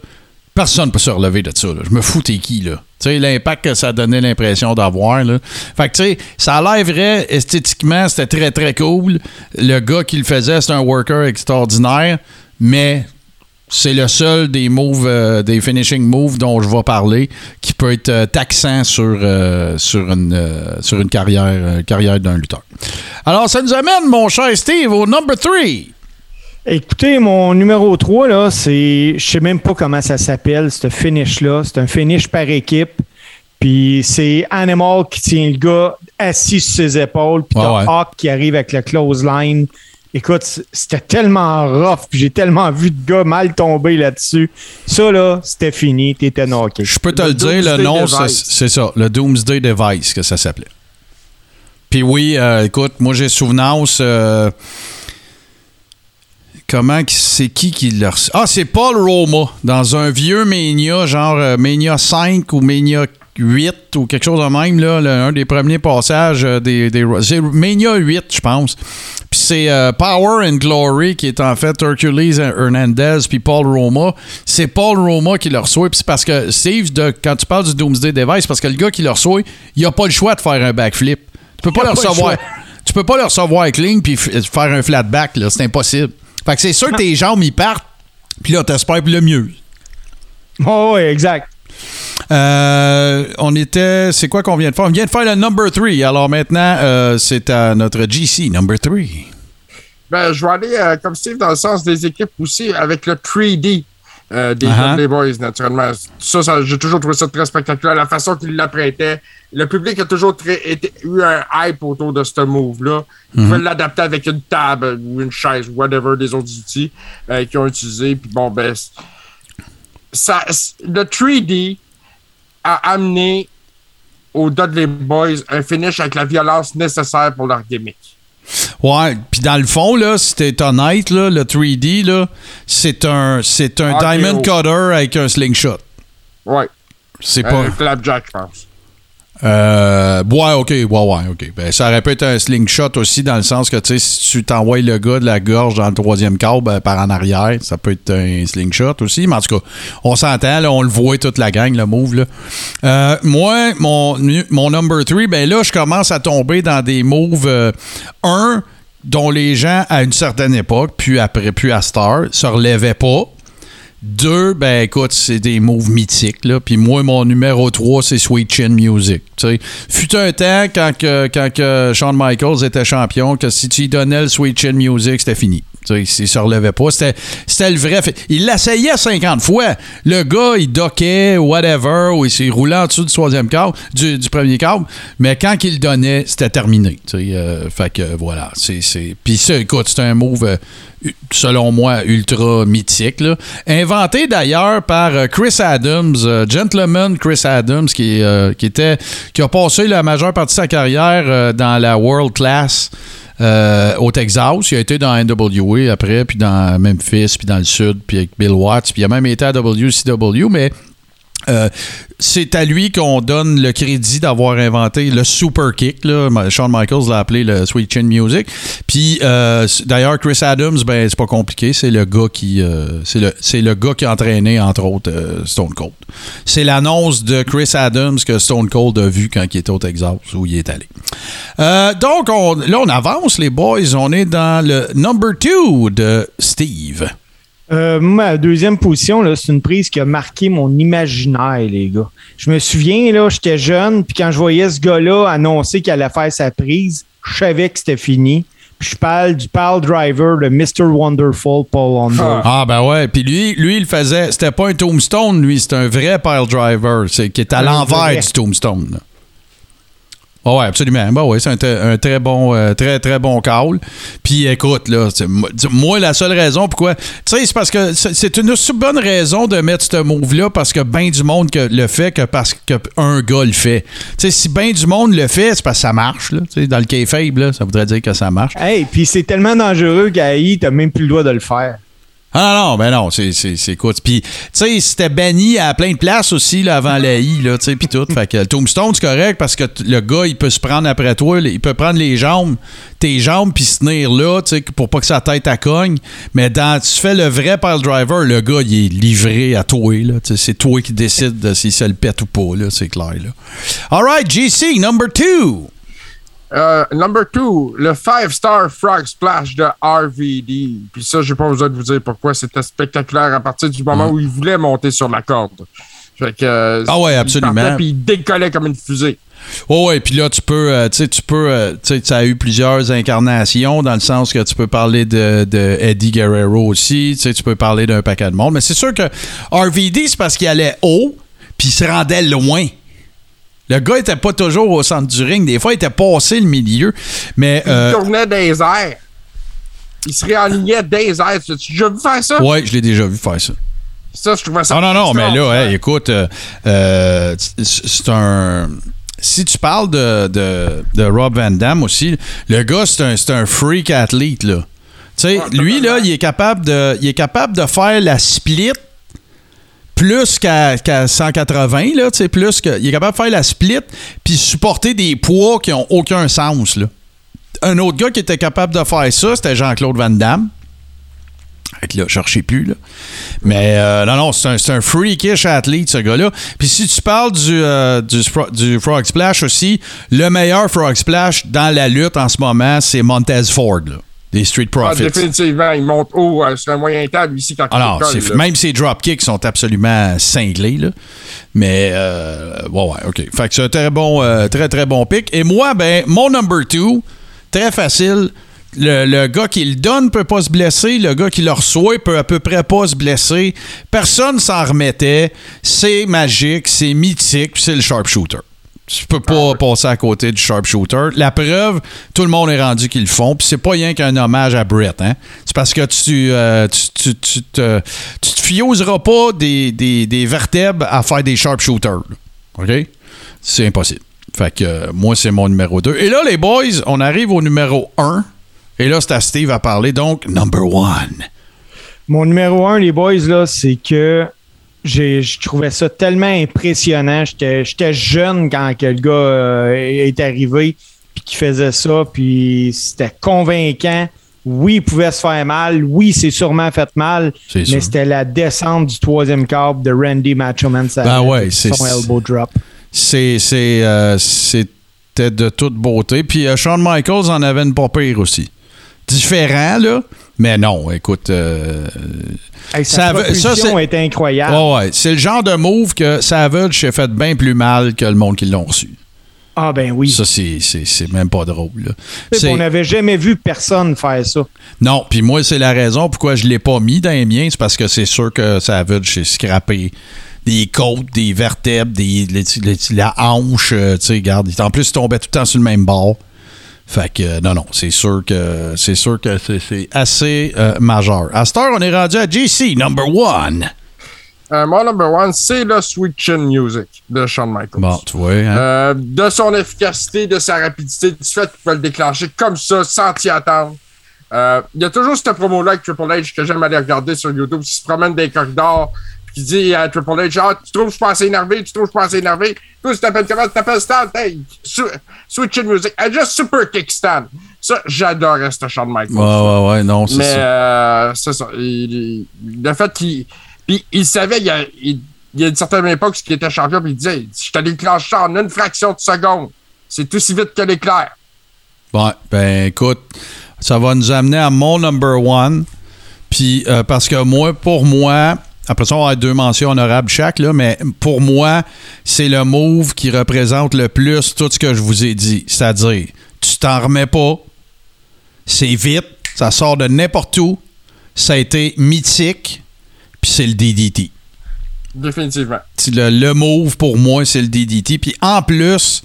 personne ne peut se relever de ça. Je me fous t'es qui, là. Tu sais, l'impact que ça donnait l'impression d'avoir, là. Fait que, tu sais, ça vrai, esthétiquement, c'était très, très cool. Le gars qui le faisait, c'est un worker extraordinaire, mais c'est le seul des moves, euh, des finishing moves dont je vais parler qui peut être euh, taxant sur, euh, sur, une, sur une carrière, carrière d'un lutteur. Alors, ça nous amène, mon cher Steve, au number 3. Écoutez, mon numéro 3, là, c'est. Je sais même pas comment ça s'appelle, ce finish-là. C'est un finish par équipe. Puis c'est Animal qui tient le gars assis sur ses épaules. Puis t'as ouais. Hawk qui arrive avec le close line. Écoute, c'était tellement rough. Puis j'ai tellement vu de gars mal tomber là-dessus. Ça, là, c'était fini. T'étais knocké. Je peux te Le le dire, le Doomsday nom, c'est ça, le Doomsday Device que ça s'appelait. Puis oui, euh, écoute, moi j'ai souvenance. euh, comment c'est qui qui l'a reçu? Ah, c'est Paul Roma dans un vieux Mania, genre euh, Mania 5 ou Mania 8 ou quelque chose de même, là, le- un des premiers passages euh, des, des c'est Mania 8, je pense. Puis c'est euh, Power and Glory qui est en fait Hercules Hernandez puis Paul Roma. C'est Paul Roma qui le reçoit. Puis c'est parce que Steve, de, quand tu parles du Doomsday Device, c'est parce que le gars qui le reçoit, il a pas le choix de faire un backflip. Tu peux pas le pas le recevoir. choix. Tu peux pas le recevoir clean puis faire un flat back, là, c'est impossible. Fait que c'est sûr que tes jambes ils partent. Puis là, t'espères pour le mieux. Oh, ouais, exact. Euh, on était. C'est quoi qu'on vient de faire? On vient de faire le number 3. Alors maintenant, euh, c'est à notre GC, number 3. Ben, je vais aller, euh, comme Steve, dans le sens des équipes aussi, avec le 3D euh, des Uh-huh. Dudley Boys, naturellement. Ça, ça j'ai toujours trouvé ça très spectaculaire. La façon qu'ils l'apprêtaient. Le public a toujours très, été- eu un hype autour de ce move-là. Ils pouvaient l'adapter avec une table ou une chaise, whatever, des autres outils euh, qu'ils ont utilisés. Puis bon, ben, ça, le 3D a amené aux Dudley Boys un finish avec la violence nécessaire pour leur gimmick. Ouais, puis dans le fond, là, si t'es honnête, là, le 3D, là, c'est un, c'est un RKO. diamond cutter avec un slingshot. Ouais. C'est pas. Un flapjack, je pense. Euh, ouais, ok, ouais, ouais, ok. Ben, ça aurait pu être un slingshot aussi, dans le sens que, tu si tu t'envoies le gars de la gorge dans le troisième câble ben, par en arrière, ça peut être un slingshot aussi. Mais en tout cas, on s'entend, on le voit toute la gang, le move. Euh, moi, mon, mon number 3, ben là, je commence à tomber dans des moves, euh, un, dont les gens, à une certaine époque, puis après, puis à Star, se relevaient pas. Deux, ben écoute, c'est des moves mythiques. Là. Puis moi, mon numéro 3, c'est Sweet Chin Music. Tu sais, Fut un temps, quand, que, quand que Shawn Michaels était champion, que si tu donnais le Sweet Chin Music, c'était fini. Sais, il se relevait pas. C'était, le vrai. Il l'essayait 50 fois. Le gars, il dockait, whatever, ou il s'est roulé en dessous du troisième câble, du, premier câble. Mais quand il donnait, c'était terminé. Euh, fait que voilà. Puis ça, écoute, c'est un move, euh, selon moi, ultra mythique. là. Inventé d'ailleurs par euh, Chris Adams, Gentleman Chris Adams, qui, qui, était, qui a passé la majeure partie de sa carrière dans la World Class. Euh, au Texas, il a été dans NWA après, puis dans Memphis, puis dans le Sud, puis avec Bill Watts, puis il a même été à WCW, mais Euh, c'est à lui qu'on donne le crédit d'avoir inventé le super kick. Là. Shawn Michaels l'a appelé le Sweet Chin Music. Puis euh, d'ailleurs, Chris Adams, ben c'est pas compliqué. C'est le gars qui, euh, a entraîné entre autres Stone Cold. C'est l'annonce de Chris Adams que Stone Cold a vu quand il était au Texas où il est allé. Donc on- là, on avance les boys. On est dans le number two de Steve. Euh, ma deuxième position, c'est une prise qui a marqué mon imaginaire, les gars. Je me souviens, là, j'étais jeune, puis quand je voyais ce gars-là annoncer qu'il allait faire sa prise, je savais que c'était fini. Puis je parle du pile driver de Mr. Wonderful Paul Wonder. Ah ben ouais, puis lui, lui il faisait, c'était pas un tombstone, lui, c'était un vrai pile driver, c'est qui est à l'envers du tombstone. là. Ah ouais, absolument. Ben ouais, c'est un, très bon, euh, très très bon call. Puis écoute là, moi- la seule raison pourquoi, tu sais, c'est parce que c'est une aussi bonne raison de mettre ce move là parce que ben du monde le fait que parce que un gars le fait. Tu sais, si ben du monde le fait, c'est parce que ça marche là. Dans le kayfabe là, ça voudrait dire que ça marche. Hey, puis c'est tellement dangereux I, t'as même plus le droit de le faire. Ah non, ben non, c'est, c'est, c'est écoute. Puis, tu sais, c'était banni à plein de places aussi là, avant la I, là, tu sais, puis tout. Fait que le tombstone, c'est correct parce que le gars, il peut se prendre après toi, il peut prendre les jambes, tes jambes, puis se tenir là, tu sais, pour pas que sa tête à cogne. Mais dans, tu fais le vrai pile driver, le gars, il est livré à toi, là. C'est toi qui décides de s'il se le pète ou pas, là, c'est clair, là. All right, GC, number two. Euh, number two, le Five Star Frog Splash de RVD. Puis ça, j'ai pas besoin de vous dire pourquoi c'était spectaculaire à partir du moment où il voulait monter sur la corde. Fait que, euh, Ah ouais, absolument. Puis il décollait comme une fusée. Oh ouais, puis là tu peux, euh, tu sais, tu peux, euh, tu sais, ça a eu plusieurs incarnations dans le sens que tu peux parler de, de Eddie Guerrero aussi, tu sais, tu peux parler d'un paquet de monde, mais c'est sûr que RVD c'est parce qu'il allait haut puis il se rendait loin. Le gars était pas toujours au centre du ring, des fois il était passé le milieu, mais euh, Il tournait des airs. Il se réalignait des airs. Tu as déjà vu faire ça? ouais, je l'ai déjà vu faire ça. Ça, je trouvais ça. Ah non, non, mais là, hey, écoute, euh, euh, c'est un. Si tu parles de, de, de Rob Van Damme aussi, le gars, c'est un, un freak athlète, là. Tu sais, Ouais, lui, là, il est, capable de, il est capable de faire la split plus qu'à qu'à 180, là, plus que. Il est capable de faire la split puis supporter des poids qui ont aucun sens. Un autre gars qui était capable de faire ça, c'était Jean-Claude Van Damme. Je cherchais plus, là. Mais euh, non, non, c'est un, freakish athlète, ce gars-là. Puis si tu parles du, euh, du Frog Splash aussi, le meilleur Frog Splash dans la lutte en ce moment, c'est Montez Ford, là, des Street Ah, Profits. définitivement, il monte haut euh, sur un moyen table ici quand Ah c'est- là. même ses dropkicks sont absolument cinglés, là. Mais, euh, ouais, ouais, OK. Fait que c'est un très bon, euh, très, très bon pick. Et moi, ben, mon number two, très facile. Le, le gars qui le donne peut pas se blesser. Le gars qui le reçoit peut à peu près pas se blesser. Personne s'en remettait. C'est magique, c'est mythique, c'est le sharpshooter. Tu peux pas passer à côté du sharpshooter. La preuve, tout le monde est rendu qu'ils le font. Puis c'est pas rien qu'un hommage à Brett. Hein? C'est parce que tu, euh, tu, tu, tu te, tu te fioseras pas des, des, des vertèbres à faire des sharpshooters. OK? C'est impossible. Fait que euh, moi, c'est mon numéro 2. Et là, les boys, on arrive au numéro 1. Et là, c'est à Steve à parler. Donc, number one. Mon numéro un, les boys, là, c'est que je trouvais ça tellement impressionnant. J'étais jeune quand que le gars euh, est arrivé, puis qu'il faisait ça, puis c'était convaincant. Oui, il pouvait se faire mal. Oui, c'est sûrement fait mal. Mais c'était la descente du troisième câble de Randy Machoman Savage. Ben ouais, son elbow drop. C'est, c'est, euh, c'était de toute beauté. Puis euh, Shawn Michaels en avait une pas pire aussi. Différent, là. Mais non, écoute. euh, Hey, Ça sa ça, c'est- est incroyable. ouais, ouais. C'est le genre de move que Savage s'est fait bien plus mal que le monde qui l'ont reçu. Ah ben oui. Ça, c'est, même pas drôle. On n'avait jamais vu personne faire ça. Non, puis moi, c'est la raison pourquoi je l'ai pas mis dans les miens. C'est parce que c'est sûr que Savage s'est scrappé des côtes, des vertèbres, des, les- les- la hanche. euh, tu sais, regarde. En plus, il tombait tout le temps sur le même bord. Fait que, euh, non, non, c'est sûr que c'est sûr que c'est, assez euh, majeur. À cette heure, on est rendu à JC, number one. Euh, mon number one, c'est le Sweet Chin Music de Shawn Michaels. Bon, tu vois, hein? Euh, de son efficacité, de sa rapidité, du fait qu'il pouvait le déclencher comme ça, sans t'y attendre. Il y a toujours cette promo-là avec Triple H que j'aime aller regarder sur YouTube. Il se promène des corridors, qui dit à Triple H, ah, tu trouves que je suis pas assez énervé, tu trouves que je suis pas assez énervé. Toi, tu t'appelles comment? Tu t'appelles Stan? Hey, switch in music. I just super kick Stan. Ça, j'adorais ce Shawn Michaels. Ouais, ouais, ouais, non, c'est Mais ça. euh, c'est ça. Il- il- le fait qu'il. Puis il savait, il y a, il, il y a une certaine époque, qu'il était champion, puis il disait Je te déclenche ça en une fraction de seconde. C'est aussi vite que l'éclair. Ouais, ben écoute, ça va nous amener à mon number one. Puis, euh, parce que moi, pour moi, après ça, on va avoir deux mentions honorables chaque, là, mais pour moi, c'est le move qui représente le plus tout ce que je vous ai dit. C'est-à-dire, tu t'en remets pas, c'est vite, ça sort de n'importe où, ça a été mythique, puis c'est le DDT. Définitivement. Le, le move pour moi, c'est le DDT. Puis en plus,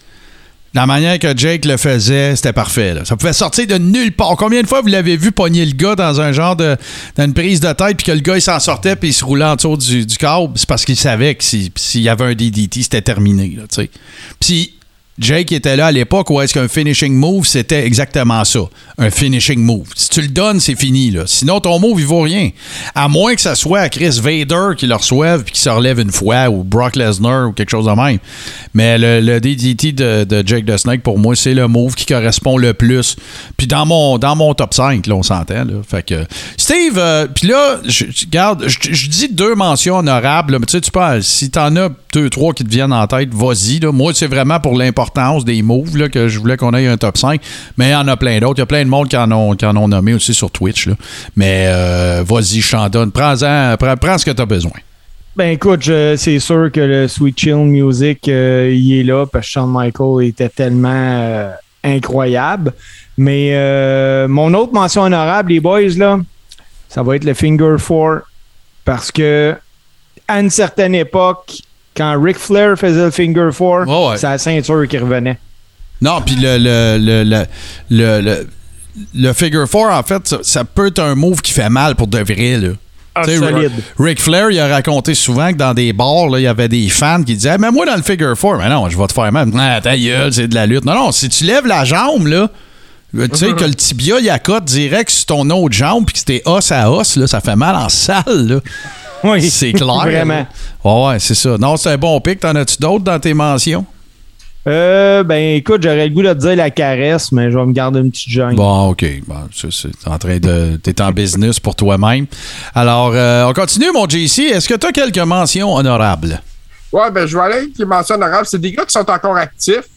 la manière que Jake le faisait, c'était parfait. Ça pouvait sortir de nulle part. Combien de fois vous l'avez vu pogner le gars dans un genre de. dans une prise de tête, puis que le gars il s'en sortait, puis il se roulait en dessous du, du câble? C'est parce qu'il savait que si- s'il y avait un DDT, c'était terminé. Puis Jake était là à l'époque où est-ce qu'un finishing move, c'était exactement ça. Un finishing move. Si tu le donnes, c'est fini. Là. Sinon, ton move, il vaut rien. À moins que ça soit Chris Vader qui le reçoive puis qui se relève une fois, ou Brock Lesnar, ou quelque chose de même. Mais le, le DDT de, Jake the Snake, pour moi, c'est le move qui correspond le plus. Puis dans mon, dans mon top 5, là, on s'entend. Fait que, Steve, euh, puis là, je, je- dis deux mentions honorables. mais tu sais, tu peux, si t'en as deux, trois qui te viennent en tête, vas-y. Moi, c'est vraiment pour l'importance des moves là, que je voulais qu'on ait un top 5. Mais il y en a plein d'autres. Il y a plein de monde qui en ont, qui en ont nommé aussi sur Twitch. Mais euh, vas-y. Prends-en, prends, prends ce que tu as besoin. Ben écoute, c'est sûr que le Sweet Chill Music, euh, il est là parce que Shawn Michael était tellement euh, incroyable. Mais mon autre mention honorable, les boys, là, ça va être le Finger Four. Parce que à une certaine époque, quand Ric Flair faisait le Finger Four, ouais. c'est la ceinture qui revenait. Non, puis le, le, le, le, le, le- le figure four, en fait, ça, ça peut être un move qui fait mal pour de vrai. Là. Ah, Tu sais, solide. Ric Flair, il a raconté souvent que dans des bars, là, il y avait des fans qui disaient Mais moi, dans le figure four, mais non, je vais te faire mal. Ah, ta gueule, c'est de la lutte. Non, non, si tu lèves la jambe, là, tu sais, que le tibia, il accote direct sur ton autre jambe, puis que c'était os à os, là, ça fait mal en salle, là. Oui, C'est clair. Vraiment. Ouais, ouais, c'est ça. Non, c'est un bon pic. T'en as-tu d'autres dans tes mentions? Euh, ben écoute, j'aurais le goût de te dire la caresse, mais je vais me garder une petite gêne. Bon, OK. Bon, c'est en train de. T'es en business pour toi-même. Alors, euh, on continue, mon JC. Est-ce que tu as quelques mentions honorables? Ouais, ben, je vais aller avec les mentions honorables. C'est des gars qui sont encore actifs.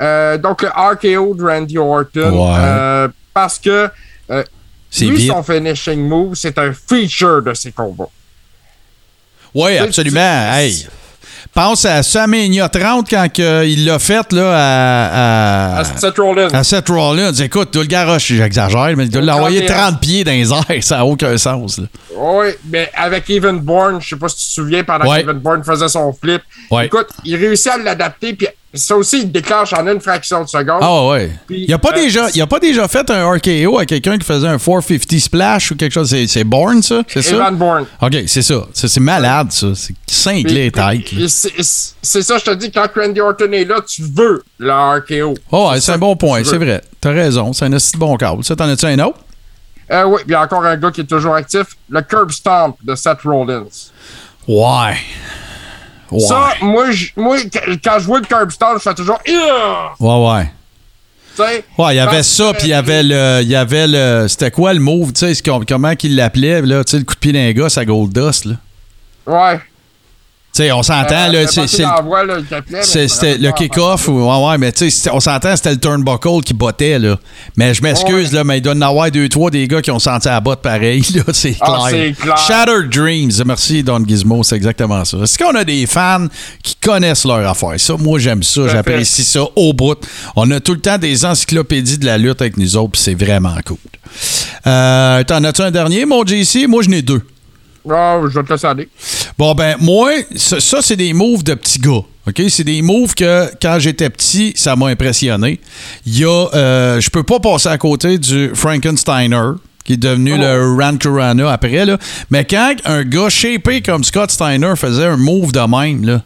Euh, donc, le RKO de Randy Orton. Ouais. euh, parce que euh, C'est lui, vite. son finishing move, c'est un feature de ses combats. Oui, absolument. tu- Hey. Pense à Samania 30 quand que il l'a fait là, à, à, À Seth Rollins. à Seth Rollins. Écoute, tu le garoche, j'exagère, mais il doit l'envoyer 31. 30 pieds dans les airs. Ça n'a aucun sens. là. Oui, mais avec Evan Bourne, je sais pas si tu te souviens, pendant Ouais. qu'Evan Bourne faisait son flip. Ouais. Écoute, il réussit à l'adapter, puis ça aussi, il déclenche en une fraction de seconde. Ah ouais. Puis, il n'a pas, euh, déjà, il a pas déjà fait un RKO à quelqu'un qui faisait un 450 splash ou quelque chose. C'est, Bourne, ça? C'est ça? Evan Bourne. OK, c'est ça. C'est malade, ça. C'est cinglé puis- C'est ça, je te dis, quand Randy Orton est là, tu veux le RKO. Oh, ouais, c'est un bon point, c'est vrai. T'as raison, c'est un assez bon câble. Ça, t'en as-tu un autre? Euh, oui, puis il y a encore un gars qui est toujours actif, le Curb Stomp de Seth Rollins. Ouais. Ouais. Ça, moi, moi, qu- quand je vois le Curb Stomp, je fais toujours. Ouais, ouais. Tu sais? Ouais, il y avait ça, puis il y avait le. Il y avait le. C'était quoi le move, tu sais, comment qu'il l'appelait, là, tu sais, le coup de pied d'un gars, à Gold Dust, là? Ouais. Sais, on s'entend, Euh, là, c'est. le- je kick-off, ou- ouais, ouais, mais tu sais, on s'entend, c'était le turnbuckle qui bottait, là. Mais je m'excuse, Ouais. là, mais il doit en avoir deux, trois des gars qui ont senti à botte pareil, là, c'est Ah, clair. Shattered Dreams, merci Don Gizmo, c'est exactement ça. Est-ce qu'on a des fans qui connaissent leur affaire? Ça, moi, j'aime ça, j'apprécie ça au bout. On a tout le temps des encyclopédies de la lutte avec nous autres, puis c'est vraiment cool. Euh, T'en as-tu un dernier, mon JC? Moi, j'en ai deux. Ah, je vais te laisser aller. Bon, ben, moi, ça, ça, c'est des moves de petits gars. OK? C'est des moves que, quand j'étais petit, ça m'a impressionné. Il y a. euh, je peux pas passer à côté du Frankensteiner, qui est devenu le Ran Kurana après, là. Mais quand un gars shapé comme Scott Steiner faisait un move de même, là.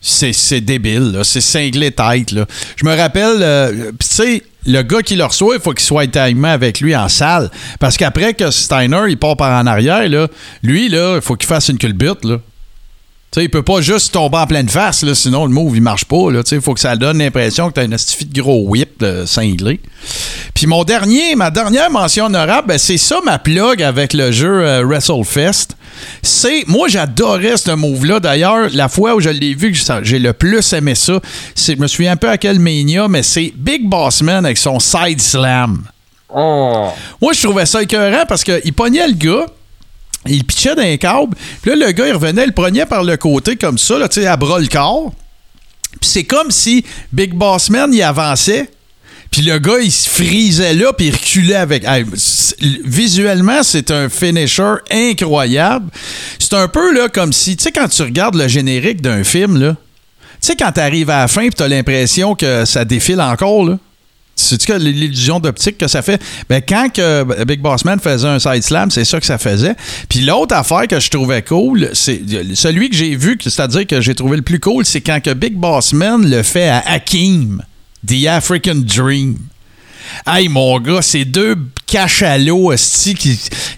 C'est, débile, là. C'est cinglé tête, là. Je me rappelle, euh, tu sais, le gars qui le reçoit, il faut qu'il soit timé avec lui en salle. Parce qu'après que Steiner, il part par en arrière, lui, il faut qu'il fasse une culbute, là. Tu sais, il peut pas juste tomber en pleine face, là, sinon le move, il marche pas. Il faut que ça donne l'impression que tu as une astifi de gros whip de cinglé. Puis mon dernier, ma dernière mention honorable, ben, c'est ça ma plug avec le jeu euh, WrestleFest. C'est, moi, j'adorais ce move-là. D'ailleurs, la fois où je l'ai vu, que j'ai le plus aimé ça, c'est, je me souviens un peu à quel Mania, mais c'est Big Boss Man avec son side slam. Oh. Moi, je trouvais ça écœurant parce qu'il pognait le gars. Il pitchait d'un câble. Puis là, le gars, il revenait, il le prenait par le côté comme ça, là, tu sais, à bras le corps. Puis c'est comme si Big Boss Man, il avançait. Puis le gars, il se frisait là, puis il reculait avec. Visuellement, c'est un finisher incroyable. C'est un peu comme si, tu sais, quand tu regardes le générique d'un film, là, tu sais, quand t'arrives à la fin, puis t'as l'impression que ça défile encore, là. C'est-tu que l'illusion d'optique que ça fait? Ben, quand que Big Boss Man faisait un side slam, c'est ça que ça faisait. Puis l'autre affaire que je trouvais cool, c'est celui que j'ai vu, c'est-à-dire que j'ai trouvé le plus cool, c'est quand Big Boss Man le fait à Hakim, The African Dream. Hey, mon gars, c'est deux cachalots, esti.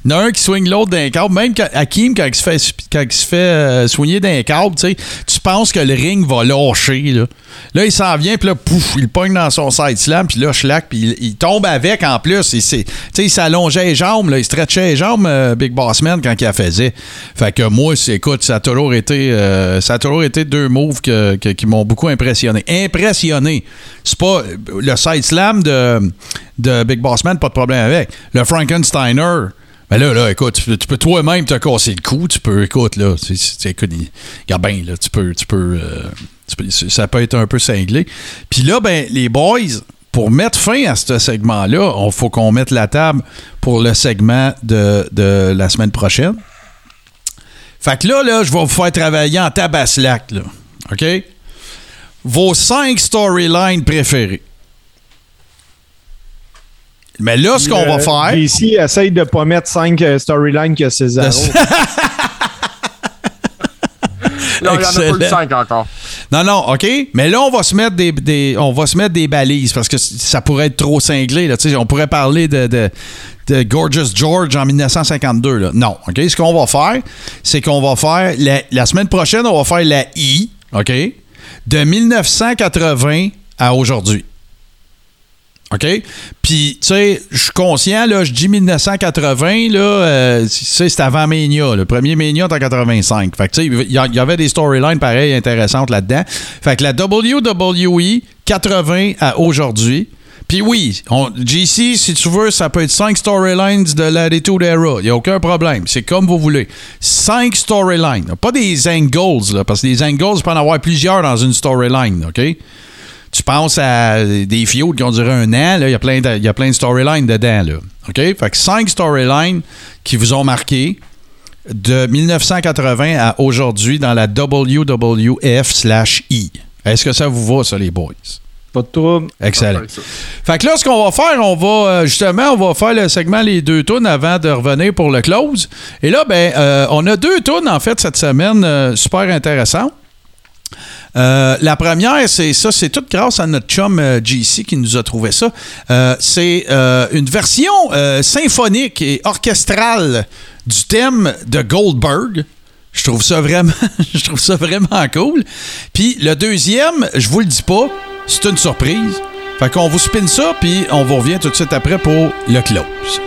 Il y en a un qui swing l'autre d'un câble. Même Hakim, quand il se fait, quand il se fait euh, soigner d'un câble, tu penses que le ring va lâcher, là. Là, il s'en vient, puis là, pouf, il pogne dans son side slam, puis là, schlack, puis il, il tombe avec en plus. Tu sais, il s'allongeait les jambes, il stretchait les jambes, euh, Big Boss Man, quand il la faisait. Fait que moi, écoute, ça a toujours été, euh, ça a toujours été deux moves que- qui m'ont beaucoup impressionné. Impressionné. C'est pas le side slam de, de Big Boss Man, pas de problème avec. Le Frankensteiner. Mais là, là, écoute, tu peux, tu toi-même te casser le cou. Tu peux, écoute, là, c'est- écoute, regarde bien, là, tu peux, tu peux, euh, tu ça peut être un peu cinglé. Puis là, ben, les boys, pour mettre fin à ce segment-là, il faut qu'on mette la table pour le segment de, de la semaine prochaine. Fait que là, là, je vais vous faire travailler en tabaslac, là. OK? Vos cinq storylines préférées. Mais là, ce qu'on va Euh, faire. JC essaye de pas mettre 5 storylines que César. Là, il y en a pas eu Excellent. cinq encore. Non, non, OK? Mais là, on va se mettre des, des- on va se mettre des balises parce que ça pourrait être trop cinglé. Là. Tu sais, On pourrait parler de, de, de Gorgeous George en 1952. Là. Non, OK? Ce qu'on va faire, c'est qu'on va faire, la, la semaine prochaine, on va faire la I, OK, de 1980 à aujourd'hui. OK? Puis, tu sais, je suis conscient, là, je dis 1980, là, euh, c'est avant Mania. Le premier Mania, en 85. Fait que, tu sais, il y, il avait des storylines pareilles intéressantes là-dedans. Fait que la WWE, 80 à aujourd'hui. Puis oui, on, GC, si tu veux, ça peut être 5 storylines de l'Attitude Era. Il n'y a aucun problème. C'est comme vous voulez. 5 storylines. Pas des angles, là, parce que des angles, tu peux en avoir plusieurs dans une storyline, OK? Tu penses à des feuds qui ont duré un an, il y a plein de, il y a plein de storylines dedans. Là. OK? Fait que cinq storylines qui vous ont marqué de 1980 à aujourd'hui dans la WWF slash I. Est-ce que ça vous va, ça, les boys? Pas de trouble. Excellent. Fait que là, ce qu'on va faire, on va euh, justement, on va faire le segment les deux tunes avant de revenir pour le close. Et là, ben, euh, on a deux tunes en fait cette semaine euh, super intéressantes. Euh, la première, c'est ça, c'est toute grâce à notre chum euh, GC qui nous a trouvé ça. Euh, c'est euh, une version symphonique et orchestrale du thème de Goldberg. Je trouve ça vraiment, je trouve ça vraiment cool. Puis le deuxième, je vous le dis pas, c'est une surprise. Fait qu'on vous spin ça, puis on vous revient tout de suite après pour le close.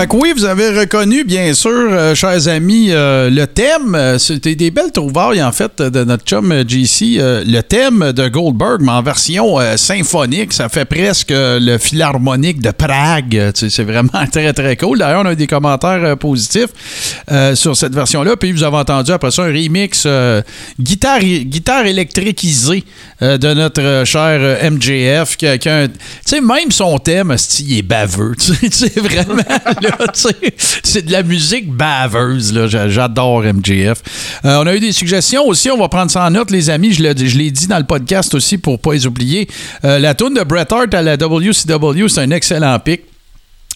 Fait que oui, vous avez reconnu, bien sûr, euh, chers amis, euh, le thème. euh, C'était des belles trouvailles, en fait, de notre chum JC. euh, le thème de Goldberg, mais en version symphonique. Ça fait presque le philharmonique de Prague. C'est vraiment très, très cool. D'ailleurs, on a eu des commentaires positifs sur cette version-là. Puis vous avez entendu après ça un remix guitare, guitare électriquisée de notre cher MJF. Qui, a- qui tu sais, même son thème, il est baveux. Sais, vraiment, c'est de la musique baveuse. là. J'a- J'adore MJF. Euh, on a eu des suggestions aussi. On va prendre ça en note, les amis. Je l'ai je l'ai dit dans le podcast aussi pour pas les oublier. Euh, la tune de Bret Hart à la WCW, c'est un excellent pic.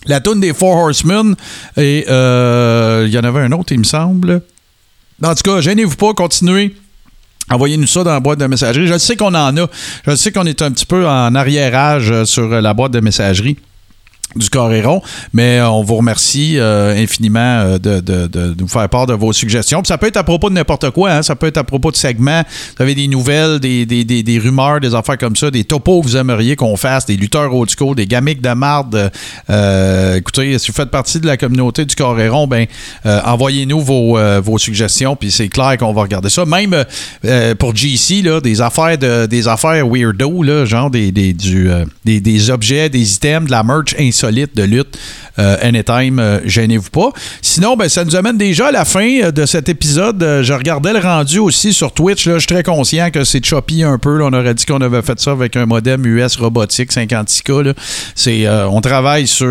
La tune des Four Horsemen, et euh, il y en avait un autre, il me semble. En tout cas, gênez-vous pas, continuez. Envoyez-nous ça dans la boîte de messagerie. Je sais qu'on en a. Je sais qu'on est un petit peu en arriérage sur la boîte de messagerie du Coréron, mais euh, on vous remercie euh, infiniment euh, de, de- de nous faire part de vos suggestions. Ça peut être à propos de n'importe quoi, hein. ça peut être à propos de segments, vous avez des nouvelles, des, des- des- des rumeurs, des affaires comme ça, des topos que vous aimeriez qu'on fasse, des lutteurs old school, des gamiques de marde. Écoutez, si vous faites partie de la communauté du Coréron, ben envoyez-nous vos, vos suggestions, puis c'est clair qu'on va regarder ça. Même pour GC, là, des affaires de des affaires weirdo, là, genre des, des, du, des, des objets, des items, de la merch insolite de lutte. Euh, anytime, euh, gênez-vous pas. Sinon, ben, ça nous amène déjà à la fin euh, de cet épisode. Euh, je regardais le rendu aussi sur Twitch. Je suis très conscient que c'est choppy un peu. On aurait dit qu'on avait fait ça avec un modem US robotique 56K. là. C'est, on travaille sur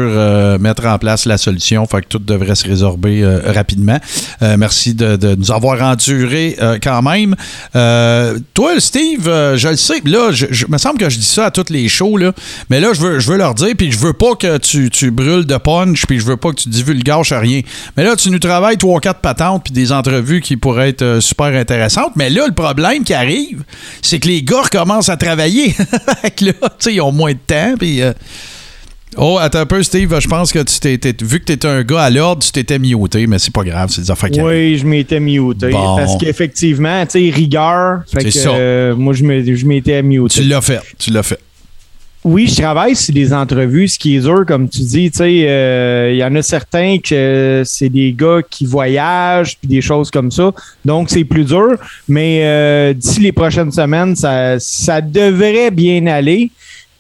mettre en place la solution. Fait que tout devrait se résorber rapidement. Merci de, nous avoir enduré quand même. Toi, Steve, je le sais. Là, je, me semble que je dis ça à toutes les shows. Mais là, je veux, je veux leur dire, puis je veux pas que tu, tu brûles de punch, puis je veux pas que tu divulgaches à rien. Mais là, tu nous travailles trois, quatre patentes, puis des entrevues qui pourraient être euh, super intéressantes. Mais là, le problème qui arrive, c'est que les gars recommencent à travailler. Là, tu sais, ils ont moins de temps, puis. euh, Oh, attends un peu, Steve. Je pense que tu t'es, t'es- vu que tu étais un gars à l'ordre, tu t'étais muté, mais c'est pas grave, c'est des affaires qui. Oui, je m'étais muté. Bon. Parce qu'effectivement, tu sais, rigueur. Fait C'est que, ça. euh, moi, je me- je m'étais muté. Tu l'as fait, tu l'as fait. Oui, je travaille sur des entrevues. Ce qui est dur, comme tu dis, tu sais, euh, il y en a certains que c'est des gars qui voyagent puis des choses comme ça. Donc, c'est plus dur. Mais euh, d'ici les prochaines semaines, ça, ça devrait bien aller.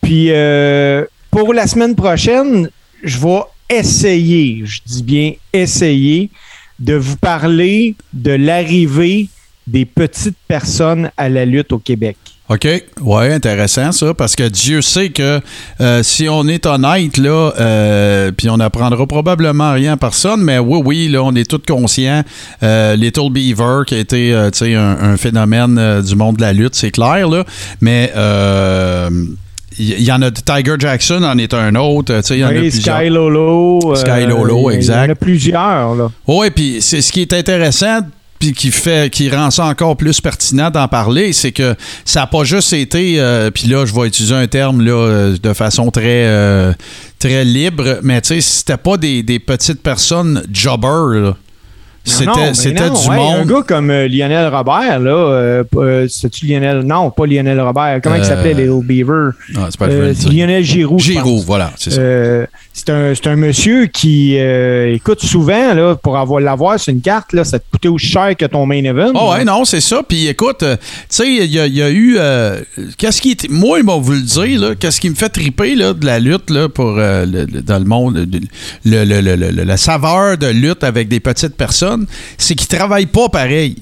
Puis, euh, pour la semaine prochaine, je vais essayer, je dis bien essayer, de vous parler de l'arrivée des petites personnes à la lutte au Québec. OK? Ouais, intéressant ça, parce que Dieu sait que euh, si on est honnête, là, euh, puis on n'apprendra probablement rien à personne, mais oui, oui, là, on est tous conscients. Euh, Little Beaver, qui a été euh, tu sais, un, un phénomène du monde de la lutte, c'est clair, là, mais euh, il y, en a Tiger Jackson en est un autre, tu sais, il y en a Oui, plusieurs. Sky Lolo. Sky Lolo, exact. Il y en a plusieurs, là. Oui, puis c'est ce qui est intéressant. Puis qui fait, qui rend ça encore plus pertinent d'en parler, c'est que ça n'a pas juste été, euh, puis là, je vais utiliser un terme là, euh, de façon très, euh, très libre, mais tu sais, c'était pas des, des petites personnes jobbers. là. C'était c'était du ouais, Un monde. gars comme Lionel Robert, là, euh, euh, c'est-tu Lionel? Non, pas Lionel Robert. Comment il s'appelait, Little Beaver? Ah, c'est pas. Lionel Giroux. Giroux, voilà, c'est ça. C'est un, un monsieur qui euh, écoute souvent, là, pour avoir l'avoir sur une carte, là, ça te coûtait aussi cher que ton main event. Oh ouais, non, c'est ça. Puis écoute, euh, tu sais, il y, a- eu. euh, qu'est-ce qui. Moi, il m'a voulu le dire. Qu'est-ce qui me fait triper, là, de la lutte, là, pour. le- le- dans le monde. Le- le- la saveur de lutte avec des petites personnes, c'est qu'ils travaillent pas pareil.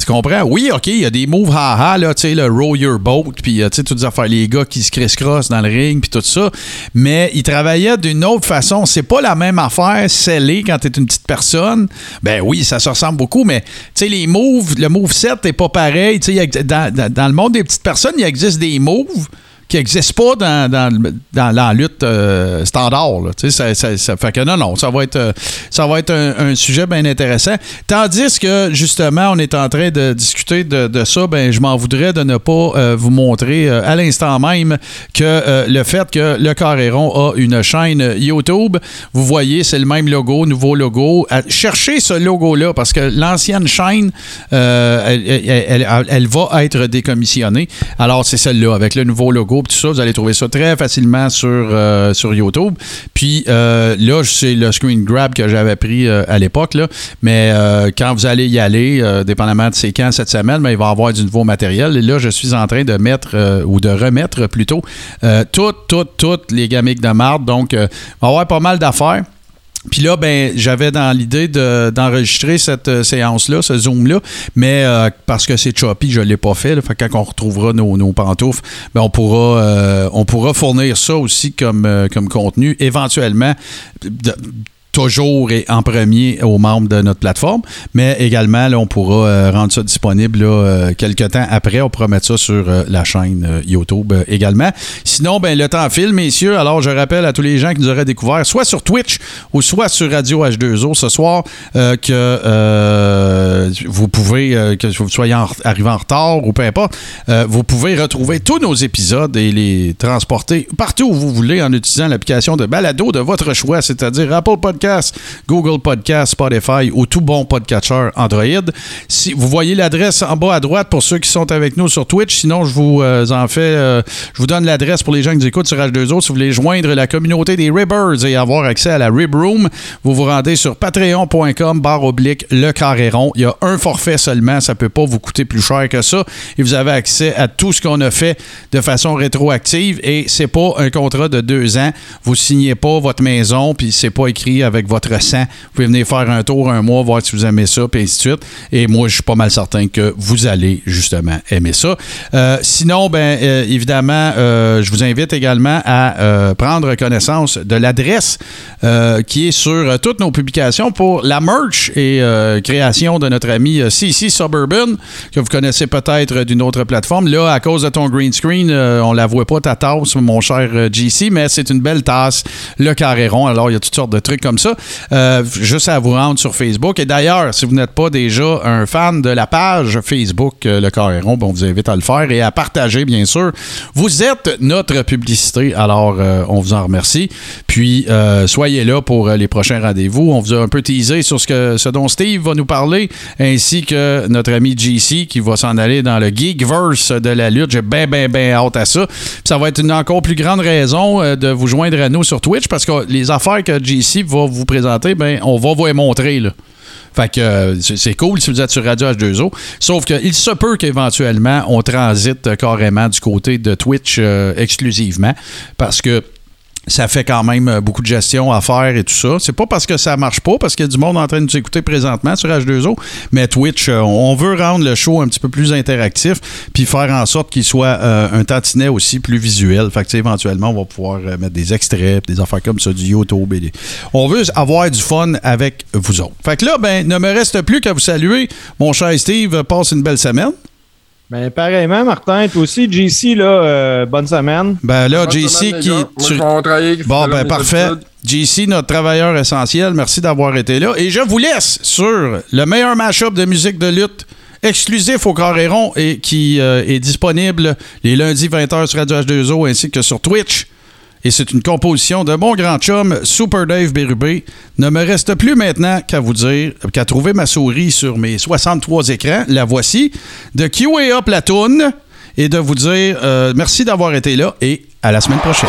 Tu comprends? Oui, OK, il y a des moves haha, là, tu sais, le row your boat, puis, euh, tu sais, toutes les affaires, les gars qui se criss-crossent dans le ring, puis tout ça. Mais ils travaillaient d'une autre façon. C'est pas la même affaire scellée quand t'es une petite personne. Ben oui, ça se ressemble beaucoup, mais, tu sais, les moves, le move set n'est pas pareil. Tu sais, dans, dans- dans le monde des petites personnes, il existe des moves qui n'existent pas dans, dans, dans la lutte euh, standard. ça, ça- fait que non, non, ça va être, euh, ça va être un, sujet bien intéressant. Tandis que, justement, on est en train de discuter de, ça, ben, je m'en voudrais de ne pas euh, vous montrer à l'instant même que le fait que le Carréron a une chaîne YouTube, vous voyez, c'est le même logo, nouveau logo. Cherchez ce logo-là parce que l'ancienne chaîne, elle- elle va être décommissionnée. Alors, c'est celle-là avec le nouveau logo, Vous allez trouver ça très facilement sur, euh, sur YouTube. Puis euh, là, c'est le screen grab que j'avais pris euh, à l'époque. Mais quand vous allez y aller, dépendamment de c'est quand cette semaine, ben, il va y avoir du nouveau matériel. Et là, je suis en train de mettre, ou de remettre plutôt, toutes, toutes, toutes les gamiques de marde. Donc, il va y avoir pas mal d'affaires. Puis là, ben, j'avais dans l'idée de- d'enregistrer cette euh, séance-là, ce Zoom-là, mais euh, parce que c'est choppy, je ne l'ai pas fait. Fait que quand on retrouvera nos, nos pantoufles, ben, on, pourra, euh, on pourra fournir ça aussi comme, comme contenu, éventuellement. Toujours et en premier aux membres de notre plateforme, mais également, là, on pourra euh, rendre ça disponible là, euh, quelques temps après. On pourra mettre ça sur euh, la chaîne YouTube également. Sinon, ben, le temps file, messieurs. Alors, je rappelle à tous les gens qui nous auraient découvert, soit sur Twitch ou soit sur Radio H2O ce soir, que vous pouvez, que vous soyez en- arrivé en retard ou peu importe, vous pouvez retrouver tous nos épisodes et les transporter partout où vous voulez en utilisant l'application de balado de votre choix, c'est-à-dire Apple Podcast, Google Podcast, Spotify ou tout bon podcatcher Android. Si vous voyez l'adresse en bas à droite pour ceux qui sont avec nous sur Twitch, sinon je vous euh, en fais, euh, je vous donne l'adresse pour les gens qui nous écoutent sur H2O. Si vous voulez joindre la communauté des Ribbers et avoir accès à la Rib Room, vous vous rendez sur patreon.com barre oblique le carré rond. Il y a un forfait seulement, ça peut pas vous coûter plus cher que ça et vous avez accès à tout ce qu'on a fait de façon rétroactive et c'est pas un contrat de deux ans. Vous signez pas votre maison puis c'est pas écrit avec votre sang. Vous pouvez venir faire un tour un mois, voir si vous aimez ça, puis ainsi de suite. Et moi, je suis pas mal certain que vous allez justement aimer ça. Euh, sinon, ben euh, évidemment, euh, je vous invite également à prendre connaissance de l'adresse qui est sur toutes nos publications pour la merch et création de notre ami CC Suburban, que vous connaissez peut-être d'une autre plateforme. Là, à cause de ton green screen, on la voit pas ta tasse, mon cher GC, mais c'est une belle tasse, le carré rond. Alors, il y a toutes sortes de trucs comme ça. Euh, juste à vous rendre sur Facebook. Et d'ailleurs, si vous n'êtes pas déjà un fan de la page Facebook euh, Le Carré Rond, ben, on vous invite à le faire et à partager, bien sûr. Vous êtes notre publicité, alors euh, on vous en remercie. Puis, soyez là pour les prochains rendez-vous. On vous a un peu teasé sur ce, que, ce dont Steve va nous parler, ainsi que notre ami JC qui va s'en aller dans le Geekverse de la lutte. J'ai bien, bien, bien hâte à ça. Puis ça va être une encore plus grande raison de vous joindre à nous sur Twitch parce que les affaires que JC va vous présenter, ben, on va vous les montrer. Là. Fait que euh, c'est cool si vous êtes sur Radio H2O. Sauf qu'il se peut qu'éventuellement, on transite carrément du côté de Twitch euh, exclusivement. Parce que ça fait quand même euh, beaucoup de gestion à faire et tout ça. C'est pas parce que ça marche pas, parce qu'il y a du monde en train de nous écouter présentement sur H2O, mais Twitch, euh, on veut rendre le show un petit peu plus interactif, puis faire en sorte qu'il soit euh, un tantinet aussi plus visuel. Fait que, éventuellement, on va pouvoir mettre des extraits, des affaires comme ça, du YouTube. On veut avoir du fun avec vous autres. Fait que là, ben, ne me reste plus qu'à vous saluer. Mon cher Steve, passe une belle semaine. Ben, pareillement, Martin, toi aussi, JC, là, euh, bonne semaine. Ben là, Bonne JC, qui. Moi, je Bon, ben parfait. JC, notre travailleur essentiel, merci d'avoir été là. Et je vous laisse sur le meilleur mashup de musique de lutte exclusif au Coréron et qui euh, est disponible les lundis 20h sur Radio H2O ainsi que sur Twitch. Et c'est une composition de mon grand chum Super Dave Bérubé. Ne me reste plus maintenant qu'à vous dire, qu'à trouver ma souris sur mes 63 écrans. La voici. De QA Up la toune. Et de vous dire euh, merci d'avoir été là et à la semaine prochaine.